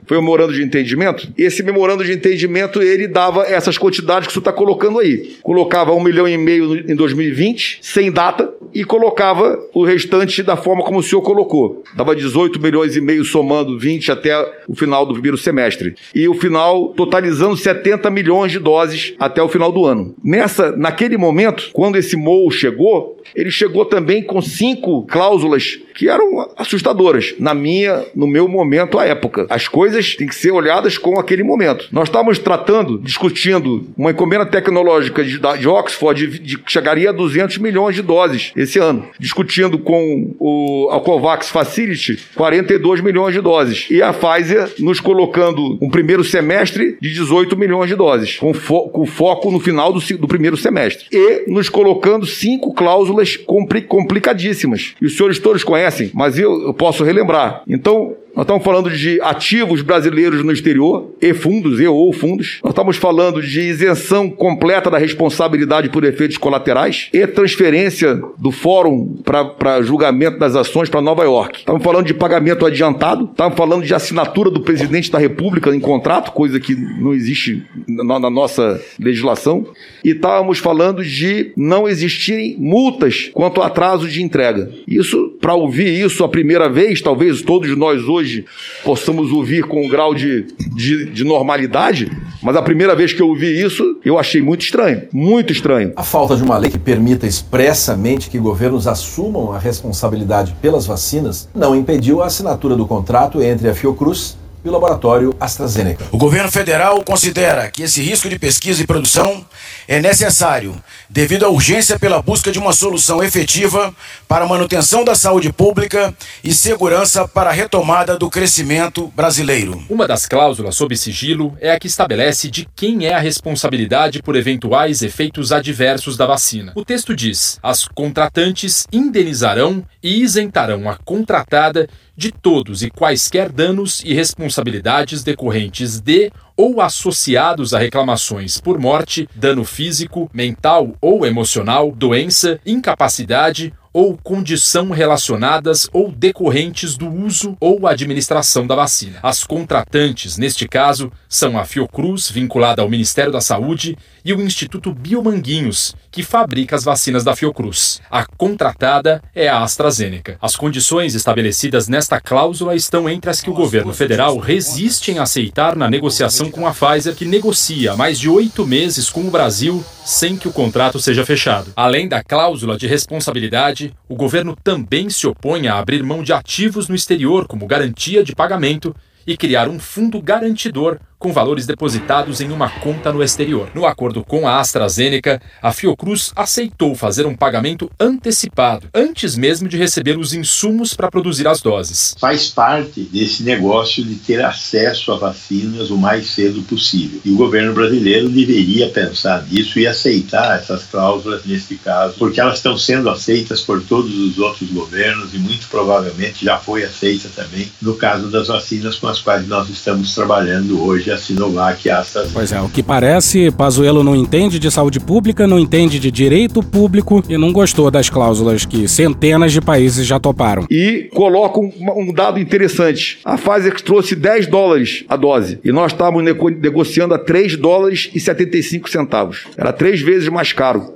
Foi o memorando de entendimento. Esse memorando de entendimento, ele dava essas quantidades que você está colocando aí. Colocava um milhão e meio em 2020, sem data, e colocava o restante da forma como o senhor colocou. Dava 18 milhões e meio somando 20 até o final do primeiro semestre. E o final totalizando 70 milhões de doses até o final do ano. Nessa, naquele momento, quando esse MOU chegou, ele chegou também com cinco cláusulas que eram assustadoras, na minha, no meu momento, à época. As coisas têm que ser olhadas com aquele momento. Nós estávamos tratando, discutindo uma encomenda tecnológica de, de Oxford de, de, chegaria a 200 milhões de doses esse ano. Discutindo com o, a COVAX Facility, 42 milhões de doses. E a Pfizer nos colocando um primeiro semestre de 18 milhões de doses, com, fo com foco no final do, do, primeiro semestre. E nos colocando cinco cláusulas compli complicadíssimas. E os senhores todos conhecem, mas eu, eu posso relembrar. Então, nós estamos falando de ativos brasileiros no exterior, e fundos, e ou fundos. Nós estamos falando de isenção completa da responsabilidade por efeitos colaterais e transferência do fórum para julgamento das ações para Nova York. Estamos falando de pagamento adiantado, estamos falando de assinatura do presidente da República em contrato, coisa que não existe na, na nossa legislação. E estávamos falando de não existirem multas quanto ao atraso de entrega. Isso, para ouvir isso a primeira vez, talvez todos nós hoje possamos ouvir com um grau de, de, de, normalidade, mas a primeira vez que eu ouvi isso, eu achei muito estranho, muito estranho. A falta de uma lei que permita expressamente que governos assumam a responsabilidade pelas vacinas não impediu a assinatura do contrato entre a Fiocruz e o laboratório AstraZeneca. O governo federal considera que esse risco de pesquisa e produção é necessário devido à urgência pela busca de uma solução efetiva para a manutenção da saúde pública e segurança para a retomada do crescimento brasileiro. Uma das cláusulas sob sigilo é a que estabelece de quem é a responsabilidade por eventuais efeitos adversos da vacina. O texto diz: as contratantes indenizarão e isentarão a contratada de todos e quaisquer danos e responsabilidades decorrentes de ou associados a reclamações por morte, dano físico, mental ou emocional, doença, incapacidade ou condição relacionadas ou decorrentes do uso ou administração da vacina. As contratantes, neste caso, são a Fiocruz, vinculada ao Ministério da Saúde, e o Instituto Biomanguinhos, que fabrica as vacinas da Fiocruz. A contratada é a AstraZeneca. As condições estabelecidas nesta cláusula estão entre as que o governo federal resiste em aceitar na negociação com a Pfizer, que negocia há mais de oito meses com o Brasil sem que o contrato seja fechado. Além da cláusula de responsabilidade, o governo também se opõe a abrir mão de ativos no exterior como garantia de pagamento e criar um fundo garantidor com valores depositados em uma conta no exterior. No acordo com a AstraZeneca, a Fiocruz aceitou fazer um pagamento antecipado, antes mesmo de receber os insumos para produzir as doses. Faz parte desse negócio de ter acesso a vacinas o mais cedo possível. E o governo brasileiro deveria pensar nisso e aceitar essas cláusulas nesse caso, porque elas estão sendo aceitas por todos os outros governos e muito provavelmente já foi aceita também no caso das vacinas com as quais nós estamos trabalhando hoje a Sinovac e a AstraZeneca. Pois é, o que parece, Pazuello não entende de saúde pública, não entende de direito público e não gostou das cláusulas que centenas de países já toparam. E coloca um, um dado interessante. A Pfizer trouxe 10 dólares a dose e nós estávamos nego negociando a 3 dólares e 75 centavos. Era três vezes mais caro.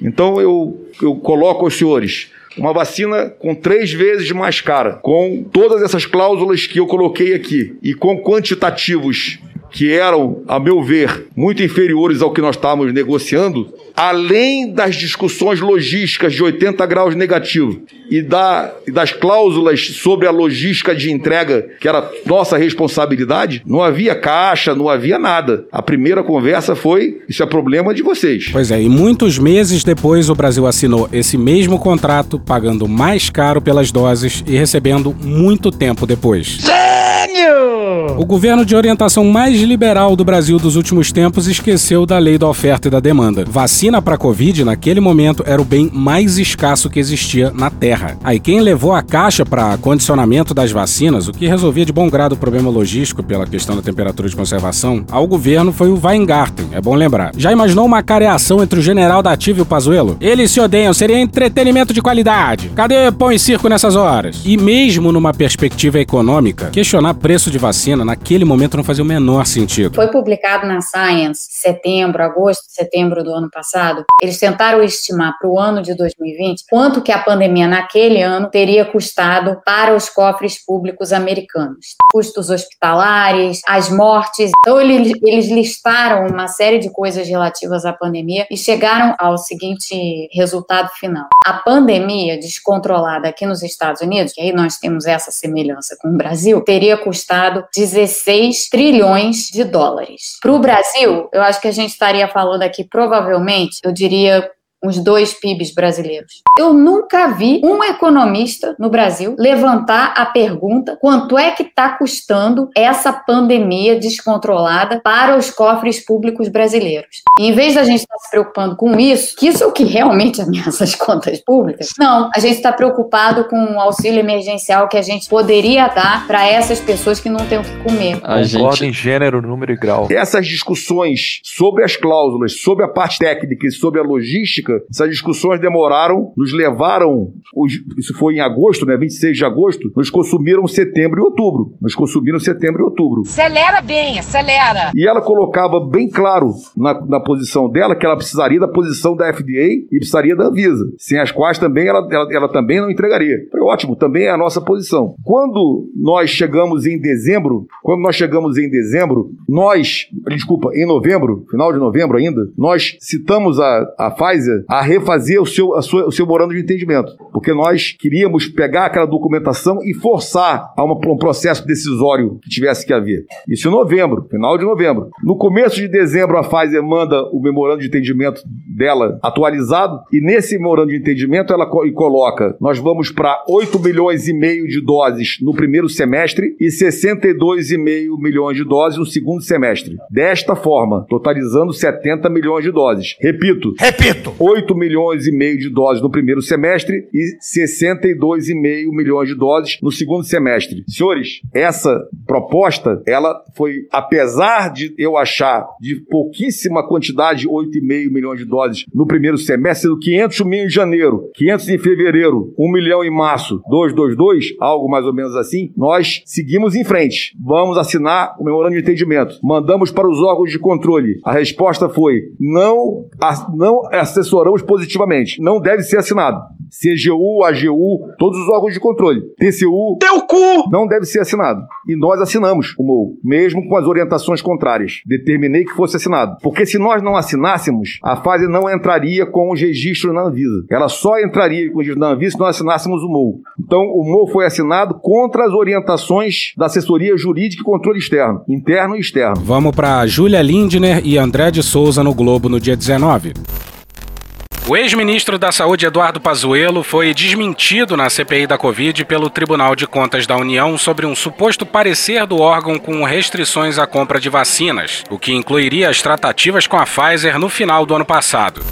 Então eu, eu coloco aos senhores uma vacina com três vezes mais cara, com todas essas cláusulas que eu coloquei aqui e com quantitativos que eram, a meu ver, muito inferiores ao que nós estávamos negociando, além das discussões logísticas de 80 graus negativo e, da, e das cláusulas sobre a logística de entrega, que era nossa responsabilidade, não havia caixa, não havia nada. A primeira conversa foi: isso é problema de vocês. Pois é, e muitos meses depois o Brasil assinou esse mesmo contrato, pagando mais caro pelas doses e recebendo muito tempo depois. O governo de orientação mais liberal do Brasil dos últimos tempos esqueceu da lei da oferta e da demanda. Vacina para Covid, naquele momento, era o bem mais escasso que existia na Terra. Aí quem levou a caixa para condicionamento das vacinas, o que resolvia de bom grado o problema logístico pela questão da temperatura de conservação, ao governo foi o Weingarten, é bom lembrar. Já imaginou uma careação entre o general da Ativa e o Pazuello? Eles se odeiam, seria entretenimento de qualidade. Cadê pão e circo nessas horas? E mesmo numa perspectiva econômica, questionar preço de vacina naquele momento não fazia o menor sentido. Foi publicado na Science setembro, agosto, setembro do ano passado. Eles tentaram estimar para o ano de 2020 quanto que a pandemia naquele ano teria custado para os cofres públicos americanos. Custos hospitalares, as mortes. Então eles, eles listaram uma série de coisas relativas à pandemia e chegaram ao seguinte resultado final. A pandemia descontrolada aqui nos Estados Unidos, que aí nós temos essa semelhança com o Brasil, teria custado 16 trilhões de dólares. Para o Brasil, eu acho que a gente estaria falando aqui provavelmente, eu diria uns dois PIBs brasileiros. Eu nunca vi um economista no Brasil levantar a pergunta quanto é que está custando essa pandemia descontrolada para os cofres públicos brasileiros. E em vez da gente estar tá se preocupando com isso, que isso é o que realmente ameaça as contas públicas, não, a gente está preocupado com o auxílio emergencial que a gente poderia dar para essas pessoas que não têm o que comer. A gente... em gênero, número e grau. Essas discussões sobre as cláusulas, sobre a parte técnica e sobre a logística essas discussões demoraram, nos levaram, isso foi em agosto, né, 26 de agosto, nos consumiram setembro e outubro. Nos consumiram setembro e outubro. Acelera bem, acelera! E ela colocava bem claro na, na posição dela que ela precisaria da posição da FDA e precisaria da Anvisa, sem as quais também ela, ela, ela também não entregaria. Foi ótimo, também é a nossa posição. Quando nós chegamos em dezembro, quando nós chegamos em dezembro, nós, desculpa, em novembro, final de novembro ainda, nós citamos a, a Pfizer a refazer o seu, a sua, o seu morando de entendimento. Porque nós queríamos pegar aquela documentação e forçar a uma, um processo decisório que tivesse que haver. Isso em novembro, final de novembro. No começo de dezembro, a Pfizer manda o memorando de entendimento dela atualizado, e nesse memorando de entendimento ela co coloca: nós vamos para 8 milhões e meio de doses no primeiro semestre e 62,5 milhões de doses no segundo semestre. Desta forma, totalizando 70 milhões de doses. Repito. Repito. 8 milhões e meio de doses no primeiro semestre e 62,5 milhões de doses no segundo semestre. Senhores, essa proposta, ela foi, apesar de eu achar de pouquíssima quantidade, 8,5 milhões de doses no primeiro semestre, sendo 500 mil em janeiro, 500 em fevereiro, 1 milhão em março, 222, algo mais ou menos assim, nós seguimos em frente. Vamos assinar o memorando de entendimento. Mandamos para os órgãos de controle. A resposta foi: não, não assessoramos positivamente. Não deve ser assinado. CGU, AGU, todos os órgãos de controle. TCU. Teu cu! Não deve ser assinado. E nós assinamos o MOU, mesmo com as orientações contrárias. Determinei que fosse assinado. Porque se nós não assinássemos, a fase não entraria com os registros na Anvisa. Ela só entraria com os registros na Anvisa se nós assinássemos o MOU. Então, o MOU foi assinado contra as orientações da assessoria jurídica e controle externo, interno e externo. Vamos para Júlia Lindner e André de Souza no Globo no dia 19. O ex-ministro da Saúde Eduardo Pazuello foi desmentido na CPI da Covid pelo Tribunal de Contas da União sobre um suposto parecer do órgão com restrições à compra de vacinas, o que incluiria as tratativas com a Pfizer no final do ano passado.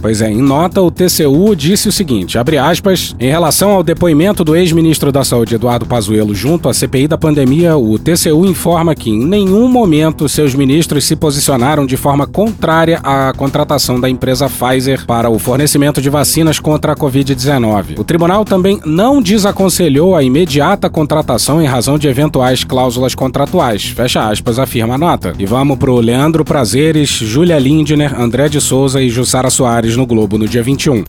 Pois é, em nota, o TCU disse o seguinte, abre aspas, em relação ao depoimento do ex-ministro da Saúde Eduardo Pazuello junto à CPI da pandemia, o TCU informa que em nenhum momento seus ministros se posicionaram de forma contrária à contratação da empresa Pfizer para o fornecimento de vacinas contra a Covid-19. O tribunal também não desaconselhou a imediata contratação em razão de eventuais cláusulas contratuais. Fecha aspas, afirma a nota. E vamos pro Leandro Prazeres, Júlia Lindner, André de Souza e Jussara Soares no Globo no dia 21.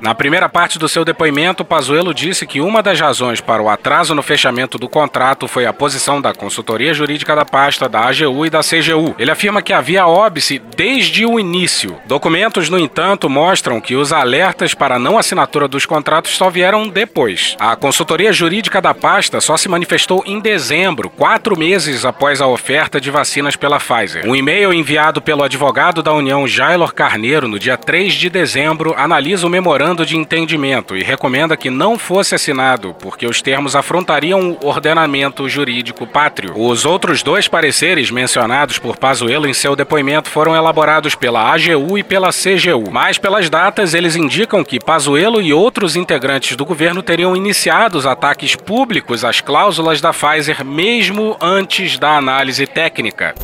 Na primeira parte do seu depoimento, Pazuello disse que uma das razões para o atraso no fechamento do contrato foi a posição da consultoria jurídica da pasta, da AGU e da CGU. Ele afirma que havia óbice desde o início. Documentos, no entanto, mostram que os alertas para não assinatura dos contratos só vieram depois. A consultoria jurídica da pasta só se manifestou em dezembro, quatro meses após a oferta de vacinas pela Pfizer. Um e-mail enviado pelo advogado da União, Jailor Carneiro, no dia 3 de dezembro, analisa o memorando de entendimento e recomenda que não fosse assinado, porque os termos afrontariam o ordenamento jurídico pátrio. Os outros dois pareceres mencionados por Pazuello em seu depoimento foram elaborados pela AGU e pela CGU, mas pelas datas eles indicam que Pazuello e outros integrantes do governo teriam iniciado os ataques públicos às cláusulas da Pfizer mesmo antes da análise técnica.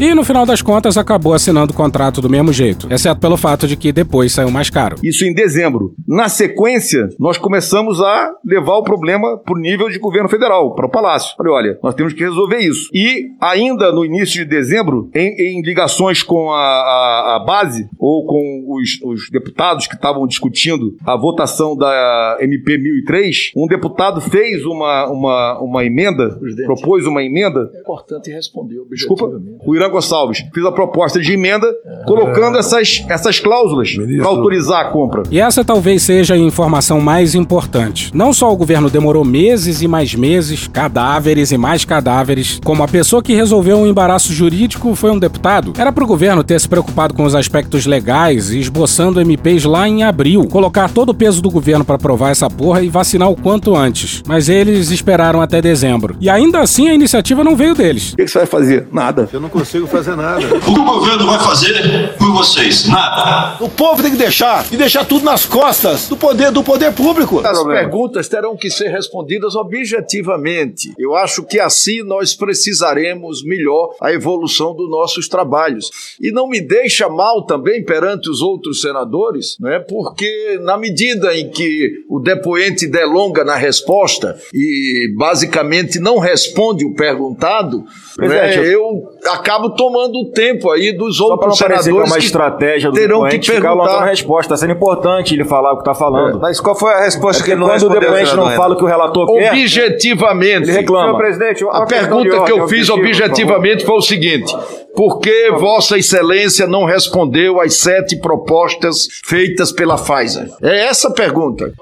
E no final das contas acabou assinando o contrato do mesmo jeito, exceto pelo fato de que depois saiu mais caro. Isso em dezembro. Na sequência, nós começamos a levar o problema para o nível de governo federal, para o Palácio. Falei, olha, nós temos que resolver isso. E ainda no início de dezembro, em, em ligações com a, a, a, base ou com os, os deputados que estavam discutindo a votação da MP 1003, um deputado fez uma, uma, uma emenda, Presidente, propôs uma emenda. É importante responder Desculpa, o Irã Gonçalves fez a proposta de emenda colocando essas, essas cláusulas para autorizar a compra. E essa talvez seja a informação mais importante. Não só o governo demorou meses e mais meses, cadáveres e mais cadáveres, como a pessoa que resolveu um embaraço jurídico foi um deputado. Era para o governo ter se preocupado com os aspectos legais e esboçando MPs lá em abril, colocar todo o peso do governo para aprovar essa porra e vacinar o quanto antes. Mas eles esperaram até dezembro. E ainda assim a iniciativa não veio deles. O que, que você vai fazer? Nada. Eu não consigo fazer nada. O que o governo vai fazer por vocês? Nada. O povo tem que deixar e deixar tudo nas costas do poder do poder público. As perguntas terão que ser respondidas objetivamente. Eu acho que assim nós precisaremos melhor a evolução dos nossos trabalhos. E não me deixa mal também perante os outros senadores, né? Porque na medida em que o depoente delonga na resposta e basicamente não responde o perguntado, né? eu acabo tomando o tempo aí dos outros Só para parecer que é senadores uma que estratégia do terão que perguntar. resposta. Está sendo importante ele falar o que está falando. Mas qual foi a resposta É que ele não quando o depoente não fala o que o relator quer, Objetivamente, ele reclama. Presidente, uma A pergunta que eu fiz objetiva, objetivamente foi o seguinte: por que Vossa Excelência não respondeu às sete propostas feitas pela Pfizer? É essa a pergunta.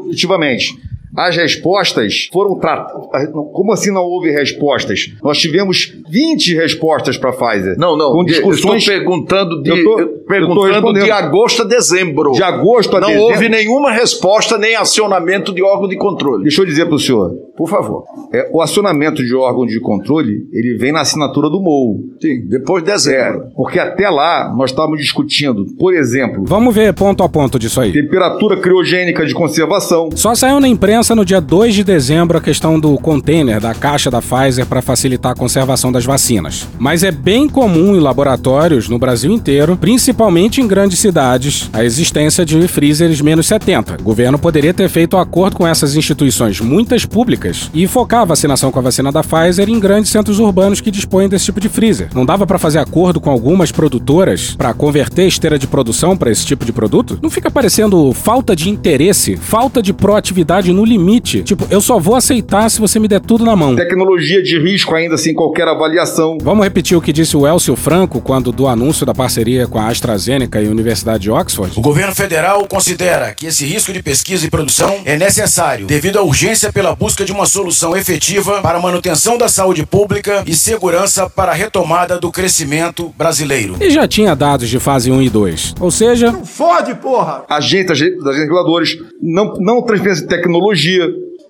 Objetivamente. As respostas foram tratadas. Como assim não houve respostas? Nós tivemos 20 respostas para a Pfizer. Não, não. Com de- discussões. Estou perguntando de, Eu tô- eu perguntando de agosto a dezembro. De agosto a não dezembro. houve nenhuma resposta nem acionamento de órgão de controle. Deixa eu dizer para o senhor, por favor. É, o acionamento de órgão de controle, ele vem na assinatura do MOU. Sim, depois de dezembro. É, porque até lá nós estávamos discutindo, por exemplo, Vamos ver ponto a ponto disso aí. temperatura criogênica de conservação. Só saiu na imprensa no dia 2 de dezembro a questão do container da caixa da Pfizer para facilitar a conservação das vacinas. Mas é bem comum em laboratórios no Brasil inteiro, principalmente em grandes cidades, a existência de freezers menos 70. O governo poderia ter feito um acordo com essas instituições, muitas públicas, e focar a vacinação com a vacina da Pfizer em grandes centros urbanos que dispõem desse tipo de freezer. Não dava para fazer acordo com algumas produtoras para converter esteira de produção para esse tipo de produto? Não fica parecendo falta de interesse, falta de proatividade no limite? Tipo, eu só vou aceitar se você me der tudo na mão. Tecnologia de risco ainda sem qualquer avaliação. Vamos repetir o que disse o Elcio Franco quando do anúncio da parceria com a AstraZeneca e a Universidade de Oxford? O governo federal considera que esse risco de pesquisa e produção é necessário devido à urgência pela busca de uma solução efetiva para a manutenção da saúde pública e segurança para a retomada do crescimento brasileiro. E já tinha dados de fase 1 e 2. Ou seja, Fode, porra! Agentes agentes reguladores, não, não transferência de tecnologia.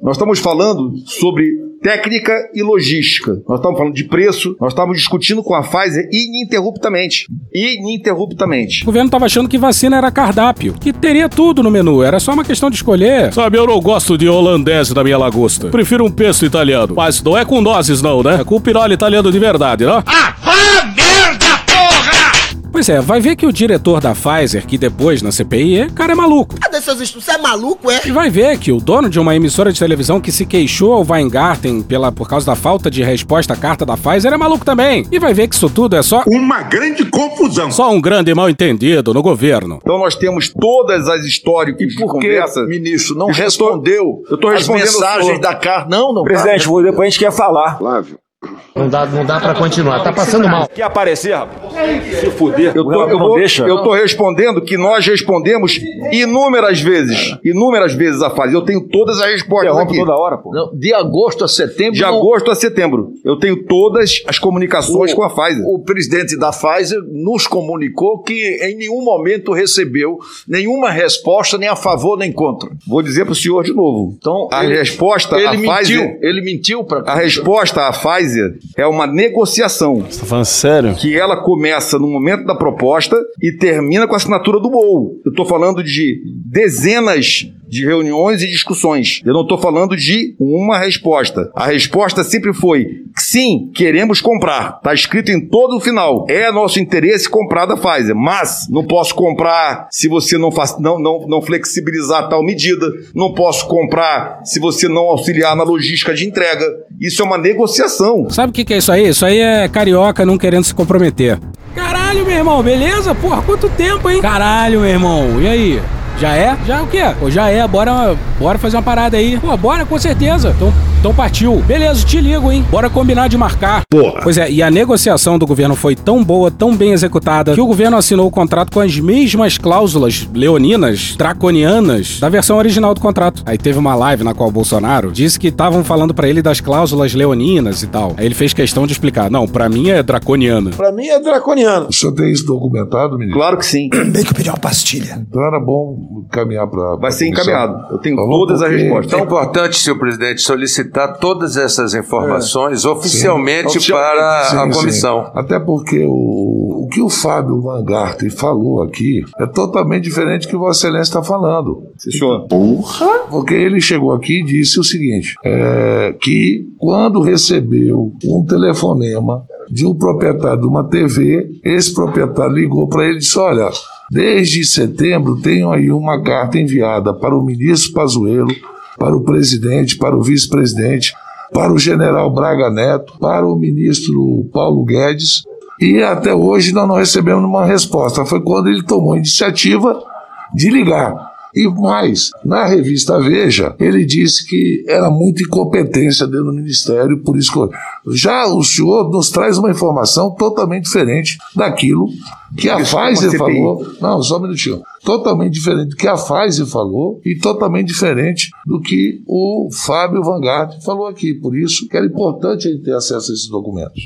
Nós estamos falando sobre técnica e logística. Nós estamos falando de preço. Nós estamos discutindo com a Pfizer ininterruptamente. Ininterruptamente. o governo tava achando que vacina era cardápio, que teria tudo no menu, era só uma questão de escolher. Sabe, eu não gosto de holandese na minha lagosta. Prefiro um pesto italiano. Mas não é com nozes, não, né? É com piroli italiano de verdade, né? Pois é, vai ver que o diretor da Pfizer, que depois na CPI é, cara é maluco. Cadê seus estudos? Você é maluco, é? E vai ver que o dono de uma emissora de televisão que se queixou ao Weingarten pela, por causa da falta de resposta à carta da Pfizer é maluco também. E vai ver que isso tudo é só. Uma grande confusão. Só um grande mal entendido no governo. Então nós temos todas as históricos de Por que, conversa. ministro, não Eu tô- respondeu eu tô as respondendo ao mensagens da carta? Não, não. Presidente, tá. o depoente quer falar. Flávio. Não dá, não dá pra continuar, tá passando mal. Quer aparecer, rapaz? Se fuder, Eu tô, eu, vou- deixa. eu tô respondendo que nós respondemos inúmeras vezes. Inúmeras vezes a fase. Eu tenho todas as respostas Interrompe aqui. toda hora, pô. Não, de agosto a setembro. De não- agosto a setembro. Eu tenho todas as comunicações O- com a Pfizer. O presidente da Pfizer nos comunicou que em nenhum momento recebeu nenhuma resposta, nem a favor nem contra. Vou dizer para o senhor de novo. Então, a ele- resposta ele mentiu, Pfizer. ele mentiu para A resposta à Pfizer é uma negociação. Você tá falando sério? Que ela começa no momento da proposta e termina com a assinatura do MOU. Eu estou falando de dezenas de reuniões e discussões. Eu não estou falando de uma resposta. A resposta sempre foi: sim, queremos comprar. Está escrito em todo o final. É nosso interesse comprar da Pfizer, mas não posso comprar se você não, faz, não, não, não flexibilizar tal medida. Não posso comprar se você não auxiliar na logística de entrega. Isso é uma negociação. Sabe o que, que é isso aí? Isso aí é carioca não querendo se comprometer. Caralho, meu irmão, beleza? Porra, quanto tempo, hein? Caralho, meu irmão, e aí? Já é? Já é o quê? Pô, já é, bora, bora fazer uma parada aí. Pô, bora, com certeza. Então, então partiu. Beleza, te ligo, hein? Bora combinar de marcar. Porra. Pois é, e a negociação do governo foi tão boa, tão bem executada, que o governo assinou o contrato com as mesmas cláusulas leoninas, draconianas, da versão original do contrato. Aí teve uma live na qual o Bolsonaro disse que estavam falando pra ele das cláusulas leoninas e tal. Aí ele fez questão de explicar. Não, pra mim é draconiana. Pra mim é draconiano. O senhor tem isso documentado, ministro? Claro que sim. Bem que eu pedi uma pastilha. Então era bom encaminhar para. Vai ser encaminhado. Eu tenho todas as respostas. É importante, senhor presidente, solicitar todas essas informações oficialmente Sim. para Sim, a sim. comissão. Até porque o, o que o Fábio Van Garten falou aqui é totalmente diferente do que Vossa Excelência está falando. senhor. Porra! Porque ele chegou aqui e disse o seguinte: é, que quando recebeu um telefonema de um proprietário de uma TV, esse proprietário ligou para ele e disse: Olha, desde setembro tenho aí uma carta enviada para o ministro Pazuello, para o presidente, para o vice-presidente, para o general Braga Neto, para o ministro Paulo Guedes, e até hoje nós não recebemos uma resposta. Foi quando ele tomou a iniciativa de ligar. E mais, na revista Veja, ele disse que era muita incompetência dentro do Ministério, por isso que já o senhor nos traz uma informação totalmente diferente daquilo que a Pfizer falou. Não, só um minutinho. Totalmente diferente do que a Pfizer falou e totalmente diferente do que o Fábio Vanguard falou aqui. Por isso que era importante ele ter acesso a esses documentos.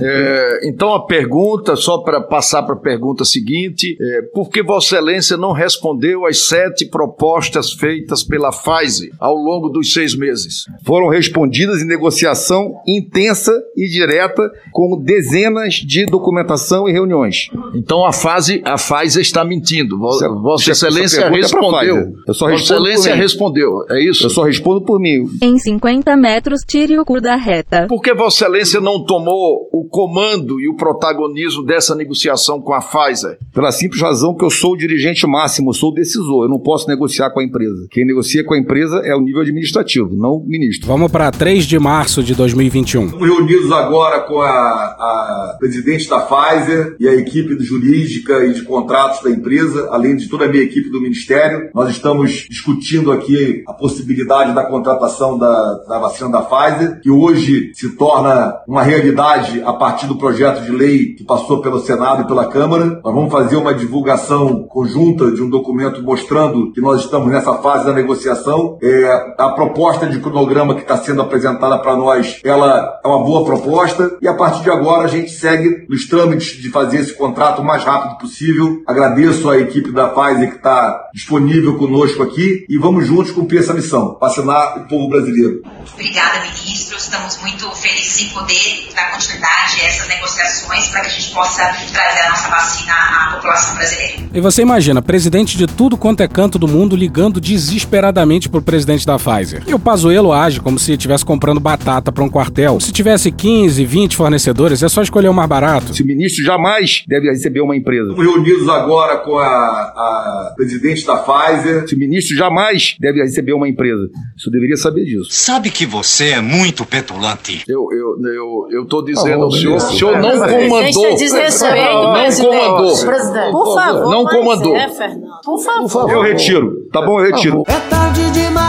É, então a pergunta, só para passar para a pergunta seguinte, é, por que Vossa Excelência não respondeu às sete propostas feitas pela Pfizer ao longo dos seis meses? Foram respondidas em negociação intensa e direta com dezenas de documentação e reuniões. Então a, fase, a Pfizer está mentindo. Vossa Excelência é respondeu. Eu só Vossa Excelência respondeu, é isso? Eu só respondo por mim. Em 50 metros, tire o cu da reta. Por que Vossa Excelência não tomou o comando e o protagonismo dessa negociação com a Pfizer? Pela simples razão que eu sou o dirigente máximo, sou o decisor, eu não posso negociar com a empresa. Quem negocia com a empresa é o nível administrativo, não o ministro. Vamos para 3 de março de 2021. Estamos reunidos agora com a, a presidente da Pfizer e a equipe de jurídica e de contratos da empresa, além de toda a minha equipe do Ministério. Nós estamos discutindo aqui a possibilidade da contratação da, da vacina da Pfizer, que hoje se torna uma realidade a partir do projeto de lei que passou pelo Senado e pela Câmara. Nós vamos fazer uma divulgação conjunta de um documento mostrando que nós estamos nessa fase da negociação. É, a proposta de cronograma que está sendo apresentada para nós, ela é uma boa proposta e a partir de agora a gente segue nos trâmites de fazer esse contrato o mais rápido possível. Agradeço à equipe da Pfizer que está disponível conosco aqui e vamos juntos cumprir essa missão, vacinar o povo brasileiro. Obrigada, ministro. Estamos muito felizes em poder dar continuidade a essas negociações para que a gente possa trazer a nossa vacina à população brasileira. E você imagina, presidente de tudo quanto é canto do mundo ligando desesperadamente pro presidente da Pfizer. E o Pazuello age como se estivesse comprando batata para um quartel. Se tivesse 15, 20 fornecedores, é só escolher o mais barato. Se o ministro jamais deve receber uma empresa. Reunidos agora com a, a presidente da Pfizer. Se o ministro jamais deve receber uma empresa. Isso eu deveria saber disso. Sabe que você é muito petulante. Eu eu eu eu estou dizendo Ah, ao senhor, o senhor não comandou. Deixa desrespeito, não presidente. comandou. Presidente. Por favor. Não comandou. É, Fernando. Por favor. Eu retiro. Tá bom, eu retiro. É tarde demais.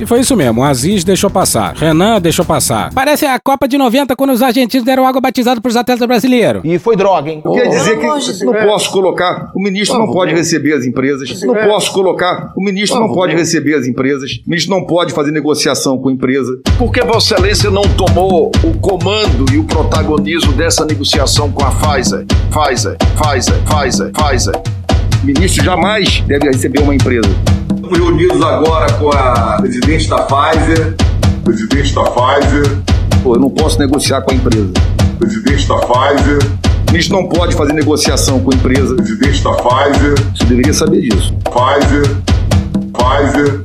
E foi isso mesmo, o Aziz deixou passar, Renan deixou passar. Parece a Copa de 90 quando os argentinos deram água batizada pros atletas brasileiros. E foi droga, hein? Quer dizer que não posso colocar, o ministro não pode receber as empresas. Não posso colocar, o ministro não pode receber as empresas. O ministro não pode fazer negociação com a empresa. Por que Vossa Excelência não tomou o comando e o protagonismo dessa negociação com a Pfizer? Pfizer, Pfizer, Pfizer, Pfizer. O ministro jamais deve receber uma empresa. Estamos reunidos agora com a presidente da Pfizer. Presidente da Pfizer. Pô, eu não posso negociar com a empresa. Presidente da Pfizer. O ministro não pode fazer negociação com a empresa. Presidente da Pfizer. Você deveria saber disso. Pfizer. Pfizer.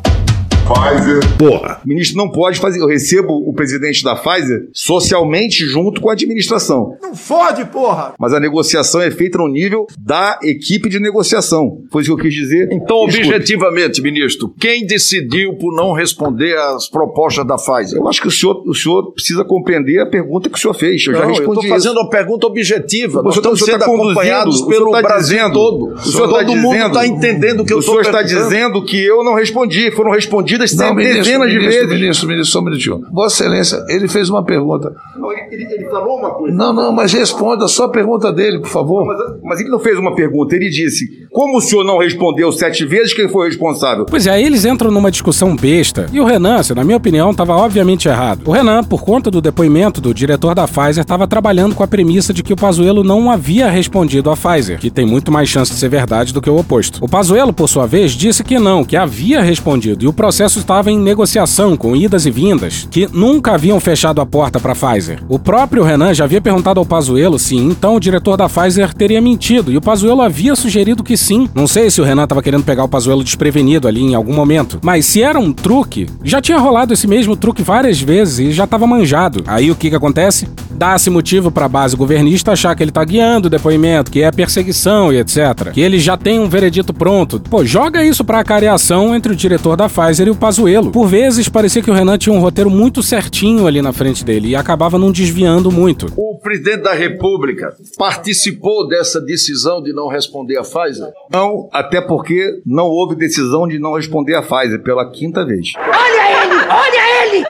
Pfizer. Porra. O ministro não pode fazer. Eu recebo o presidente da Pfizer socialmente junto com a administração. Não fode, porra! Mas a negociação é feita no nível da equipe de negociação. Foi isso que eu quis dizer. Então, Escuta. objetivamente, ministro, quem decidiu por não responder às propostas da Pfizer? Eu acho que o senhor, o senhor precisa compreender a pergunta que o senhor fez. Eu já Não, eu respondi. estou fazendo uma pergunta objetiva. O Nós senhor tá- estamos o senhor sendo tá acompanhados o pelo tá Brasil dizendo- todo. o senhor tá Todo mundo dizendo- está entendendo o que eu O estou senhor está dizendo que eu não respondi. Foram respondidas Não, ministro, dezenas de ministro, vezes. Ministro, ministro, só um minutinho. Vossa Excelência, ele fez uma pergunta. Ele, ele falou uma coisa. Não, não, mas responda só a pergunta dele, por favor. Mas, mas ele não fez uma pergunta. Ele disse: como o senhor não respondeu sete vezes, quem foi o responsável? Pois é, aí eles entram numa discussão besta. E o Renan, na minha opinião, estava obviamente errado. O Renan, por conta do depoimento do diretor da Pfizer, estava trabalhando com a premissa de que o Pazuello não havia respondido à Pfizer, que tem muito mais chance de ser verdade do que o oposto. O Pazuello, por sua vez, disse que não, que havia respondido e o processo estava em negociação com idas e vindas, que nunca haviam fechado a porta para a Pfizer. O próprio Renan já havia perguntado ao Pazuello se então o diretor da Pfizer teria mentido e o Pazuello havia sugerido que sim. Não sei se o Renan tava querendo pegar o Pazuello desprevenido ali em algum momento. Mas se era um truque, já tinha rolado esse mesmo truque várias vezes e já tava manjado. Aí o que que acontece? Dá-se motivo pra base governista achar que ele tá guiando o depoimento, que é perseguição e etc. Que ele já tem um veredito pronto. Pô, joga isso pra acareação entre o diretor da Pfizer e o Pazuello. Por vezes parecia que o Renan tinha um roteiro muito certinho ali na frente dele e acabava não desviando muito. O presidente da República participou dessa decisão de não responder a Pfizer? Não, até porque não houve decisão de não responder a Pfizer pela quinta vez. Olha!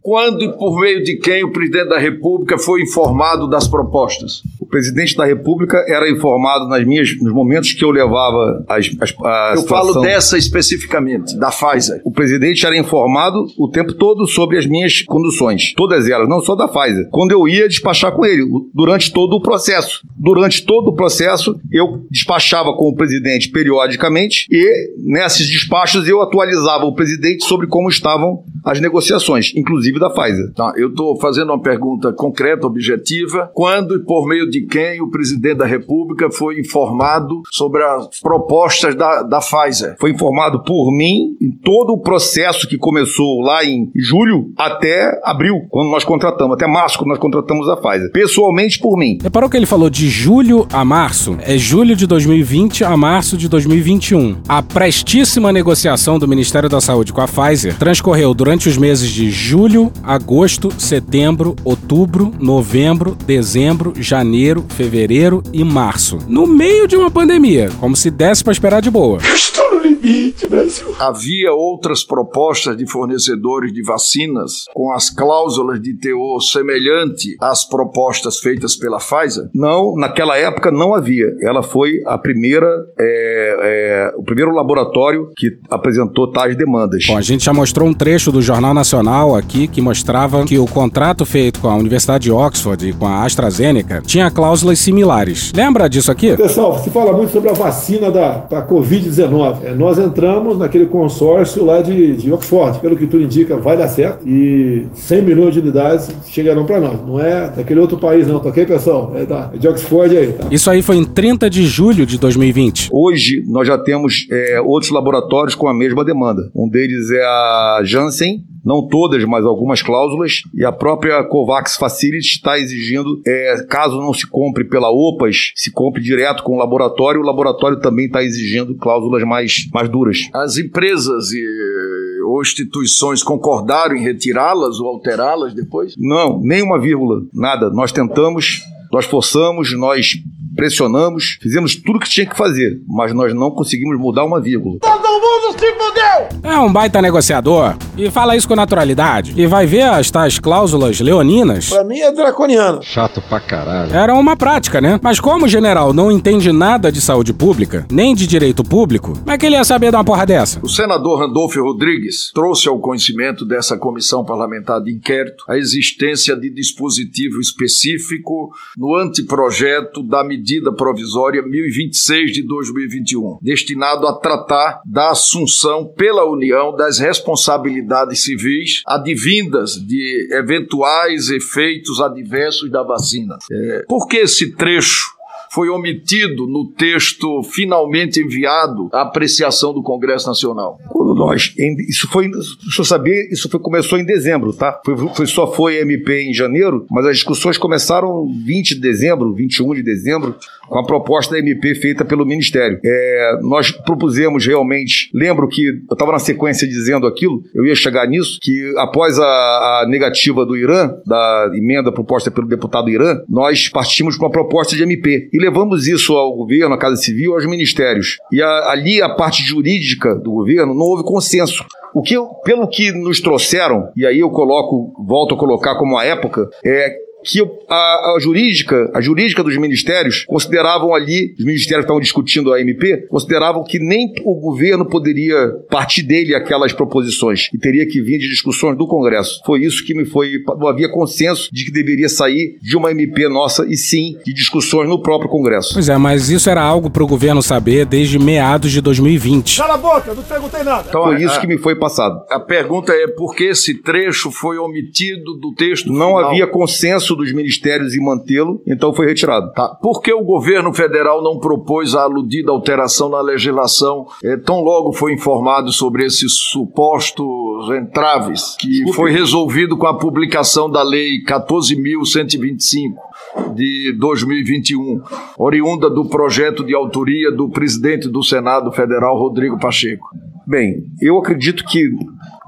Quando e por meio de quem o presidente da República foi informado das propostas? O presidente da República era informado nas minhas, nos momentos que eu levava as, as, a Eu situação. falo dessa especificamente, da Pfizer. O presidente era informado o tempo todo sobre as minhas conduções, todas elas, não só da Pfizer. Quando eu ia despachar com ele, durante todo o processo. Durante todo o processo, eu despachava com o presidente periodicamente e nesses despachos eu atualizava o presidente sobre como estavam as negociações, inclusive da Pfizer. Tá, eu estou fazendo uma pergunta concreta, objetiva. Quando e por meio de quem o presidente da República foi informado sobre as propostas da, da Pfizer? Foi informado por mim em todo o processo que começou lá em julho até abril, quando nós contratamos, até março, quando nós contratamos a Pfizer. Pessoalmente por mim. Reparou que ele falou de julho a março? É julho de 2020 a março de 2021. A prestíssima negociação do Ministério da Saúde com a Pfizer transcorreu durante os meses de julho, agosto, setembro, outubro, novembro, dezembro, janeiro, fevereiro e março. No meio de uma pandemia, como se desse pra esperar de boa. Estou Brasil. Havia outras propostas de fornecedores de vacinas com as cláusulas de teor semelhante às propostas feitas pela Pfizer? Não, naquela época não havia. Ela foi a primeira, é, é, o primeiro laboratório que apresentou tais demandas. Bom, a gente já mostrou um trecho do Jornal Nacional aqui que mostrava que o contrato feito com a Universidade de Oxford e com a AstraZeneca tinha cláusulas similares. Lembra disso aqui? Pessoal, se fala muito sobre a vacina da, da Covid-19. É, nós entramos naquele consórcio lá de, de Oxford. Pelo que tudo indica, vai dar certo. E 100 milhões de unidades chegarão para nós. Não é daquele outro país, não, tá ok, pessoal? É, da, é de Oxford aí, tá? Isso aí foi em 30 de julho de 2020. Hoje nós já temos é, outros laboratórios com a mesma demanda. Um deles é a Janssen, não todas, mas algumas cláusulas, e a própria COVAX Facility está exigindo, é, caso não se compre pela OPAS, se compre direto com o laboratório, o laboratório também está exigindo cláusulas mais, mais duras. As empresas e, ou instituições concordaram em retirá-las ou alterá-las depois? Não, nem uma vírgula, nada. Nós tentamos, nós forçamos, nós pressionamos, fizemos tudo o que tinha que fazer, mas nós não conseguimos mudar uma vírgula. Todo mundo se fudeu! É um baita negociador e fala isso com naturalidade. E vai ver as tais cláusulas leoninas. Pra mim é draconiano. Chato pra caralho. Era uma prática, né? Mas como o general não entende nada de saúde pública, nem de direito público, como é que ele ia saber de uma porra dessa? O senador Randolfo Rodrigues trouxe ao conhecimento dessa comissão parlamentar de inquérito a existência de dispositivo específico no anteprojeto da medida provisória 1026 de 2021, destinado a tratar da assunção pela União das responsabilidades civis advindas de eventuais efeitos adversos da vacina. É, por que esse trecho? Foi omitido no texto finalmente enviado à apreciação do Congresso Nacional? Quando nós, isso foi, deixa eu saber, isso foi, começou em dezembro, tá? Foi, foi- só foi MP em janeiro, mas as discussões começaram 20 de dezembro, 21 de dezembro, com a proposta da MP feita pelo Ministério. É, nós propusemos realmente, lembro que eu estava na sequência dizendo aquilo, eu ia chegar nisso, que após a, a negativa do Irã, da emenda proposta pelo deputado Irã, nós partimos com uma proposta de MP e levamos isso ao governo, à Casa Civil, aos ministérios. E a- ali a parte jurídica do governo não houve consenso. O que, pelo que nos trouxeram, e aí eu coloco, volto a colocar como a época, é que a, a jurídica, a jurídica dos ministérios consideravam ali, os ministérios que estavam discutindo a MP, consideravam que nem o governo poderia partir dele aquelas proposições e teria que vir de discussões do Congresso. Foi isso que me foi, não havia consenso de que deveria sair de uma MP nossa e sim de discussões no próprio Congresso. Pois é, mas isso era algo pro governo saber desde meados de 2020. Cala a boca, eu não perguntei nada. Então, Foi isso a- que me foi passado. A pergunta é por que esse trecho foi omitido do texto Não final? havia consenso dos ministérios em mantê-lo, então foi retirado. Tá. Por que o governo federal não propôs a aludida alteração na legislação eh, tão logo foi informado sobre esses supostos entraves, que Desculpe. foi resolvido com a publicação da Lei 14.125 de 2021, oriunda do projeto de autoria do presidente do Senado Federal, Rodrigo Pacheco? Bem, eu acredito que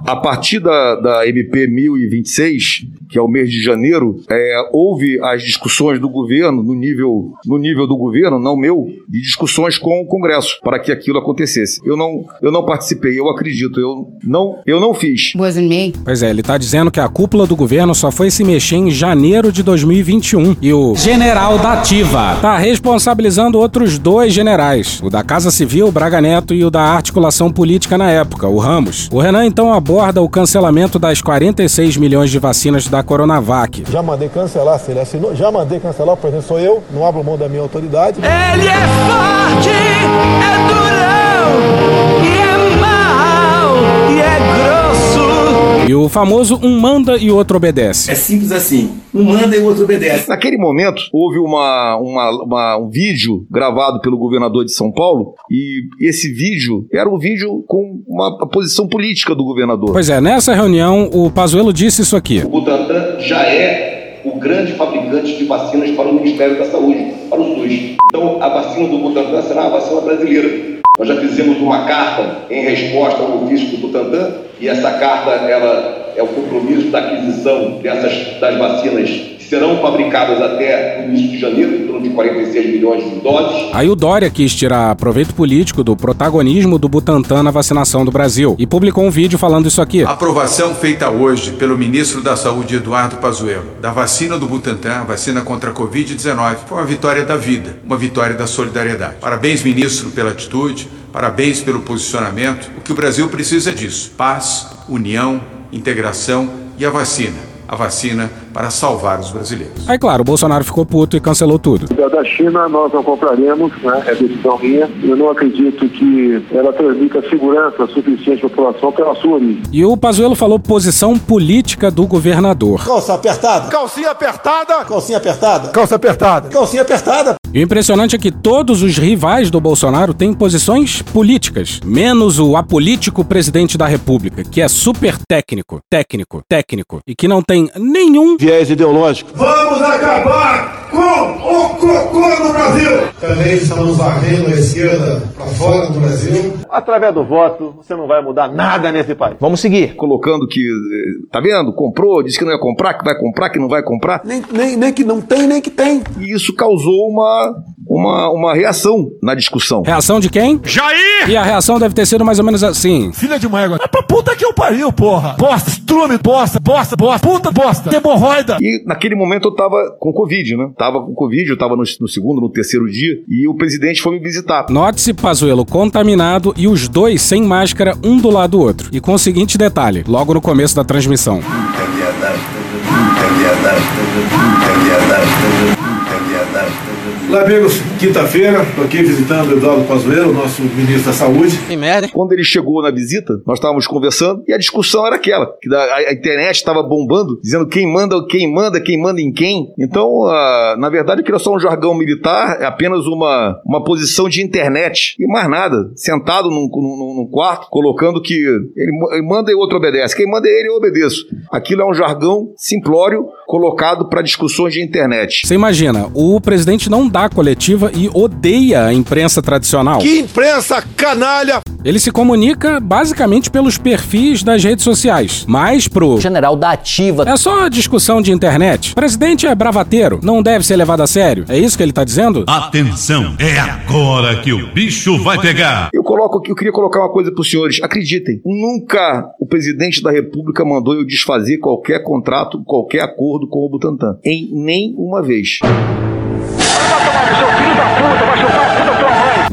a partir da, da MP 1026, que é o mês de janeiro, é, houve as discussões do governo, no nível, no nível do governo, não meu, de discussões com o Congresso, para que aquilo acontecesse. Eu não, eu não participei, eu acredito, eu não, eu não fiz. Pois é, ele tá dizendo que a cúpula do governo só foi se mexer em janeiro de 2021. E o general da Ativa tá responsabilizando outros dois generais, o da Casa Civil, Braga Neto, e o da articulação política na época, o Ramos. O Renan então aborda o cancelamento das 46 milhões de vacinas da Coronavac. Já mandei cancelar, se ele assinou, já mandei cancelar, por exemplo, sou eu, não abro mão da minha autoridade. Ele é forte, é durão, e é E o famoso um manda e outro obedece. É simples assim. Um manda e o outro obedece. Naquele momento, houve uma, uma- uma- um vídeo gravado pelo governador de São Paulo, e esse vídeo era um vídeo com uma posição política do governador. Pois é, nessa reunião o Pazuello disse isso aqui. O Butantan já é o grande fabricante de vacinas para o Ministério da Saúde, para o SUS. Então, a vacina do Butantan será a vacina brasileira. Nós já fizemos uma carta em resposta ao ofício do Butantan e essa carta ela é o compromisso da aquisição dessas das vacinas serão fabricadas até o início de janeiro, em torno de 46 milhões de doses. Aí o Dória quis tirar proveito político do protagonismo do Butantan na vacinação do Brasil e publicou um vídeo falando isso aqui. A aprovação feita hoje pelo ministro da Saúde, Eduardo Pazuello, da vacina do Butantan, vacina contra a Covid-19, foi uma vitória da vida, uma vitória da solidariedade. Parabéns, ministro, pela atitude, parabéns pelo posicionamento. O que o Brasil precisa é disso: paz, união, integração e a vacina. A vacina para salvar os brasileiros. Aí, claro, o Bolsonaro ficou puto e cancelou tudo. Da da China nós não compraremos, né? é decisão minha. Eu não acredito que ela transmita segurança suficiente à população pela sua origem. E o Pazuello falou posição política do governador. Calça apertada. Calcinha apertada. Calcinha apertada. Calça apertada. Calcinha apertada. E o impressionante é que todos os rivais do Bolsonaro têm posições políticas, menos o apolítico presidente da República, que é super técnico, técnico, técnico, e que não tem nenhum viés ideológico. Vamos acabar com o cocô no Brasil! Também estamos varrendo a esquerda para fora do Brasil. Através do voto, você não vai mudar nada nesse país. Vamos seguir. Colocando que, eh, tá vendo? Comprou, disse que não ia comprar, que vai comprar, que não vai comprar. Nem, nem, nem que não tem, nem que tem. E isso causou uma, uma, uma reação na discussão. Reação de quem? Jair! E a reação deve ter sido mais ou menos assim. Filha de mãe agora. É pra puta que eu pariu, porra! Bosta, estrume, bosta, bosta, bosta, puta bosta, hemorroida! E naquele momento eu tava com Covid, né? Tava com Covid, eu tava no, no segundo, no terceiro dia, e o presidente foi me visitar. Note-se Pazuello contaminado e os dois sem máscara, um do lado do outro. E com o seguinte detalhe, logo no começo da transmissão. Olá, amigos. Quinta-feira, estou aqui visitando o Eduardo Pazuello, nosso ministro da Saúde. Que merda. Quando ele chegou na visita, nós estávamos conversando e a discussão era aquela, que a, a internet estava bombando, dizendo quem manda, quem manda, quem manda em quem. Então, na verdade, aquilo é só um jargão militar, é apenas uma, uma posição de internet e mais nada. Sentado num, num, num quarto, colocando que ele, ele manda e o outro obedece. Quem manda é ele, eu obedeço. Aquilo é um jargão simplório colocado para discussões de internet. Você imagina, o presidente não dá coletiva e odeia a imprensa tradicional. Que imprensa canalha! Ele se comunica basicamente pelos perfis das redes sociais, mas pro general da ativa. É só discussão de internet. O presidente é bravateiro, não deve ser levado a sério. É isso que ele tá dizendo? Atenção, é agora que o bicho vai pegar. Eu coloco aqui, eu queria colocar uma coisa para os senhores. Acreditem, nunca o presidente da República mandou eu desfazer qualquer contrato, qualquer acordo com o Butantan. Em nenhuma vez.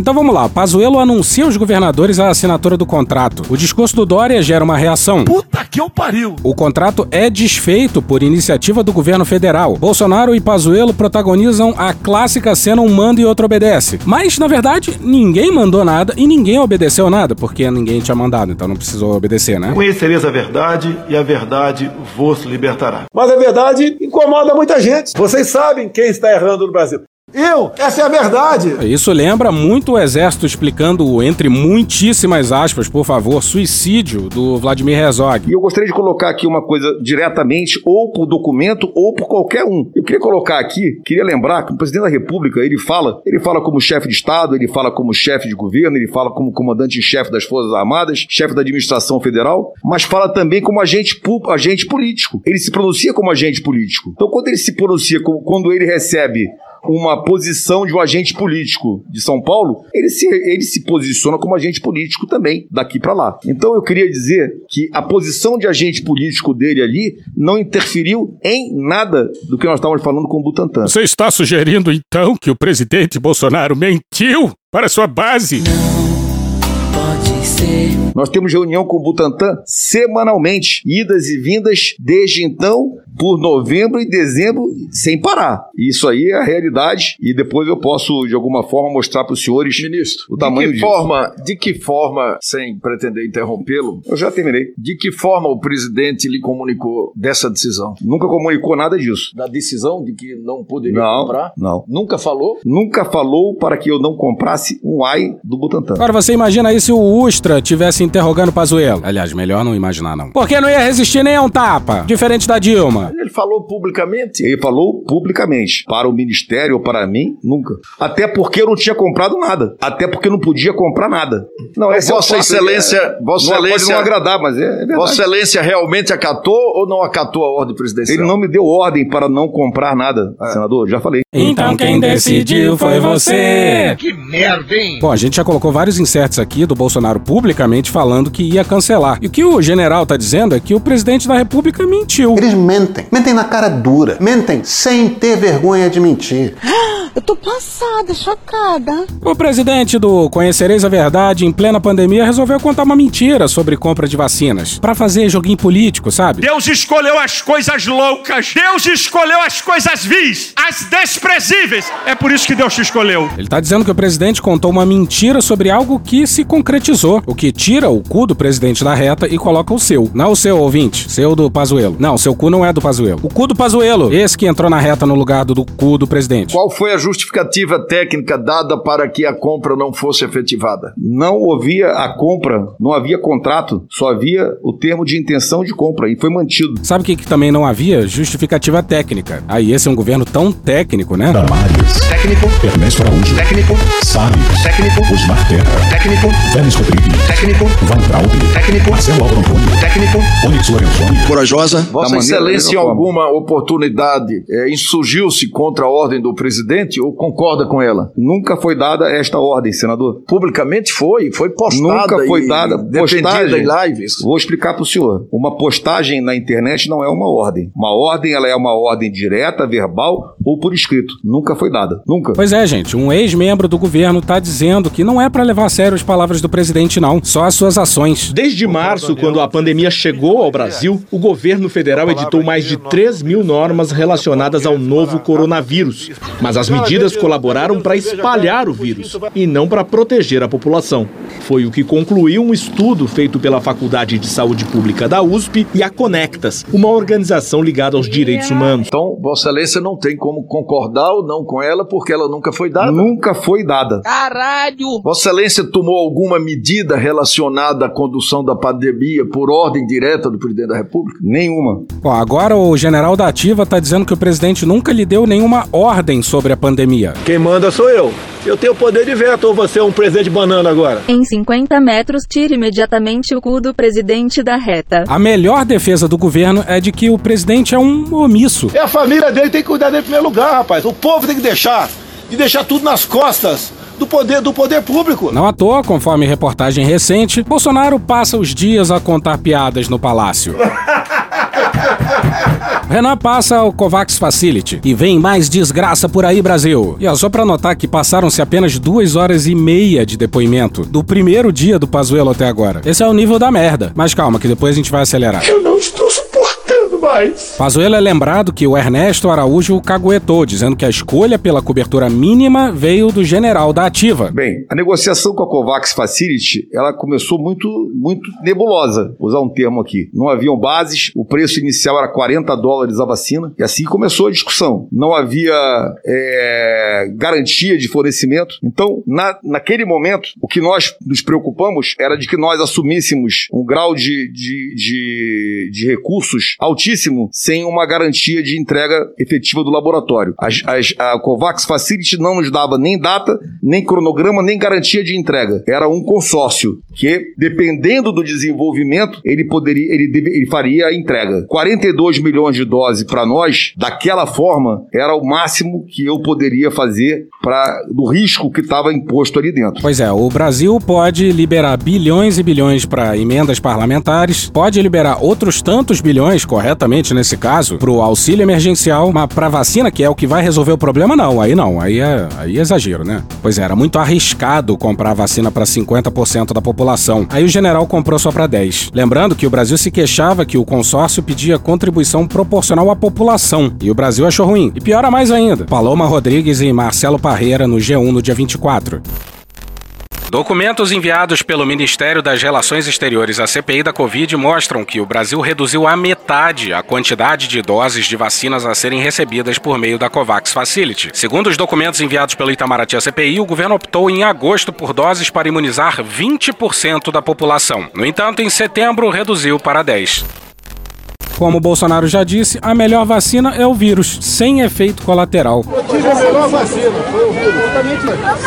Então vamos lá, Pazuello anuncia aos governadores a assinatura do contrato. O discurso do Dória gera uma reação. Puta que eu pariu! O contrato é desfeito por iniciativa do governo federal. Bolsonaro e Pazuello protagonizam a clássica cena um manda e outro obedece. Mas, na verdade, ninguém mandou nada e ninguém obedeceu nada, porque ninguém tinha mandado, então não precisou obedecer, né? Conhecereis a verdade e a verdade vos libertará. Mas a verdade incomoda muita gente. Vocês sabem quem está errando no Brasil. Eu, essa é a verdade. Isso lembra muito o exército explicando, o, entre muitíssimas aspas, por favor, suicídio do Vladimir Herzog. E eu gostaria de colocar aqui uma coisa diretamente, ou por documento, ou por qualquer um. Eu queria colocar aqui, queria lembrar que o presidente da República, ele fala, ele fala como chefe de Estado, ele fala como chefe de governo, ele fala como comandante em chefe das Forças Armadas, chefe da administração federal, mas fala também como agente, pu- agente político. Ele se pronuncia como agente político. Então, quando ele se pronuncia, como, quando ele recebe uma posição de um agente político de São Paulo, ele se, ele se posiciona como agente político também, daqui para lá. Então eu queria dizer que a posição de agente político dele ali não interferiu em nada do que nós estávamos falando com o Butantan. Você está sugerindo então que o presidente Bolsonaro mentiu para sua base? Ser. Nós temos reunião com o Butantan semanalmente, idas e vindas desde então, por novembro e dezembro, sem parar. Isso aí é a realidade e depois eu posso, de alguma forma, mostrar para os senhores Ministro, o tamanho de que disso. forma, de que forma, sem pretender interrompê-lo, Eu já terminei. de que forma o presidente lhe comunicou dessa decisão? Nunca comunicou nada disso. Da decisão de que não poderia Não, comprar? não. Nunca falou? Nunca falou para que eu não comprasse um AI do Butantan. Agora você imagina aí se o Ustra tivesse interrogando Pazuello. Aliás, melhor não imaginar não. Porque não ia resistir nem a um tapa, diferente da Dilma. Ele falou publicamente. Ele falou publicamente. Para o ministério ou para mim, nunca. Até porque eu não tinha comprado nada. Até porque eu não podia comprar nada. Não, esse é Vossa. Excelência, É- Vossa não, Pode Excelência, não agradar, mas é, é verdade. Vossa Excelência realmente acatou ou não acatou a ordem presidencial? Ele não me deu ordem para não comprar nada, senador. Já falei. Então quem decidiu foi você. Que merda, hein? Bom, a gente já colocou vários insertos aqui do Bolsonaro publicamente falando que ia cancelar. E o que o general tá dizendo é que o presidente da República mentiu. Eles mentem. Mentem na cara dura. Mentem sem ter vergonha de mentir. Eu tô passada, chocada. O presidente do Conhecereis a Verdade, em plena pandemia, resolveu contar uma mentira sobre compra de vacinas. Pra fazer joguinho político, sabe? Deus escolheu as coisas loucas. Deus escolheu as coisas vis, as desprezíveis. É por isso que Deus te escolheu. Ele tá dizendo que o presidente contou uma mentira sobre algo que se concretizou, o que tira o cu do presidente da reta e coloca o seu. Não o seu ouvinte, seu do Pazuello. Não, seu cu não é do Pazuello. O cu do Pazuello, esse que entrou na reta no lugar do, do cu do presidente. Qual foi a justificativa técnica dada para que a compra não fosse efetivada? Não havia a compra, não havia contrato, só havia o termo de intenção de compra e foi mantido. Sabe o que, que também não havia? Justificativa técnica. Aí esse é um governo tão técnico, né? Técnico. Ernesto Araújo. Técnico. Salles. Técnico. Osmar Terra. Técnico. Félix Rodrigues. Técnico. Van Traub. Técnico. Marcelo Álvaro Antônio. Técnico. Onyx Lorenzoni. Corajosa. Vossa Excelência, em alguma oportunidade, é, insurgiu-se contra a ordem do presidente ou concorda com ela? Nunca foi dada esta ordem, senador. Publicamente foi, foi postada. Nunca foi e dada postagem. em lives. Vou explicar para o senhor. Uma postagem na internet não é uma ordem. Uma ordem, ela é uma ordem direta, verbal ou por escrito. Nunca foi dada. Nunca. Pois é, gente, um ex-membro do governo tá dizendo que não é pra levar a sério as palavras do presidente, não, só as suas ações. Desde março, quando a pandemia chegou ao Brasil, o governo federal editou mais de 3 mil normas relacionadas ao novo coronavírus. Mas as medidas colaboraram para espalhar o vírus e não para proteger a população. Foi o que concluiu um estudo feito pela Faculdade de Saúde Pública da USP e a Conectas, uma organização ligada aos direitos humanos. Então, Vossa Excelência não tem como concordar ou não com ela, porque ela nunca foi dada. Nunca foi dada. Caralho! Vossa Excelência tomou alguma medida relacionada à condução da pandemia por ordem direta do presidente da República? Nenhuma. Bom, agora o general da Ativa tá dizendo que o presidente nunca lhe deu nenhuma ordem sobre a pandemia. Quem manda sou eu. Eu tenho poder de veto ou você é um presidente banana agora? Em 50 metros, tire imediatamente o cu do presidente da reta. A melhor defesa do governo é de que o presidente é um omisso. É a família dele tem que cuidar dele em primeiro lugar, rapaz. O povo tem que deixar. E deixar tudo nas costas do poder, do poder público. Não à toa, conforme reportagem recente, Bolsonaro passa os dias a contar piadas no palácio. Renan passa ao COVAX Facility e vem mais desgraça por aí, Brasil. E ó, só pra notar que passaram-se apenas duas horas e meia de depoimento do primeiro dia do Pazuello até agora. Esse é o nível da merda. Mas calma, que depois a gente vai acelerar. Eu não estou mais. Pazuello é lembrado que o Ernesto Araújo o caguetou, dizendo que a escolha pela cobertura mínima veio do general da ativa. Bem, a negociação com a COVAX Facility, ela começou muito, muito nebulosa, vou usar um termo aqui. Não haviam bases, o preço inicial era 40 dólares a vacina, e assim começou a discussão. Não havia é, garantia de fornecimento. Então, na, naquele momento, o que nós nos preocupamos era de que nós assumíssemos um grau de, de, de, de recursos altíssimo sem uma garantia de entrega efetiva do laboratório. As- as- a COVAX Facility não nos dava nem data, nem cronograma, nem garantia de entrega. Era um consórcio que, dependendo do desenvolvimento, ele poderia, ele, deve- ele faria a entrega. 42 milhões de doses para nós, daquela forma, era o máximo que eu poderia fazer para do risco que estava imposto ali dentro. Pois é, o Brasil pode liberar bilhões e bilhões para emendas parlamentares, pode liberar outros tantos bilhões, nesse caso, pro auxílio emergencial, mas pra vacina, que é o que vai resolver o problema, não. Aí não, aí é, aí é exagero, né? Pois é, era muito arriscado comprar vacina para 50% da população. Aí o general comprou só para 10. Lembrando que o Brasil se queixava que o consórcio pedia contribuição proporcional à população, e o Brasil achou ruim. E piora mais ainda. Paloma Rodrigues e Marcelo Parreira no G1 no dia 24. Documentos enviados pelo Ministério das Relações Exteriores à CPI da Covid mostram que o Brasil reduziu à metade a quantidade de doses de vacinas a serem recebidas por meio da COVAX Facility. Segundo os documentos enviados pelo Itamaraty à CPI, o governo optou em agosto por doses para imunizar 20% da população. No entanto, em setembro reduziu para 10%. Como o Bolsonaro já disse, a melhor vacina é o vírus, sem efeito colateral. Eu tive a melhor vacina, foi o vírus, justamente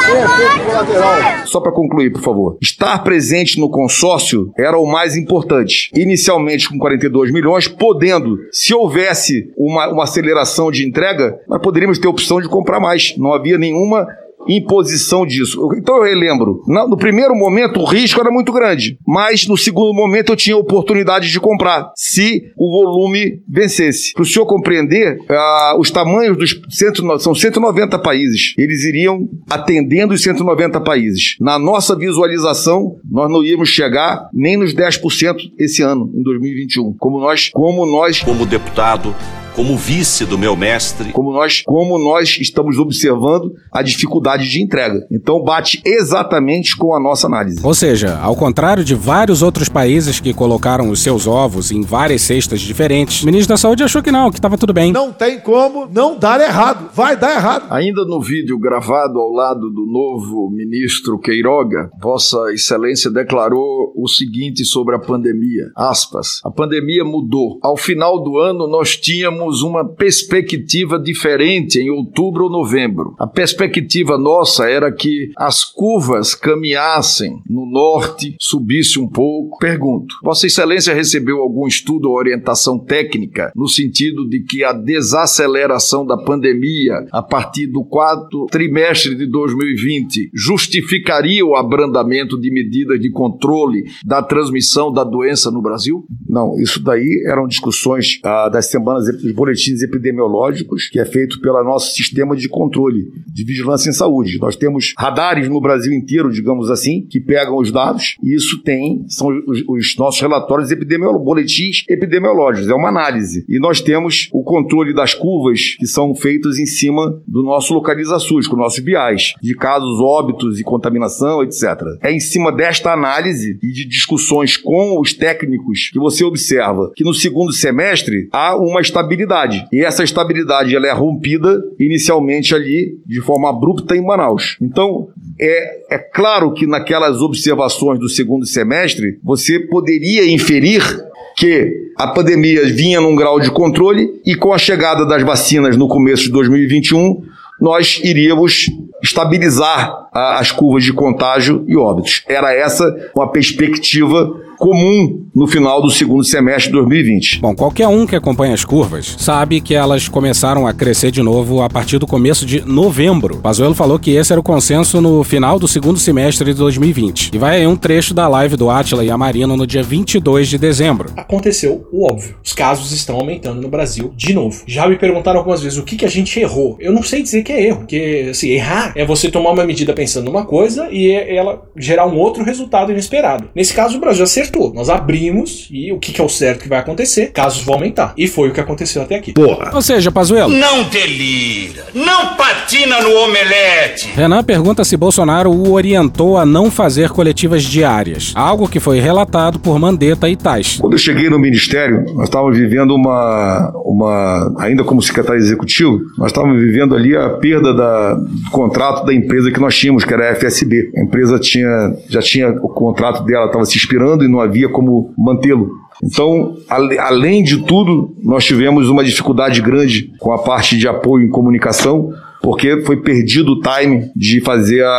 sem efeito colateral. Só para concluir, por favor. Estar presente no consórcio era o mais importante. Inicialmente com 42 milhões, podendo, se houvesse uma, uma aceleração de entrega, nós poderíamos ter a opção de comprar mais. Não havia nenhuma imposição disso. Então eu relembro, no primeiro momento o risco era muito grande, mas no segundo momento eu tinha oportunidade de comprar, se o volume vencesse. Para o senhor compreender, ah, os tamanhos dos 109 são 190 países, eles iriam atendendo os 190 países. Na nossa visualização, nós não íamos chegar nem nos 10% esse ano, em 2021. Como nós, como nós Como deputado, como vice do meu mestre, como nós, como nós estamos observando a dificuldade de entrega. Então bate exatamente com a nossa análise. Ou seja, ao contrário de vários outros países que colocaram os seus ovos em várias cestas diferentes, o ministro da Saúde achou que não, que estava tudo bem. Não tem como não dar errado. Vai dar errado. Ainda no vídeo gravado ao lado do novo ministro Queiroga, Vossa Excelência declarou o seguinte sobre a pandemia. Aspas. A pandemia mudou. Ao final do ano, nós tínhamos uma perspectiva diferente em outubro ou novembro. A perspectiva nossa era que as curvas caminhassem no norte, subisse um pouco. Pergunto: Vossa Excelência recebeu algum estudo ou orientação técnica no sentido de que a desaceleração da pandemia a partir do quarto trimestre de 2020 justificaria o abrandamento de medidas de controle da transmissão da doença no Brasil? Não, isso daí eram discussões ah, das semanas boletins epidemiológicos, que é feito pelo nosso sistema de controle de vigilância em saúde. Nós temos radares no Brasil inteiro, digamos assim, que pegam os dados, e isso tem, são os, os nossos relatórios epidemiológicos, boletins epidemiológicos, é uma análise. E nós temos o controle das curvas que são feitos em cima do nosso localiza SUS, com nossos BIAs, de casos óbitos e contaminação, etc. É em cima desta análise e de discussões com os técnicos que você observa que no segundo semestre há uma estabilidade. E essa estabilidade ela é rompida inicialmente ali de forma abrupta em Manaus. Então, é, é claro que naquelas observações do segundo semestre, você poderia inferir que a pandemia vinha num grau de controle e com a chegada das vacinas no começo de 2021, nós iríamos estabilizar as curvas de contágio e óbitos. Era essa uma perspectiva comum no final do segundo semestre de 2020. Bom, qualquer um que acompanha as curvas sabe que elas começaram a crescer de novo a partir do começo de novembro. Pazuello falou que esse era o consenso no final do segundo semestre de 2020. E vai aí um trecho da live do Atila e a Marina no dia 22 de dezembro. Aconteceu o óbvio. Os casos estão aumentando no Brasil de novo. Já me perguntaram algumas vezes o que, que a gente errou. Eu não sei dizer que é erro, porque assim, errar é você tomar uma medida pensando numa coisa e é- ela gerar um outro resultado inesperado. Nesse caso, o Brasil acertou. Nós abrimos e o que, que é o certo que vai acontecer? Casos vão aumentar. E foi o que aconteceu até aqui. Porra. Ou seja, Pazuello. Não delira, não patina no omelete. Renan pergunta se Bolsonaro o orientou a não fazer coletivas diárias, algo que foi relatado por Mandetta e Tais. Quando eu cheguei no Ministério, nós estávamos vivendo uma, uma ainda como secretário executivo, nós estávamos vivendo ali a perda da, do contrato da empresa que nós tínhamos, que era a FSB. A empresa tinha, já tinha o contrato dela, estava se expirando e não havia como mantê-lo. Então, além de tudo, nós tivemos uma dificuldade grande com a parte de apoio em comunicação, porque foi perdido o time de fazer a,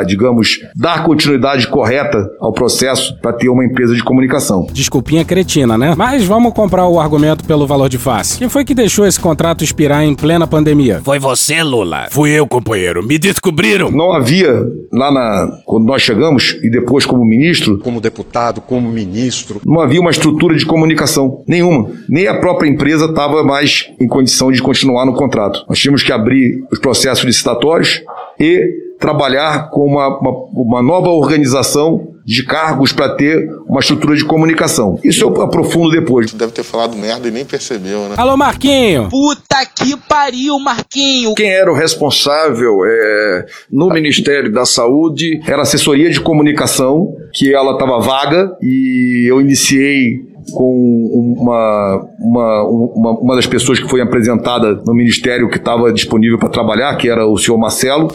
a, digamos, dar continuidade correta ao processo para ter uma empresa de comunicação. Desculpinha cretina, né? Mas vamos comprar o argumento pelo valor de face. Quem foi que deixou esse contrato expirar em plena pandemia? Foi você, Lula. Fui eu, companheiro. Me descobriram. Não havia lá na quando nós chegamos e depois como ministro, como deputado, como ministro, não havia uma estrutura de comunicação nenhuma. Nem a própria empresa estava mais em condição de continuar no contrato. Nós tínhamos que abrir os processos licitatórios e trabalhar com uma, uma, uma nova organização de cargos para ter uma estrutura de comunicação. Isso eu aprofundo depois. deve ter falado merda e nem percebeu, né? Alô, Marquinho! Puta que pariu, Marquinho! Quem era o responsável é, no Ministério da Saúde? Era assessoria de comunicação, que ela estava vaga, e eu iniciei com uma, uma, uma, uma das pessoas que foi apresentada no Ministério que estava disponível para trabalhar, que era o senhor Marcelo.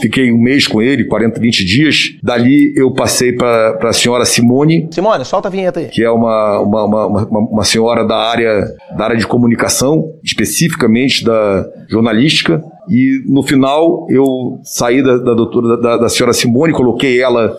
Fiquei um mês com ele, 40, 20 dias. Dali eu passei para a senhora Simone. Simone, solta a vinheta aí. Que é uma, uma, uma, uma, uma senhora da área, da área de comunicação, especificamente da jornalística. E no final eu saí da, da doutora, da, da senhora Simone, coloquei ela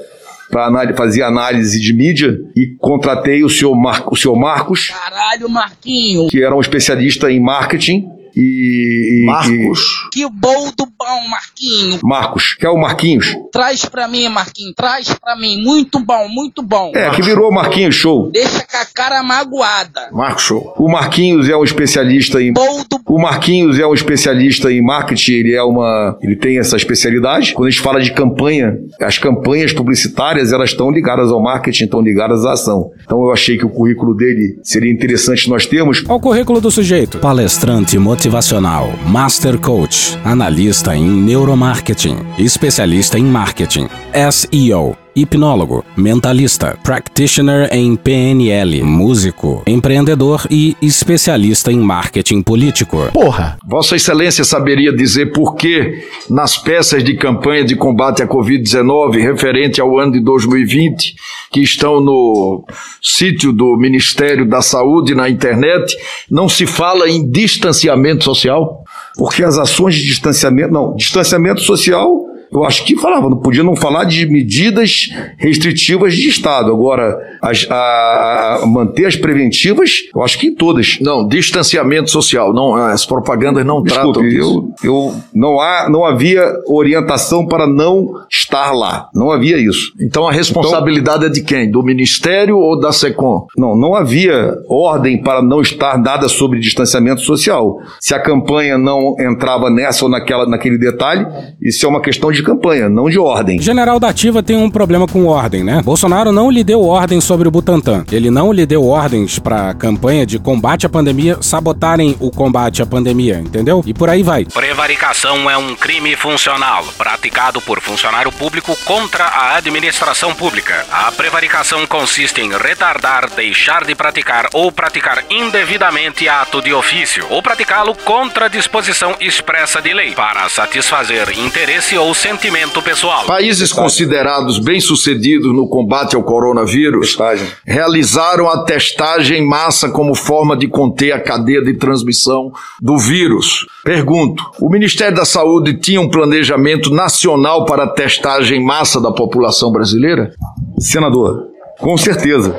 para fazer análise de mídia e contratei o senhor, Mar, o senhor Marcos. Caralho, Marquinho! Que era um especialista em marketing. E, Marcos. E... Que bom do bom, Marquinho. Marcos, que é o Marquinhos. Traz pra mim, Marquinho, traz pra mim. Muito bom, muito bom. É, que virou Marquinhos Show. Deixa com a cara magoada. Marcos Show. O Marquinhos é um especialista em. Bom do... O Marquinhos é um especialista em marketing, ele é uma. Ele tem essa especialidade. Quando a gente fala de campanha, as campanhas publicitárias, elas estão ligadas ao marketing, estão ligadas à ação. Então eu achei que o currículo dele seria interessante nós termos. Qual o currículo do sujeito? Palestrante motivacional, Master Coach, analista em neuromarketing, especialista em marketing, SEO, hipnólogo, mentalista, practitioner em PNL, músico, empreendedor e especialista em marketing político. Porra! Vossa Excelência saberia dizer por que nas peças de campanha de combate à Covid-19 referente ao ano de 2020, que estão no sítio do Ministério da Saúde na internet, não se fala em distanciamento social? Porque as ações de distanciamento, não, distanciamento social eu acho que falava, não podia não falar de medidas restritivas de Estado. Agora, as, a, a, manter as preventivas, eu acho que todas. Não, distanciamento social. Não, as propagandas não Desculpe, tratam disso. Eu, eu, não, há, não havia orientação para não estar lá. Não havia isso. Então a responsabilidade então, é de quem? Do Ministério ou da SECOM? Não, não havia ordem para não estar nada sobre distanciamento social. Se a campanha não entrava nessa ou naquela, naquele detalhe, isso é uma questão de campanha, não de ordem. General da Ativa tem um problema com ordem, né? Bolsonaro não lhe deu ordem sobre o Butantan. Ele não lhe deu ordens para a campanha de combate à pandemia sabotarem o combate à pandemia, entendeu? E por aí vai. Prevaricação é um crime funcional praticado por funcionário público contra a administração pública. A prevaricação consiste em retardar, deixar de praticar ou praticar indevidamente ato de ofício ou praticá-lo contra disposição expressa de lei para satisfazer interesse ou sentimento pessoal. Países considerados bem-sucedidos no combate ao coronavírus realizaram a testagem em massa como forma de conter a cadeia de transmissão do vírus. Pergunto: o Ministério da Saúde tinha um planejamento nacional para a testagem em massa da população brasileira? Senador, com certeza.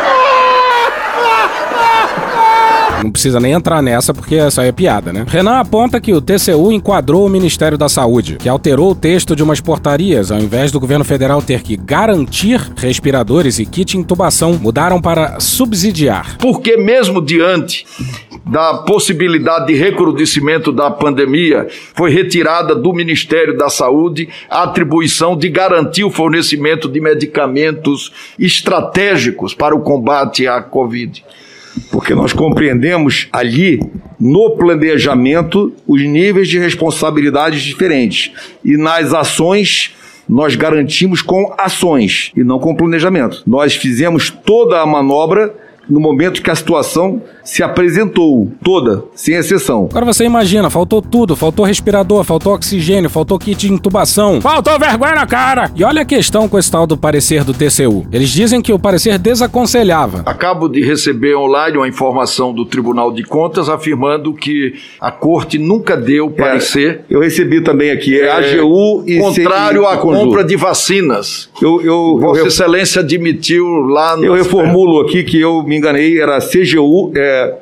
Não precisa nem entrar nessa porque essa aí é piada, né? Renan aponta que o TCU enquadrou o Ministério da Saúde, que alterou o texto de umas portarias, ao invés do governo federal ter que garantir respiradores e kit intubação, mudaram para subsidiar. Porque mesmo diante da possibilidade de recrudescimento da pandemia, foi retirada do Ministério da Saúde a atribuição de garantir o fornecimento de medicamentos estratégicos para o combate à Covid. Porque nós compreendemos ali, no planejamento, os níveis de responsabilidades diferentes. E nas ações, nós garantimos com ações e não com planejamento. Nós fizemos toda a manobra no momento que a situação se apresentou, toda, sem exceção. Agora você imagina, faltou tudo, faltou respirador, faltou oxigênio, faltou kit de intubação, faltou vergonha na cara. E olha a questão com esse tal do parecer do TCU. Eles dizem que o parecer desaconselhava. Acabo de receber online uma informação do Tribunal de Contas afirmando que a Corte nunca deu parecer. Eu recebi também aqui, é, AGU e contrário CNI à compra de vacinas. Eu, eu, Vossa eu- Excelência admitiu lá no. Eu reformulo aqui que eu me enganei, era CGU, é,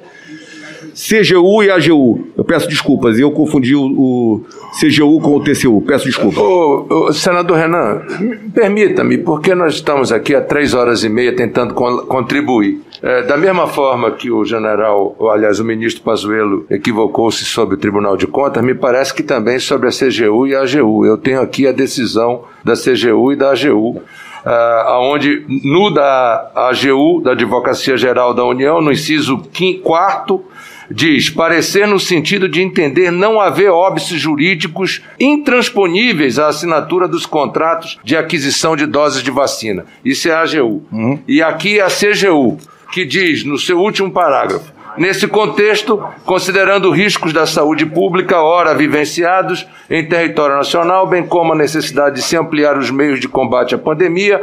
CGU e AGU. Eu peço desculpas, eu confundi o, o CGU com o TCU. Peço desculpas. Ô, ô, senador Renan, me- permita-me, porque nós estamos aqui há três horas e meia tentando con- contribuir. É, da mesma forma que o general, ou, aliás, o ministro Pazuello equivocou-se sobre o Tribunal de Contas, me parece que também sobre a CGU e a AGU. Eu tenho aqui a decisão da CGU e da AGU. Ah, onde no da AGU, da Advocacia Geral da União, no inciso 4 diz parecer no sentido de entender não haver óbices jurídicos intransponíveis à assinatura dos contratos de aquisição de doses de vacina. Isso é a AGU. E aqui é a CGU, que diz no seu último parágrafo Nesse contexto, considerando riscos da saúde pública, ora vivenciados em território nacional, bem como a necessidade de se ampliar os meios de combate à pandemia,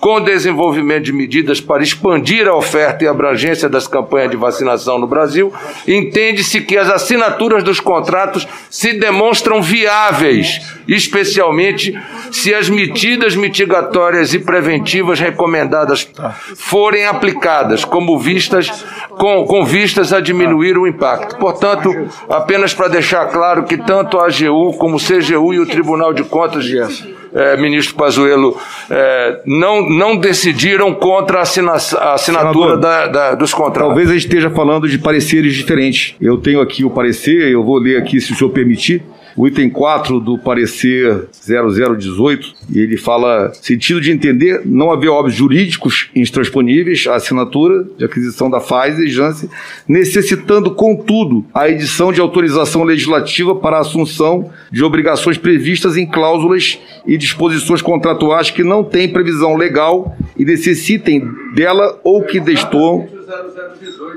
com o desenvolvimento de medidas para expandir a oferta e abrangência das campanhas de vacinação no Brasil, entende-se que as assinaturas dos contratos se demonstram viáveis, especialmente se as medidas mitigatórias e preventivas recomendadas forem aplicadas, como vistas com, com vistas a diminuir o impacto. Portanto, apenas para deixar claro que tanto a AGU como o CGU e o Tribunal de Contas, eh, ministro Pazuello, eh, não, não decidiram contra a, assina- a assinatura da- da- dos contratos. Talvez a gente esteja falando de pareceres diferentes. Eu tenho aqui o parecer, eu vou ler aqui se o senhor permitir. O item 4 do parecer 0018, e ele fala: sentido de entender não haver óbitos jurídicos intransponíveis à assinatura de aquisição da Pfizer e Janssen, necessitando, contudo, a edição de autorização legislativa para a assunção de obrigações previstas em cláusulas e disposições contratuais que não têm previsão legal e necessitem dela ou que destoam.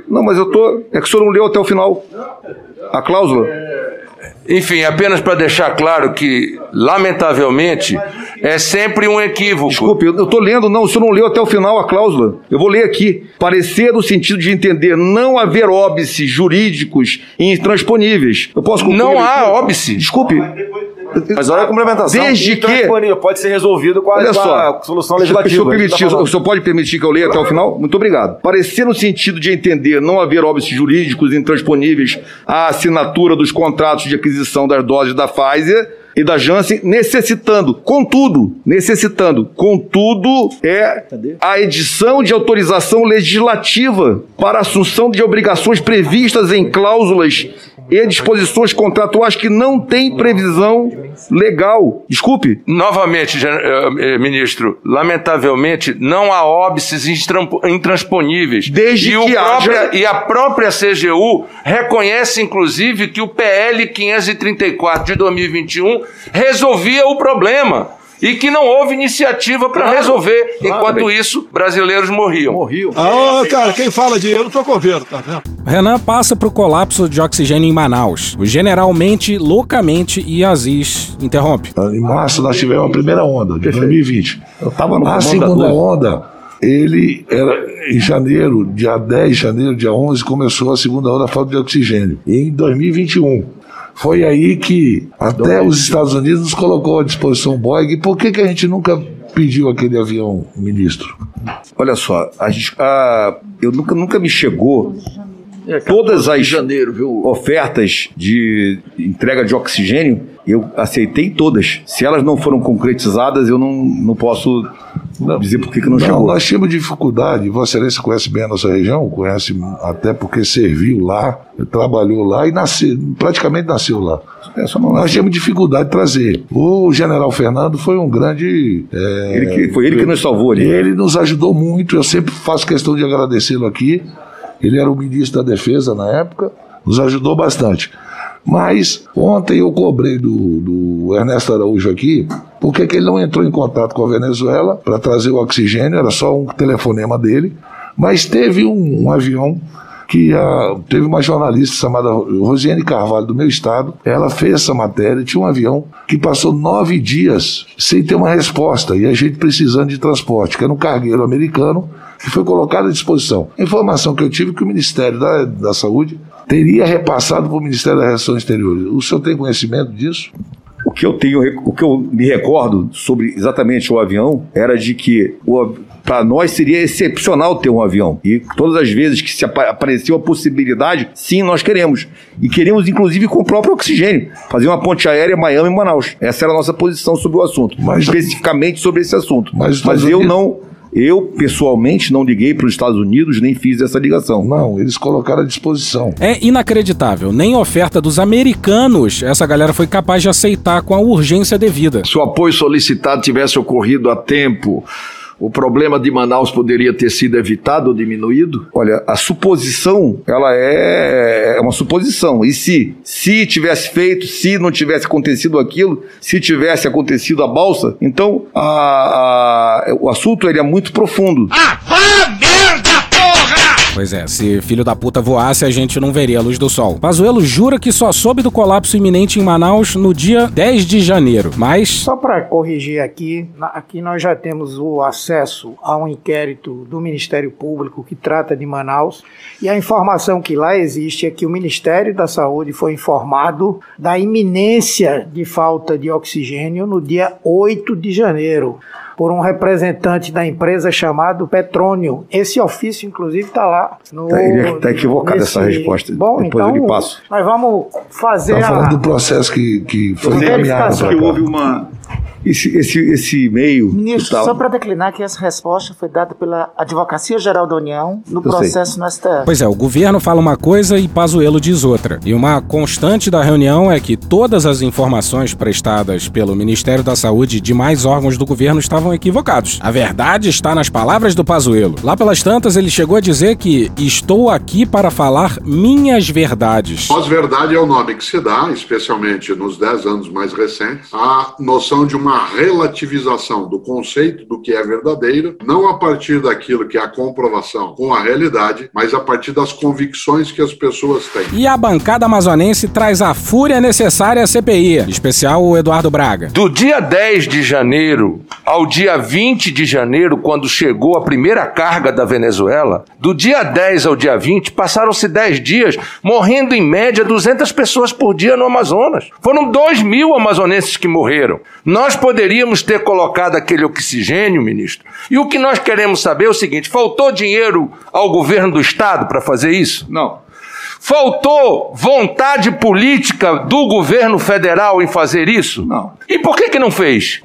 Não, mas eu tô. É que o senhor não leu até o final. A cláusula? Enfim, apenas para deixar claro que, lamentavelmente, é sempre um equívoco. Desculpe, eu estou lendo, não, o senhor não leu até o final a cláusula. Eu vou ler aqui. Parecer no sentido de entender não haver óbices jurídicos intransponíveis. Eu posso concluir Não há óbice. Desculpe. Mas olha a complementação. Desde que. Pode ser resolvido com a, Olha com só, a solução legislativa. a gente permitir, tá o senhor pode permitir que eu leia até o final? Muito obrigado. Parecer no sentido de entender não haver óbices jurídicos intransponíveis à assinatura dos contratos de aquisição das doses da Pfizer e da Janssen, necessitando, contudo, necessitando, contudo, é a edição de autorização legislativa para a assunção de obrigações previstas em cláusulas e disposições contratuais que não têm previsão legal. Desculpe. Novamente, eh, eh, ministro, lamentavelmente não há óbices intransponíveis. Desde e, o que própria- haja- e a própria CGU reconhece, inclusive, que o PL 534 de 2021 resolvia o problema. e que não houve iniciativa para Claro, resolver. claro. Enquanto isso, brasileiros morriam. Morriam. Ah, cara, quem fala de eu não tô governo, tá vendo? Renan passa pro colapso de oxigênio em Manaus. O general mente loucamente e Aziz interrompe. Em março nós tivemos a primeira onda, de 2020. Eu tava no A comando da segunda onda, ele era em janeiro, dia 10 de janeiro, dia 11, começou a segunda onda falta de oxigênio. E em 2021. Foi aí que até os Estados Unidos nos colocou à disposição Boeing. Por que, que a gente nunca pediu aquele avião, ministro? Olha só, a gente- a- eu nunca, nunca me chegou todas as ofertas de entrega de oxigênio, eu aceitei todas. Se elas não foram concretizadas, eu não, não posso dizer por que, que não, chegou. Nós tínhamos dificuldade. Vossa Excelência conhece bem a nossa região, conhece até porque serviu lá, trabalhou lá e nasceu, praticamente nasceu lá. Nós tínhamos dificuldade de trazer. O general Fernando foi um grande. é, Ele que- foi ele que nos salvou ali. Ele nos ajudou muito. Eu sempre faço questão de agradecê-lo aqui. Ele era o ministro da Defesa na época, nos ajudou bastante. Mas ontem eu cobrei do, do Ernesto Araújo aqui, por que que ele não entrou em contato com a Venezuela para trazer o oxigênio, era só um telefonema dele. Mas teve um, um avião que ah, teve uma jornalista chamada Rosiane Carvalho, do meu estado, ela fez essa matéria, tinha um avião que passou nove dias sem ter uma resposta, e a gente precisando de transporte, que era um cargueiro americano, que foi colocado à disposição. A informação que eu tive que o Ministério da, da Saúde teria repassado para o Ministério das Relações Exteriores. O senhor tem conhecimento disso? O que eu tenho, o que eu me recordo sobre exatamente o avião era de que para nós seria excepcional ter um avião. E todas as vezes que se apa- apareceu a possibilidade, sim, nós queremos. E queremos, inclusive, com o próprio oxigênio. Fazer uma ponte aérea Miami e Manaus. Essa era a nossa posição sobre o assunto. Especificamente sobre esse assunto. Mas Mas eu Unidos- não. Eu, pessoalmente, não liguei para os Estados Unidos, nem fiz essa ligação. Não, eles colocaram à disposição. É inacreditável. Nem oferta dos americanos essa galera foi capaz de aceitar com a urgência devida. Se o apoio solicitado tivesse ocorrido a tempo, o problema de Manaus poderia ter sido evitado ou diminuído? Olha, a suposição, ela é, é uma suposição. E se? Se tivesse feito, se não tivesse acontecido aquilo, se tivesse acontecido a balsa, então a- a- o assunto ele é muito profundo. Pois é, se filho da puta voasse, a gente não veria a luz do sol. Pazuello jura que só soube do colapso iminente em Manaus no dia 10 de janeiro, mas Só para corrigir aqui, aqui nós já temos o acesso a um inquérito do Ministério Público que trata de Manaus e a informação que lá existe é que o Ministério da Saúde foi informado da iminência de falta de oxigênio no dia 8 de janeiro por um representante da empresa chamado Petrônio. Esse ofício, inclusive, está lá. No, Tá- ele é- tá equivocada essa resposta. Bom, Depois então, eu lhe passo. nós vamos fazer Está a... falando do processo que, que foi encaminhado Que houve uma. Esse, esse, esse e-mail. Ministro, só para declinar que essa resposta foi dada pela Advocacia Geral da União no Eu sei. processo no STF. Pois é, o governo fala uma coisa e Pazuello diz outra. E uma constante da reunião é que todas as informações prestadas pelo Ministério da Saúde e demais órgãos do governo estavam equivocados. A verdade está nas palavras do Pazuello. Lá pelas tantas, ele chegou a dizer que estou aqui para falar minhas verdades. Pós-verdade é o nome que se dá, especialmente nos dez anos mais recentes, à noção de uma relativização do conceito do que é verdadeiro, não a partir daquilo que é a comprovação com a realidade, mas a partir das convicções que as pessoas têm. E a bancada amazonense traz a fúria necessária à CPI, em especial o Eduardo Braga. Do dia 10 de janeiro ao dia 20 de janeiro, quando chegou a primeira carga da Venezuela, do dia 10 ao dia 20, passaram-se 10 dias, morrendo em média 200 pessoas por dia no Amazonas. Foram 2 mil amazonenses que morreram. Nós poderíamos ter colocado aquele oxigênio, ministro. E o que nós queremos saber é o seguinte: faltou dinheiro ao governo do estado para fazer isso? Não. Faltou vontade política do governo federal em fazer isso? Não. E por que que não fez?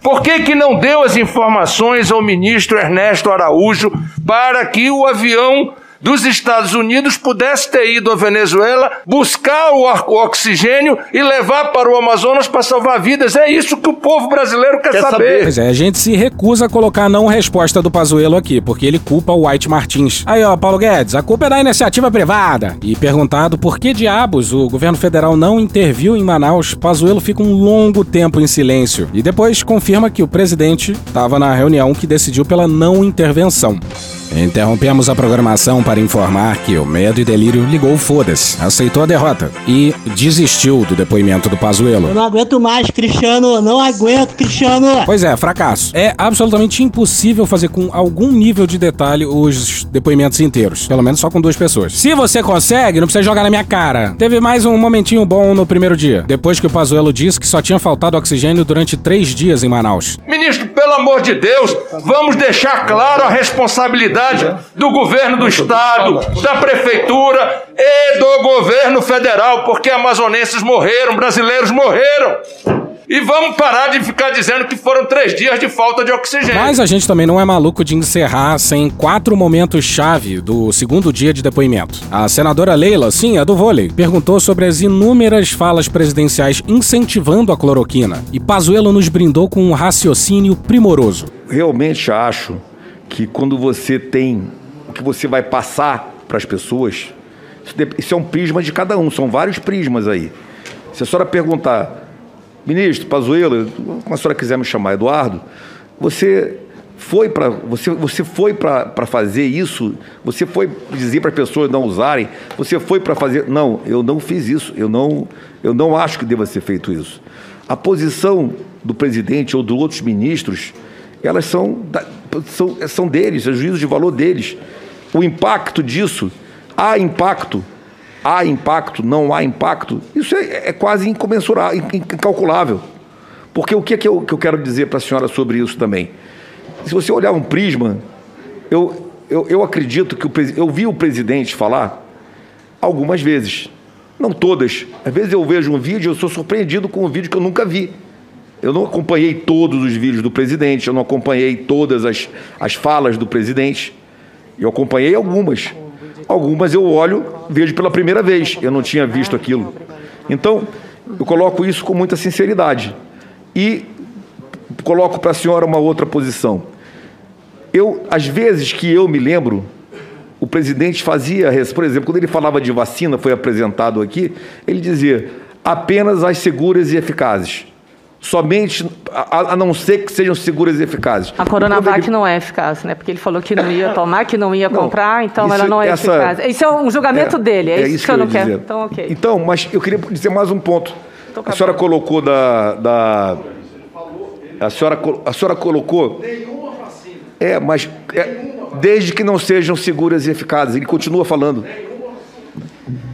Por que que não deu as informações ao ministro Ernesto Araújo para que o avião dos Estados Unidos pudesse ter ido à Venezuela buscar o, oxigênio e levar para o Amazonas para salvar vidas. É isso que o povo brasileiro quer, quer saber. saber. Pois é, a gente se recusa a colocar não resposta do Pazuello aqui, porque ele culpa o White Martins. Aí, ó, Paulo Guedes, a culpa é da iniciativa privada. E perguntado por que diabos o governo federal não interviu em Manaus, Pazuello fica um longo tempo em silêncio e depois confirma que o presidente estava na reunião que decidiu pela não intervenção. Interrompemos a programação para informar que o Medo e Delírio ligou foda-se, aceitou a derrota e desistiu do depoimento do Pazuello. Eu não aguento mais, Cristiano, não aguento, Cristiano. Pois é, fracasso. É absolutamente impossível fazer com algum nível de detalhe os depoimentos inteiros, pelo menos só com duas pessoas. Se você consegue, não precisa jogar na minha cara. Teve mais um momentinho bom no primeiro dia, depois que o Pazuello disse que só tinha faltado oxigênio durante três dias em Manaus. Ministro, pelo amor de Deus, vamos deixar claro a responsabilidade do governo do estado, da prefeitura e do governo federal, porque amazonenses morreram, brasileiros morreram. E vamos parar de ficar dizendo que foram três dias de falta de oxigênio. Mas a gente também não é maluco de encerrar sem quatro momentos-chave do segundo dia de depoimento. A senadora Leila, sim, a do vôlei, perguntou sobre as inúmeras falas presidenciais incentivando a cloroquina. E Pazuello nos brindou com um raciocínio primoroso. Realmente acho que quando você tem o que você vai passar para as pessoas, isso é um prisma de cada um, são vários prismas aí. Se a senhora perguntar, ministro Pazuello, como a senhora quiser me chamar, Eduardo, você foi para você, você foi para fazer isso, você foi dizer para as pessoas não usarem, você foi para fazer, não, eu não fiz isso, eu não, eu não acho que deva ser feito isso. A posição do presidente ou de outros ministros, elas são são, são deles, é juízo de valor deles. O impacto disso, há impacto, há impacto, não há impacto, isso é, é quase incomensurável, incalculável. Porque o que, é que, eu, que eu quero dizer para a senhora sobre isso também? Se você olhar um prisma, eu, eu, eu acredito que o, eu vi o presidente falar algumas vezes, não todas. Às vezes eu vejo um vídeo eu sou surpreendido com um vídeo que eu nunca vi. Eu não acompanhei todos os vídeos do presidente, eu não acompanhei todas as, as falas do presidente. Eu acompanhei algumas. Algumas eu olho, vejo pela primeira vez. Eu não tinha visto aquilo. Então, eu coloco isso com muita sinceridade. E coloco para a senhora uma outra posição. Eu, às vezes que eu me lembro, o presidente fazia, por exemplo, quando ele falava de vacina, foi apresentado aqui, ele dizia apenas as seguras e eficazes somente a, a, não ser que sejam seguras e eficazes. A Coronavac ele... não é eficaz, né? Porque ele falou que não ia tomar, que não ia não, comprar, então isso, ela não é essa... eficaz. Isso é um julgamento é, dele, é, é isso, isso, que eu, não quero. Então, ok. Então, mas eu queria dizer mais um ponto. A senhora colocou da, da a senhora a senhora colocou nenhuma vacina. É, mas é, desde que não sejam seguras e eficazes. Ele continua falando.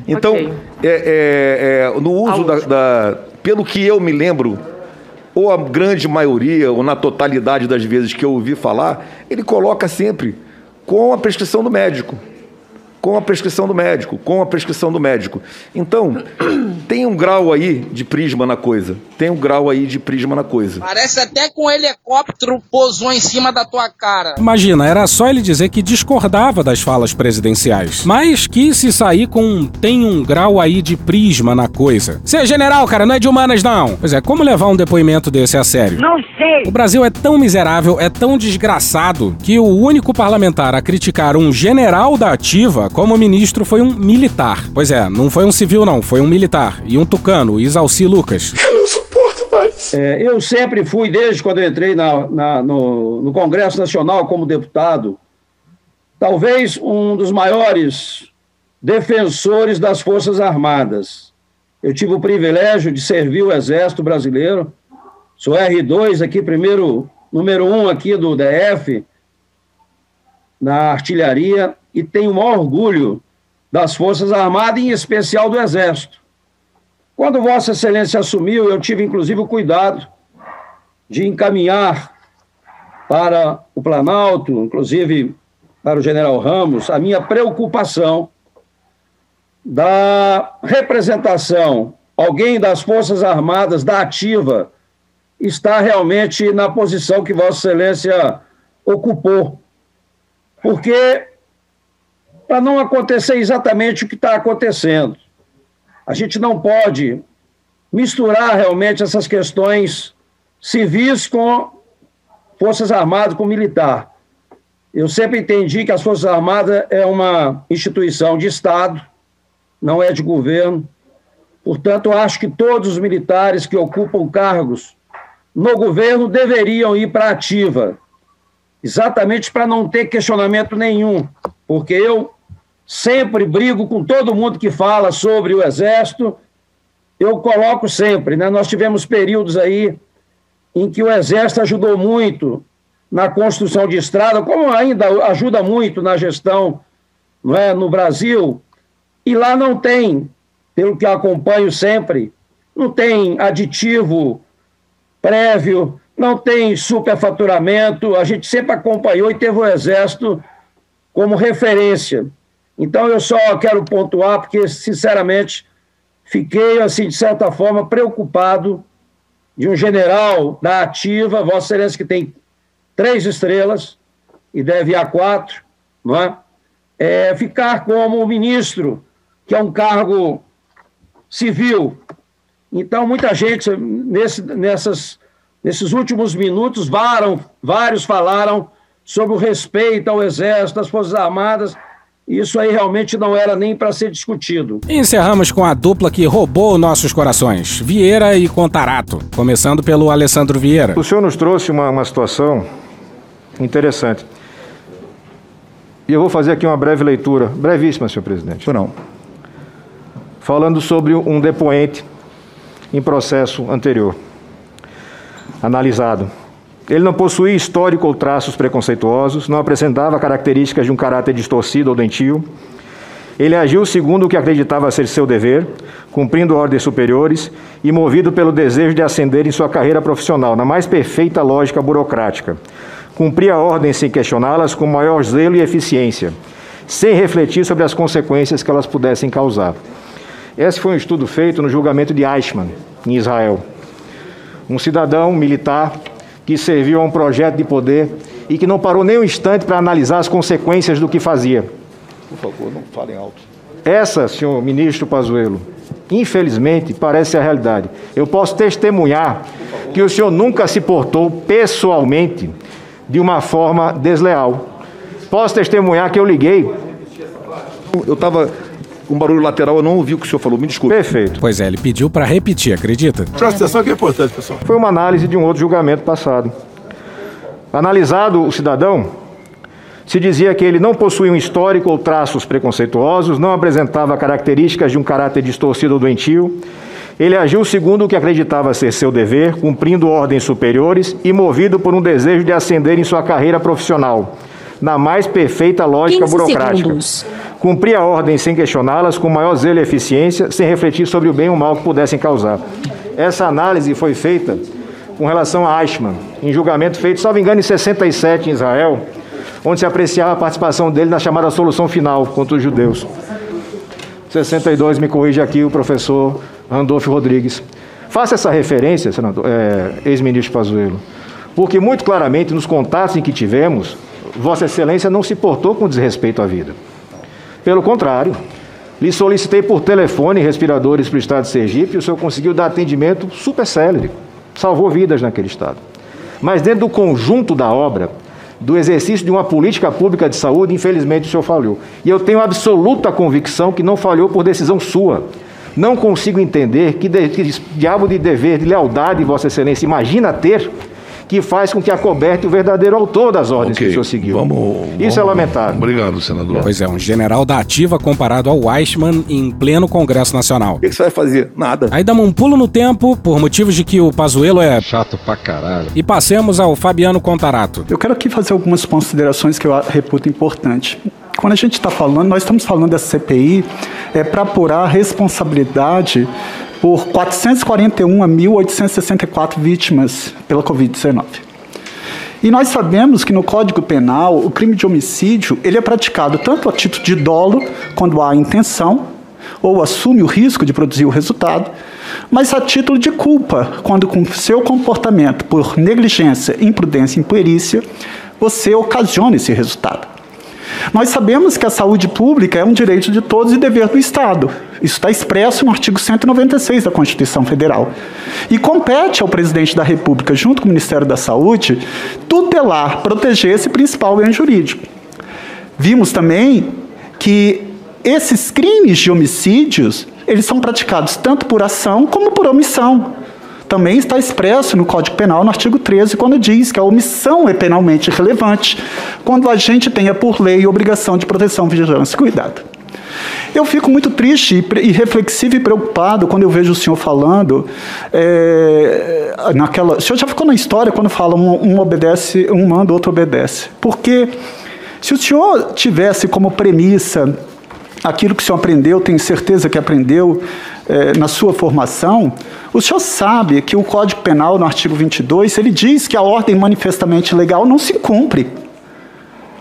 Então, okay. é, é, no uso da, da, pelo que eu me lembro, ou a grande maioria, ou na totalidade das vezes que eu ouvi falar, ele coloca sempre com a prescrição do médico com a prescrição do médico, com a prescrição do médico. Então, tem um grau aí de prisma na coisa. Tem um grau aí de prisma na coisa. Parece até com um helicóptero pousou em cima da tua cara. Imagina, era só ele dizer que discordava das falas presidenciais, mas que se sair com tem um grau aí de prisma na coisa. Você é general, cara, não é de humanas não. Pois é, como levar um depoimento desse a sério? Não sei. O Brasil é tão miserável, é tão desgraçado que o único parlamentar a criticar um general da ativa como ministro foi um militar. Pois é, não foi um civil, não, foi um militar. E um tucano, Isalci Lucas. Eu não suporto mais. É, eu sempre fui, desde quando eu entrei na, na, no, no Congresso Nacional como deputado, talvez um dos maiores defensores das Forças Armadas. Eu tive o privilégio de servir o Exército Brasileiro. Sou R2 aqui, primeiro, número um aqui do DF, na artilharia e tenho o maior orgulho das Forças Armadas, em especial do Exército. Quando Vossa Excelência assumiu, eu tive inclusive o cuidado de encaminhar para o Planalto, inclusive para o general Ramos, a minha preocupação da representação, alguém das Forças Armadas, da ativa, está realmente na posição que Vossa Excelência ocupou. Porque para não acontecer exatamente o que está acontecendo. A gente não pode misturar realmente essas questões civis com Forças Armadas, com militar. Eu sempre entendi que as Forças Armadas é uma instituição de Estado, não é de governo. Portanto, acho que todos os militares que ocupam cargos no governo deveriam ir para ativa, exatamente para não ter questionamento nenhum, porque eu sempre brigo com todo mundo que fala sobre o Exército, eu coloco sempre, né? Nós tivemos períodos aí em que o Exército ajudou muito na construção de estrada, como ainda ajuda muito na gestão não é, no Brasil, e lá não tem, pelo que acompanho sempre, não tem aditivo prévio, não tem superfaturamento, a gente sempre acompanhou e teve o Exército como referência. Então eu só quero pontuar porque, sinceramente, fiquei, assim, de certa forma, preocupado de um general da ativa, Vossa Excelência, que tem três estrelas e deve a quatro, não é? é ficar como ministro, que é um cargo civil. Então, muita gente, nesse, nessas, nesses últimos minutos, varam, vários falaram sobre o respeito ao Exército, às Forças Armadas, isso aí realmente não era nem para ser discutido. encerramos com a dupla que roubou nossos corações, Vieira e Contarato, começando pelo Alessandro Vieira. O senhor nos trouxe uma, uma situação interessante. E eu vou fazer aqui uma breve leitura, brevíssima, senhor presidente. Não. Falando sobre um depoente em processo anterior, analisado. Ele não possuía histórico ou traços preconceituosos, não apresentava características de um caráter distorcido ou doentio. Ele agiu segundo o que acreditava ser seu dever, cumprindo ordens superiores e movido pelo desejo de ascender em sua carreira profissional, na mais perfeita lógica burocrática. Cumpria ordens sem questioná-las com maior zelo e eficiência, sem refletir sobre as consequências que elas pudessem causar. Esse foi um estudo feito no julgamento de Eichmann, em Israel. Um cidadão militar que serviu a um projeto de poder e que não parou nem um instante para analisar as consequências do que fazia. Por favor, não falem alto. Essa, senhor ministro Pazuello, infelizmente parece ser a realidade. Eu posso testemunhar que o senhor nunca se portou pessoalmente de uma forma desleal. Posso testemunhar que eu liguei. Eu estava um barulho lateral, eu não ouvi o que o senhor falou, me desculpe. Perfeito. Pois é, ele pediu para repetir, acredita? Presta atenção que é importante, pessoal. Foi uma análise de um outro julgamento passado. Analisado o cidadão, se dizia que ele não possuía um histórico ou traços preconceituosos, não apresentava características de um caráter distorcido ou doentio, ele agiu segundo o que acreditava ser seu dever, cumprindo ordens superiores e movido por um desejo de ascender em sua carreira profissional, na mais perfeita lógica burocrática. Segundos. Cumpria ordens sem questioná-las, com maior zelo e eficiência, sem refletir sobre o bem ou mal que pudessem causar. Essa análise foi feita com relação a Eichmann, em julgamento feito, salvo engano, em 67 em Israel, onde se apreciava a participação dele na chamada solução final contra os judeus. 62, me corrige aqui o professor Randolfo Rodrigues. Faça essa referência, senador, é, ex-ministro Pazuello, porque muito claramente nos contatos em que tivemos, Vossa Excelência não se portou com desrespeito à vida. Pelo contrário, lhe solicitei por telefone respiradores para o estado de Sergipe e o senhor conseguiu dar atendimento super célere. Salvou vidas naquele estado. Mas dentro do conjunto da obra, do exercício de uma política pública de saúde, infelizmente o senhor falhou. E eu tenho absoluta convicção que não falhou por decisão sua. Não consigo entender que, de, que diabo de dever, de lealdade, Vossa Excelência, imagina ter que faz com que acoberte o verdadeiro autor das ordens okay. que o senhor seguiu. Vamos, Isso vamos, é lamentável. Obrigado, senador. Pois é, um general da ativa comparado ao Eichmann em pleno Congresso Nacional. O que, que você vai fazer? Nada. Aí damos um pulo no tempo, por motivos de que o Pazuello é... Chato pra caralho. E passemos ao Fabiano Contarato. Eu quero aqui fazer algumas considerações que eu reputo importantes. Quando a gente está falando, nós estamos falando dessa CPI é, para apurar a responsabilidade por 441.864 vítimas pela Covid-19. E nós sabemos que no Código Penal, o crime de homicídio ele é praticado tanto a título de dolo, quando há intenção, ou assume o risco de produzir o resultado, mas a título de culpa, quando com seu comportamento por negligência, imprudência e imperícia, você ocasiona esse resultado. Nós sabemos que a saúde pública é um direito de todos e dever do Estado. Isso está expresso no artigo 196 da Constituição Federal. E compete ao presidente da República, junto com o Ministério da Saúde, tutelar, proteger esse principal bem jurídico. Vimos também que esses crimes de homicídios, eles são praticados tanto por ação como por omissão. Também está expresso no Código Penal, no artigo 13, quando diz que a omissão é penalmente relevante, quando a gente tenha por lei obrigação de proteção, vigilância e cuidado. Eu fico muito triste e reflexivo e preocupado quando eu vejo o senhor falando é, naquela. O senhor já ficou na história quando fala um, um obedece, um manda, outro obedece. Porque se o senhor tivesse como premissa aquilo que o senhor aprendeu, tenho certeza que aprendeu é, na sua formação, o senhor sabe que o Código Penal, no artigo 22, ele diz que a ordem manifestamente legal não se cumpre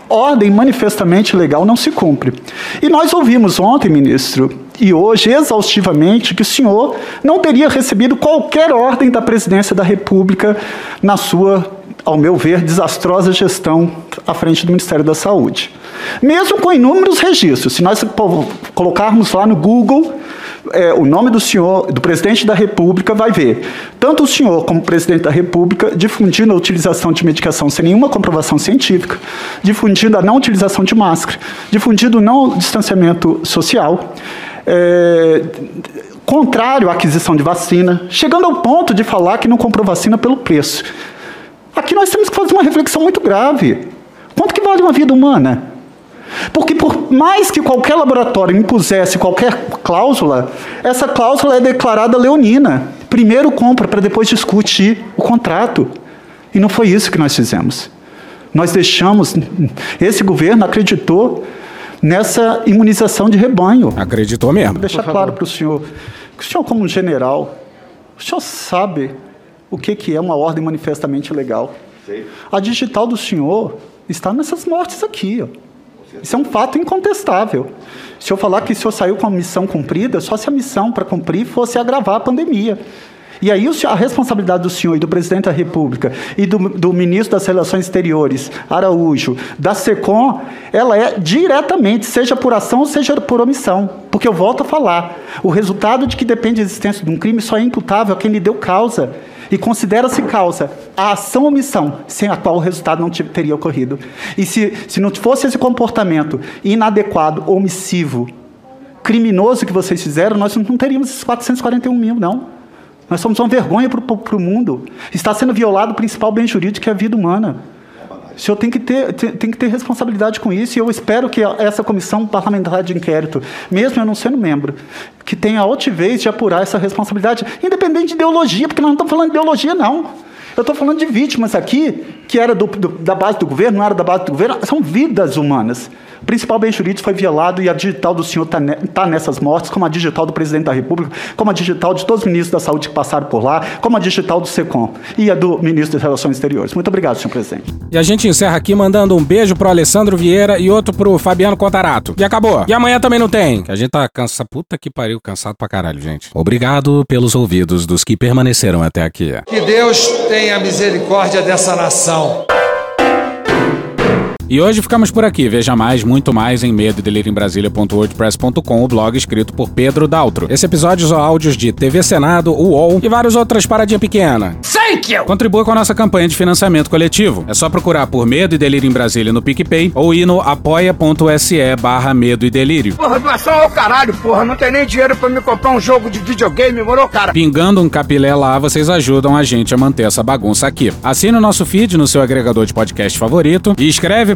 ordem manifestamente legal não se cumpre. E nós ouvimos ontem, ministro, e hoje exaustivamente, que o senhor não teria recebido qualquer ordem da presidência da República na sua, ao meu ver, desastrosa gestão à frente do Ministério da Saúde. Mesmo com inúmeros registros, se nós colocarmos lá no Google é, o nome do senhor, do presidente da República, vai ver tanto o senhor como o presidente da República difundindo a utilização de medicação sem nenhuma comprovação científica, difundindo a não utilização de máscara, difundindo o não distanciamento social. É, contrário à aquisição de vacina, chegando ao ponto de falar que não comprou vacina pelo preço. Aqui nós temos que fazer uma reflexão muito grave. Quanto que vale uma vida humana? Porque por mais que qualquer laboratório impusesse qualquer cláusula, essa cláusula é declarada leonina. Primeiro compra para depois discutir o contrato. E não foi isso que nós fizemos. Nós deixamos, esse governo acreditou nessa imunização de rebanho. Acreditou mesmo. Vou deixar claro para o senhor, que o senhor como um general, o senhor sabe o que, que é uma ordem manifestamente legal. A digital do senhor está nessas mortes aqui, ó. Isso é um fato incontestável. Se eu falar que o senhor saiu com a missão cumprida, só se a missão para cumprir fosse agravar a pandemia. E aí a responsabilidade do senhor e do presidente da República e do, do, ministro das Relações Exteriores, Araújo, da SECOM, ela é diretamente, seja por ação ou seja por omissão. Porque eu volto a falar, o resultado de que depende da existência de um crime só é imputável a quem lhe deu causa e considera-se causa a ação ou omissão sem a qual o resultado não teria ocorrido. E se, se não fosse esse comportamento inadequado, omissivo, criminoso que vocês fizeram, nós não teríamos esses 441 mil, não. Nós somos uma vergonha para o mundo. Está sendo violado o principal bem jurídico, que é a vida humana. O senhor tem que, ter, tem que ter responsabilidade com isso, e eu espero que essa comissão parlamentar de inquérito, mesmo eu não sendo membro, que tenha a altivez de apurar essa responsabilidade, independente de ideologia, porque nós não estamos falando de ideologia, não. Eu estou falando de vítimas aqui, que era do, do, da base do governo, não era da base do governo, são vidas humanas. O principal bem jurídico foi violado e a digital do senhor está ne tá nessas mortes, como a digital do presidente da República, como a digital de todos os ministros da saúde que passaram por lá, como a digital do SECOM e a do ministro das Relações Exteriores. Muito obrigado, senhor presidente. E a gente encerra aqui mandando um beijo pro Alessandro Vieira e outro pro Fabiano Contarato. E acabou. E amanhã também não tem. A gente tá cansado. Puta que pariu, cansado pra caralho, gente. Obrigado pelos ouvidos dos que permaneceram até aqui. Que Deus tenha misericórdia dessa nação. E hoje ficamos por aqui. Veja mais, muito mais em medo em Brasília.wordpress.com, o blog escrito por Pedro Daltro. Esse episódio usou áudios de TV Senado, UOL e várias outras paradinha pequena. Thank you! Contribua com a nossa campanha de financiamento coletivo. É só procurar por Medo e Delírio em Brasília no PicPay ou ir no apoia.se barra Medo e Delírio. Porra, doação ao caralho, porra. Não tem nem dinheiro para me comprar um jogo de videogame, moro, cara? Pingando um capilé lá, vocês ajudam a gente a manter essa bagunça aqui. Assine o nosso feed no seu agregador de podcast favorito e escreve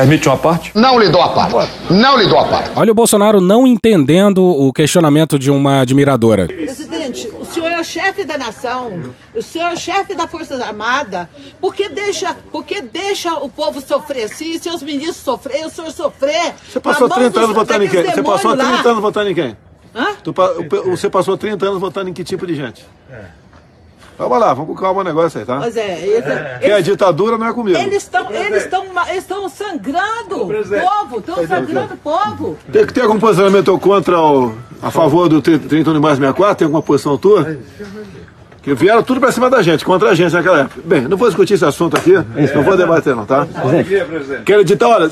Permite uma parte? Não lhe dou a parte. Não lhe dou a parte. Olha o Bolsonaro não entendendo o questionamento de uma admiradora. Presidente, o senhor é o chefe da nação, o senhor é o chefe da Força Armada. Por que deixa, por que deixa o povo sofrer? Se seus ministros sofrerem, o senhor sofrer. Você passou 30 anos votando em quem? Você passou 30 anos votando em quem? Hã? Tu, você passou 30 anos votando em que tipo de gente? É. Vamos lá, vamos com calma o negócio aí, tá? Pois é, esse, é. Quem é ditadura não é comigo. Eles estão eles estão eles sangrando o povo, estão sangrando o povo. Tem que ter algum posicionamento contra o, a favor do 30 mais 64? Tem alguma posição tua? Que vieram tudo pra cima da gente, contra a gente naquela época. Bem, não vou discutir esse assunto aqui, não vou debater não, tá? Quero editar, olha,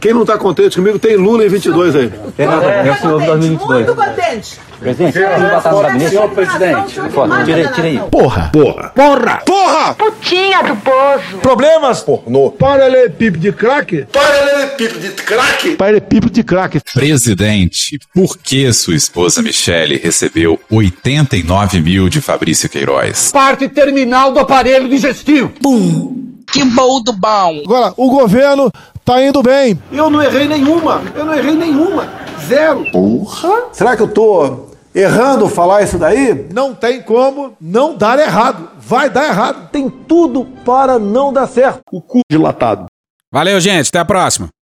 quem não está contente comigo tem Lula em 22 aí. É, é, é, 2022. Muito contente. Presidente. Senhor presidente, tira, tira aí. Porra! Porra! Porra! Porra! Putinha do poço! Problemas? Pornô. Paralelepípedo de crack? Paralelepípedo de crack? Paralelepípedo de crack. Presidente, por que sua esposa Michele recebeu 89 mil de Fabrício Queiroz? Parte terminal do aparelho digestivo. Pum! Que bom do bom! Agora, o governo tá indo bem. Eu não errei nenhuma. Eu não errei nenhuma. Zero. Porra! Será que eu tô errando falar isso daí? Não tem como não dar errado. Vai dar errado. Tem tudo para não dar certo. O cu dilatado. Valeu, gente. Até a próxima.